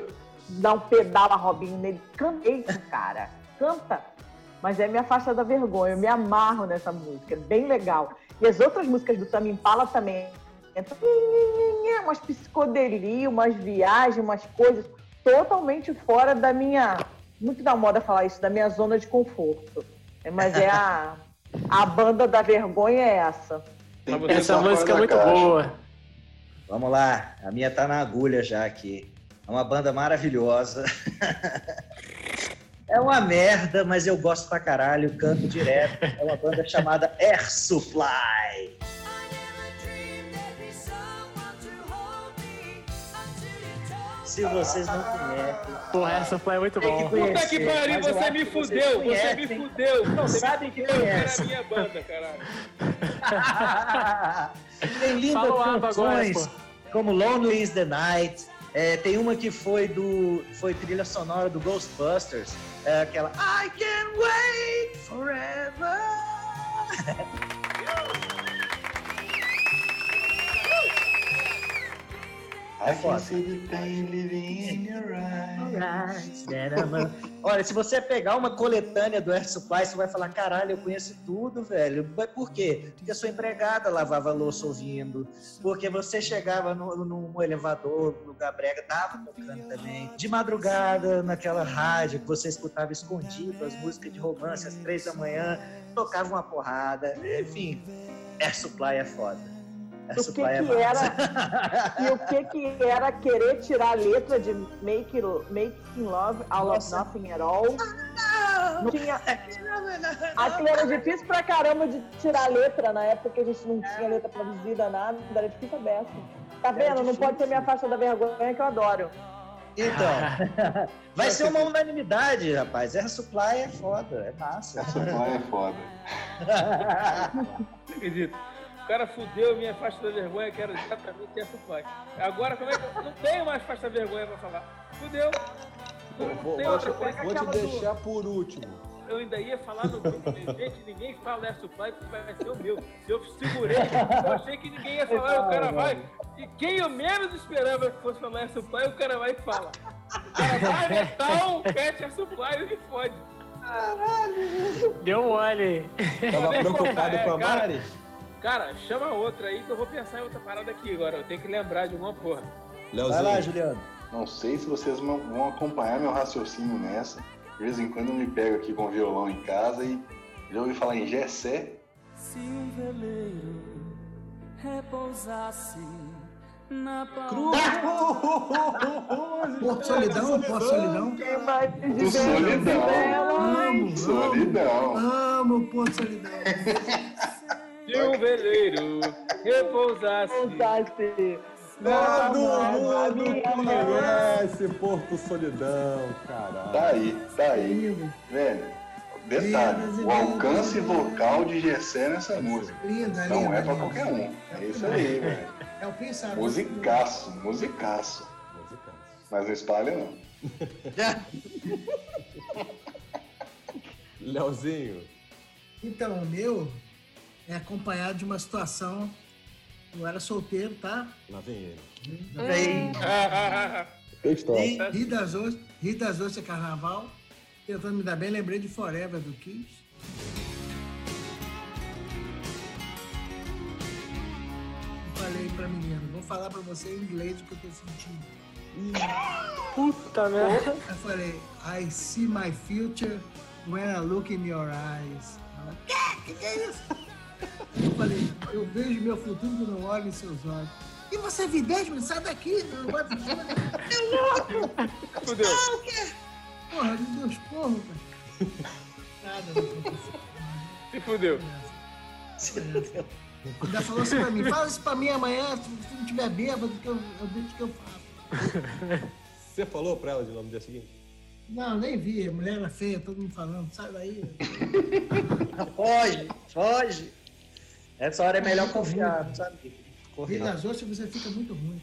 dar um pedal a Robinho nele. Canta isso, cara. Canta. Mas é minha faixa da vergonha. Eu me amarro nessa música. É bem legal. E as outras músicas do Tame Impala também. Umas psicodelias, umas viagens, umas coisas totalmente fora da minha. Muito da moda falar isso, da minha zona de conforto. Mas é a, a banda da vergonha é essa. Essa música é muito boa. Vamos lá, a minha tá na agulha já aqui. É uma banda maravilhosa. [laughs] é uma merda, mas eu gosto pra caralho, canto direto. É uma banda chamada Air Supply. Se vocês não conhecem. Porra, essa foi muito bom. Puta que pariu, você me fudeu, você me fudeu. Não, sabem que conhece. Era a minha banda, caralho. [laughs] Tem lindas canções agora, como Lonely is the Night. É, tem uma que foi do foi trilha sonora do Ghostbusters, é aquela I can wait forever. [laughs] É foda. Olha, se você pegar uma coletânea do Air Supply, você vai falar, caralho, eu conheço tudo, velho. Mas por quê? Porque a sua empregada lavava louça ouvindo, porque você chegava no, num elevador, no lugar brega, tava tocando também. De madrugada, naquela rádio que você escutava escondido, as músicas de romance às três da manhã, tocava uma porrada. Enfim, Air Supply é foda o que, que era [laughs] e o que que era querer tirar a letra de Make, Making Love Out Nossa. of Nothing at All. Não tinha. Aquilo era difícil pra caramba de tirar a letra na época que a gente não tinha letra traduzida, nada, era difícil aberto. Tá vendo? Não pode ser minha faixa da vergonha que eu adoro. Então, [laughs] vai ser uma unanimidade, rapaz. Air Supply é foda, é massa. Air Supply é foda. [laughs] Acredito. O cara fudeu minha faixa da vergonha, que era exatamente essa pai. Agora, como é que eu não tenho mais faixa da vergonha pra falar? Fudeu. Não vou, tem outra coisa. Vou te deixar do... por último. Eu ainda ia falar no grupo, gente, ninguém fala Air Supply porque vai ser o meu. Se eu segurei, eu achei que ninguém ia falar, o cara vai. E quem eu menos esperava que fosse falar Air Supply, o cara vai e fala. O cara vai metal, pet Air Supply e fode. Caralho! Deu mole. Tava preocupado com a Mari? Cara, chama outra aí que eu vou pensar em outra parada aqui agora. Eu tenho que lembrar de alguma porra. Leozinho. Vai lá, Juliano. Não sei se vocês vão acompanhar meu raciocínio nessa. De vez em quando eu me pego aqui com o violão em casa e já ouvi falar em Gessé. Se um veleiro repousasse na Cruz! [laughs] Porto Solidão, Porto Solidão. Do Solidão. Amo, Solidão. Amo Porto Solidão. [laughs] Se um veleiro repousasse. repousasse Todo mundo conhece Porto Solidão, caralho. Tá aí, tá aí. Velho, detalhe, o alcance vocal de Gessé nessa música. Linda, Não linda, é pra qualquer um. É isso aí, velho. É o pensar. Musicaço, musicaço. Mas não espalha, não. [laughs] Leozinho. Então, o meu é acompanhado de uma situação. Eu era solteiro, tá? Lá vem ele. Vem. [laughs] Ri das Ostras, Ri das Ostras Carnaval. Tentando me dar bem, lembrei de Forever do Kiss. Falei pra menina, vou falar pra você em inglês o que eu tô sentindo. [laughs] Puta merda. Eu falei, I see my future when I look in your eyes. Ela, que? Que é isso? Eu falei, eu vejo meu futuro quando eu olho em seus olhos. E você é vidente, sai daqui, não vai É louco! Fudeu. Não, o quê? Porra, me deu esporro, cara. Nada, não aconteceu. Se fudeu. Ainda falou assim pra mim, fala isso pra mim amanhã, se você não tiver bêbado, que eu, eu vejo que eu faço. Você falou pra ela de nome dia seguinte? Não, nem vi. A mulher era feia, todo mundo falando, sai daí. foge, foge. Essa hora é melhor confiar, sabe? Correr. das ostras você fica muito ruim.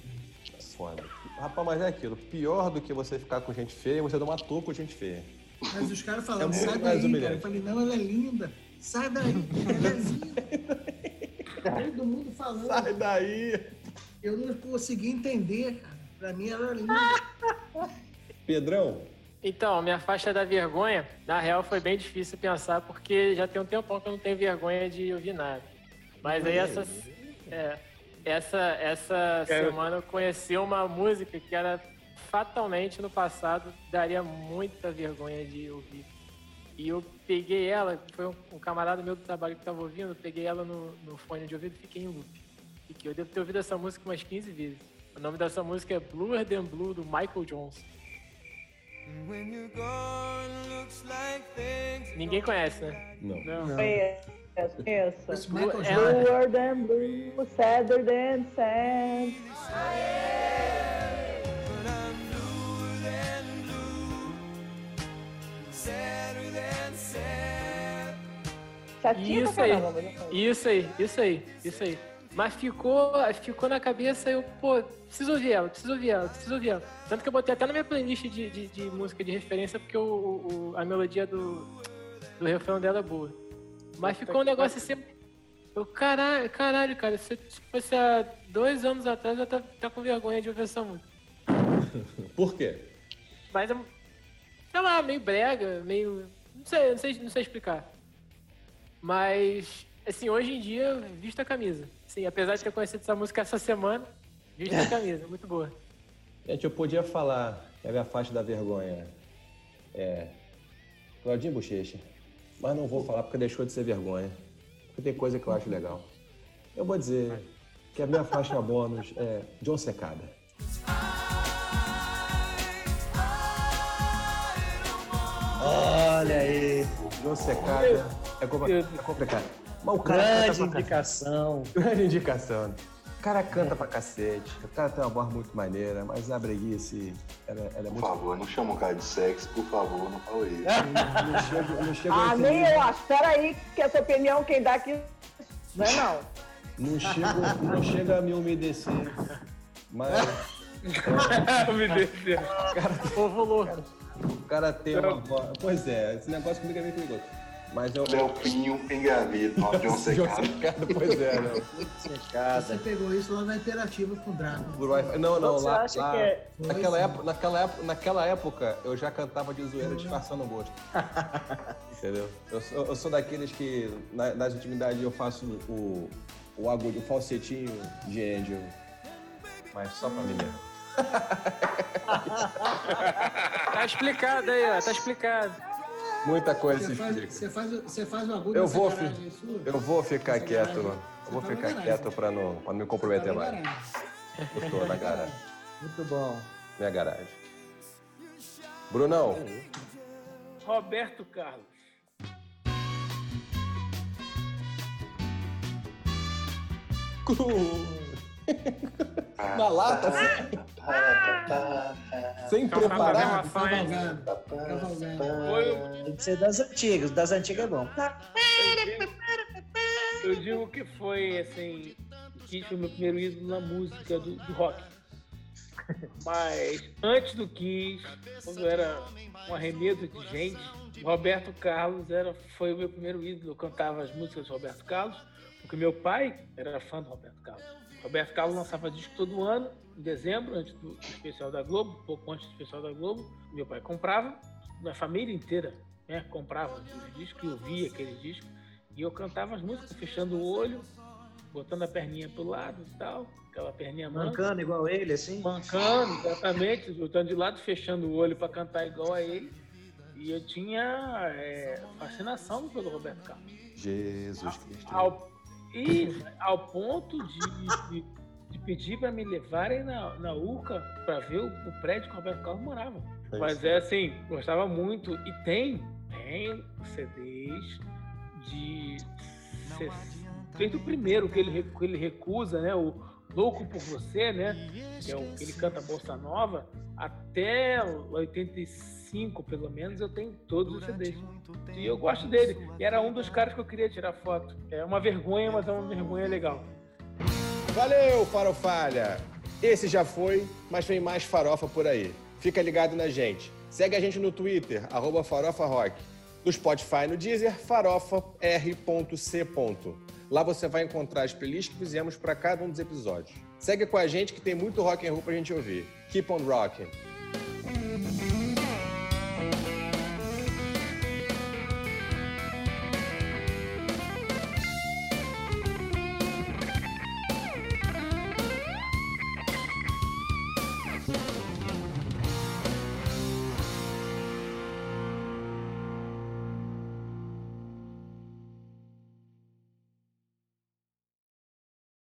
É foda. Rapaz, mas é aquilo. Pior do que você ficar com gente feia, você dar uma toa com gente feia. Mas os caras falaram, é sai daí, cara. Eu falei, não, ela é linda. Sai daí, ela é linda. [laughs] Todo mundo falando. Sai daí. Eu não consegui entender, cara. Pra mim ela é linda. [laughs] Pedrão, então, minha faixa da vergonha, na real, foi bem difícil pensar, porque já tem um tempão que eu não tenho vergonha de ouvir nada. Mas aí essa, é, essa, essa semana eu conheci uma música que era fatalmente no passado daria muita vergonha de ouvir. E eu peguei ela, foi um, um camarada meu do trabalho que estava ouvindo, peguei ela no, no fone de ouvido e fiquei em loop. Fiquei, eu devo ter ouvido essa música umas 15 vezes. O nome dessa música é Bluer Than Blue, do Michael Johnson. Ninguém conhece, né? Não. Não. Conheço, conheço. Bluer than blue, sadder than sand. Isso aí, isso aí, isso aí, isso aí. Mas ficou, ficou na cabeça, eu, pô, preciso ouvir ela, preciso ouvir ela, preciso ouvir ela. Tanto que eu botei até na minha playlist de, de, de música de referência, porque o, o, a melodia do, do refrão dela é boa. Mas ficou um negócio assim. Eu, caralho, caralho, cara, se fosse há dois anos atrás, eu tá, tá com vergonha de ouvir essa música. Por quê? Mas, sei lá, meio brega, meio. Não sei, não sei, não sei explicar. Mas, assim, hoje em dia, visto a camisa. Sim, apesar de ter conhecido essa música essa semana, visto a camisa, muito boa. Gente, eu podia falar que a minha faixa da vergonha é Claudinho Bochecha, mas não vou falar porque deixou de ser vergonha. Porque tem coisa que eu acho legal. Eu vou dizer que a minha faixa bônus é John Secada. Olha aí. John Secada é, é complicado. Mas o cara Grande indicação. Grande indicação. O cara canta pra cacete. O cara tem uma voz muito maneira, mas a breguice, ela, ela é muito. Por favor, não chama o cara de sexo, por favor, não fala isso. não, não chego, não chego ah, nem eu acho. Peraí, que essa opinião quem dá aqui não é não. Não, chego, não chega a me umedecer, mas. [laughs] umedecer. Cara, Povo louco. O cara tem uma voz. Pois é, esse negócio comigo é meio perigoso. Mas eu. Léo Pinho engravida, ó, John [laughs] Secada. John Secada, pois é, [laughs] não. Secada. Você pegou isso lá na Interativa com o Draco. Não, não, lá. lá é... naquela, época, naquela, época, naquela época eu já cantava de zoeira disfarçando o gosto. [laughs] Entendeu? Eu sou, eu sou daqueles que na, nas intimidades eu faço o, o agudo, o falsetinho de Angel. Mas só pra mim mesmo. tá explicado aí, ó. Tá explicado. Muita coisa você se faz, Você faz, você faz o agudo eu vou, fi, eu vou ficar quieto. Eu vou ficar quieto para não, pra não me comprometer mais. Eu tô na garagem. Muito bom. Minha garagem. Brunão. Roberto Carlos. Na lata, assim. Sem preparar. Tem que ser das antigas. Das antigas é bom. Eu digo que foi, assim, que foi meu primeiro ídolo na música do, do rock. Mas antes do Kiss, quando era um arremedo de gente, Roberto Carlos era, foi o meu primeiro ídolo. Eu cantava as músicas de Roberto Carlos, porque meu pai era fã do Roberto Carlos. Roberto Carlos lançava disco todo ano, em dezembro, antes do especial da Globo, pouco antes do especial da Globo. Meu pai comprava, minha família inteira né, comprava os discos e ouvia aquele disco. E eu cantava as músicas, fechando o olho, botando a perninha pro lado e tal, aquela perninha manca. Mancando igual ele, assim? Mancando, exatamente, botando de lado, fechando o olho para cantar igual a ele. E eu tinha é, fascinação pelo Roberto Carlos. Jesus Cristo. Ao, e ao ponto de, de, de pedir para me levarem na, na URCA para ver o, o, prédio que o Roberto Carlos morava. É Mas é assim, gostava muito. E tem, tem CDs de. Desde o primeiro que ele, que ele recusa, né? O Louco por Você, né? Que é o que ele canta Bolsa Nova, até 85 cinco, pelo menos, eu tenho todos os CDs. E eu gosto dele. E era um dos caras que eu queria tirar foto. É uma vergonha, mas é uma vergonha legal. Valeu, Farofalha! Esse já foi, mas vem mais farofa por aí. Fica ligado na gente. Segue a gente no Twitter, arroba farofarock. No Spotify, no Deezer, farofa.r.c. Lá você vai encontrar as playlists que fizemos para cada um dos episódios. Segue com a gente que tem muito rock and roll pra gente ouvir. Keep on rocking!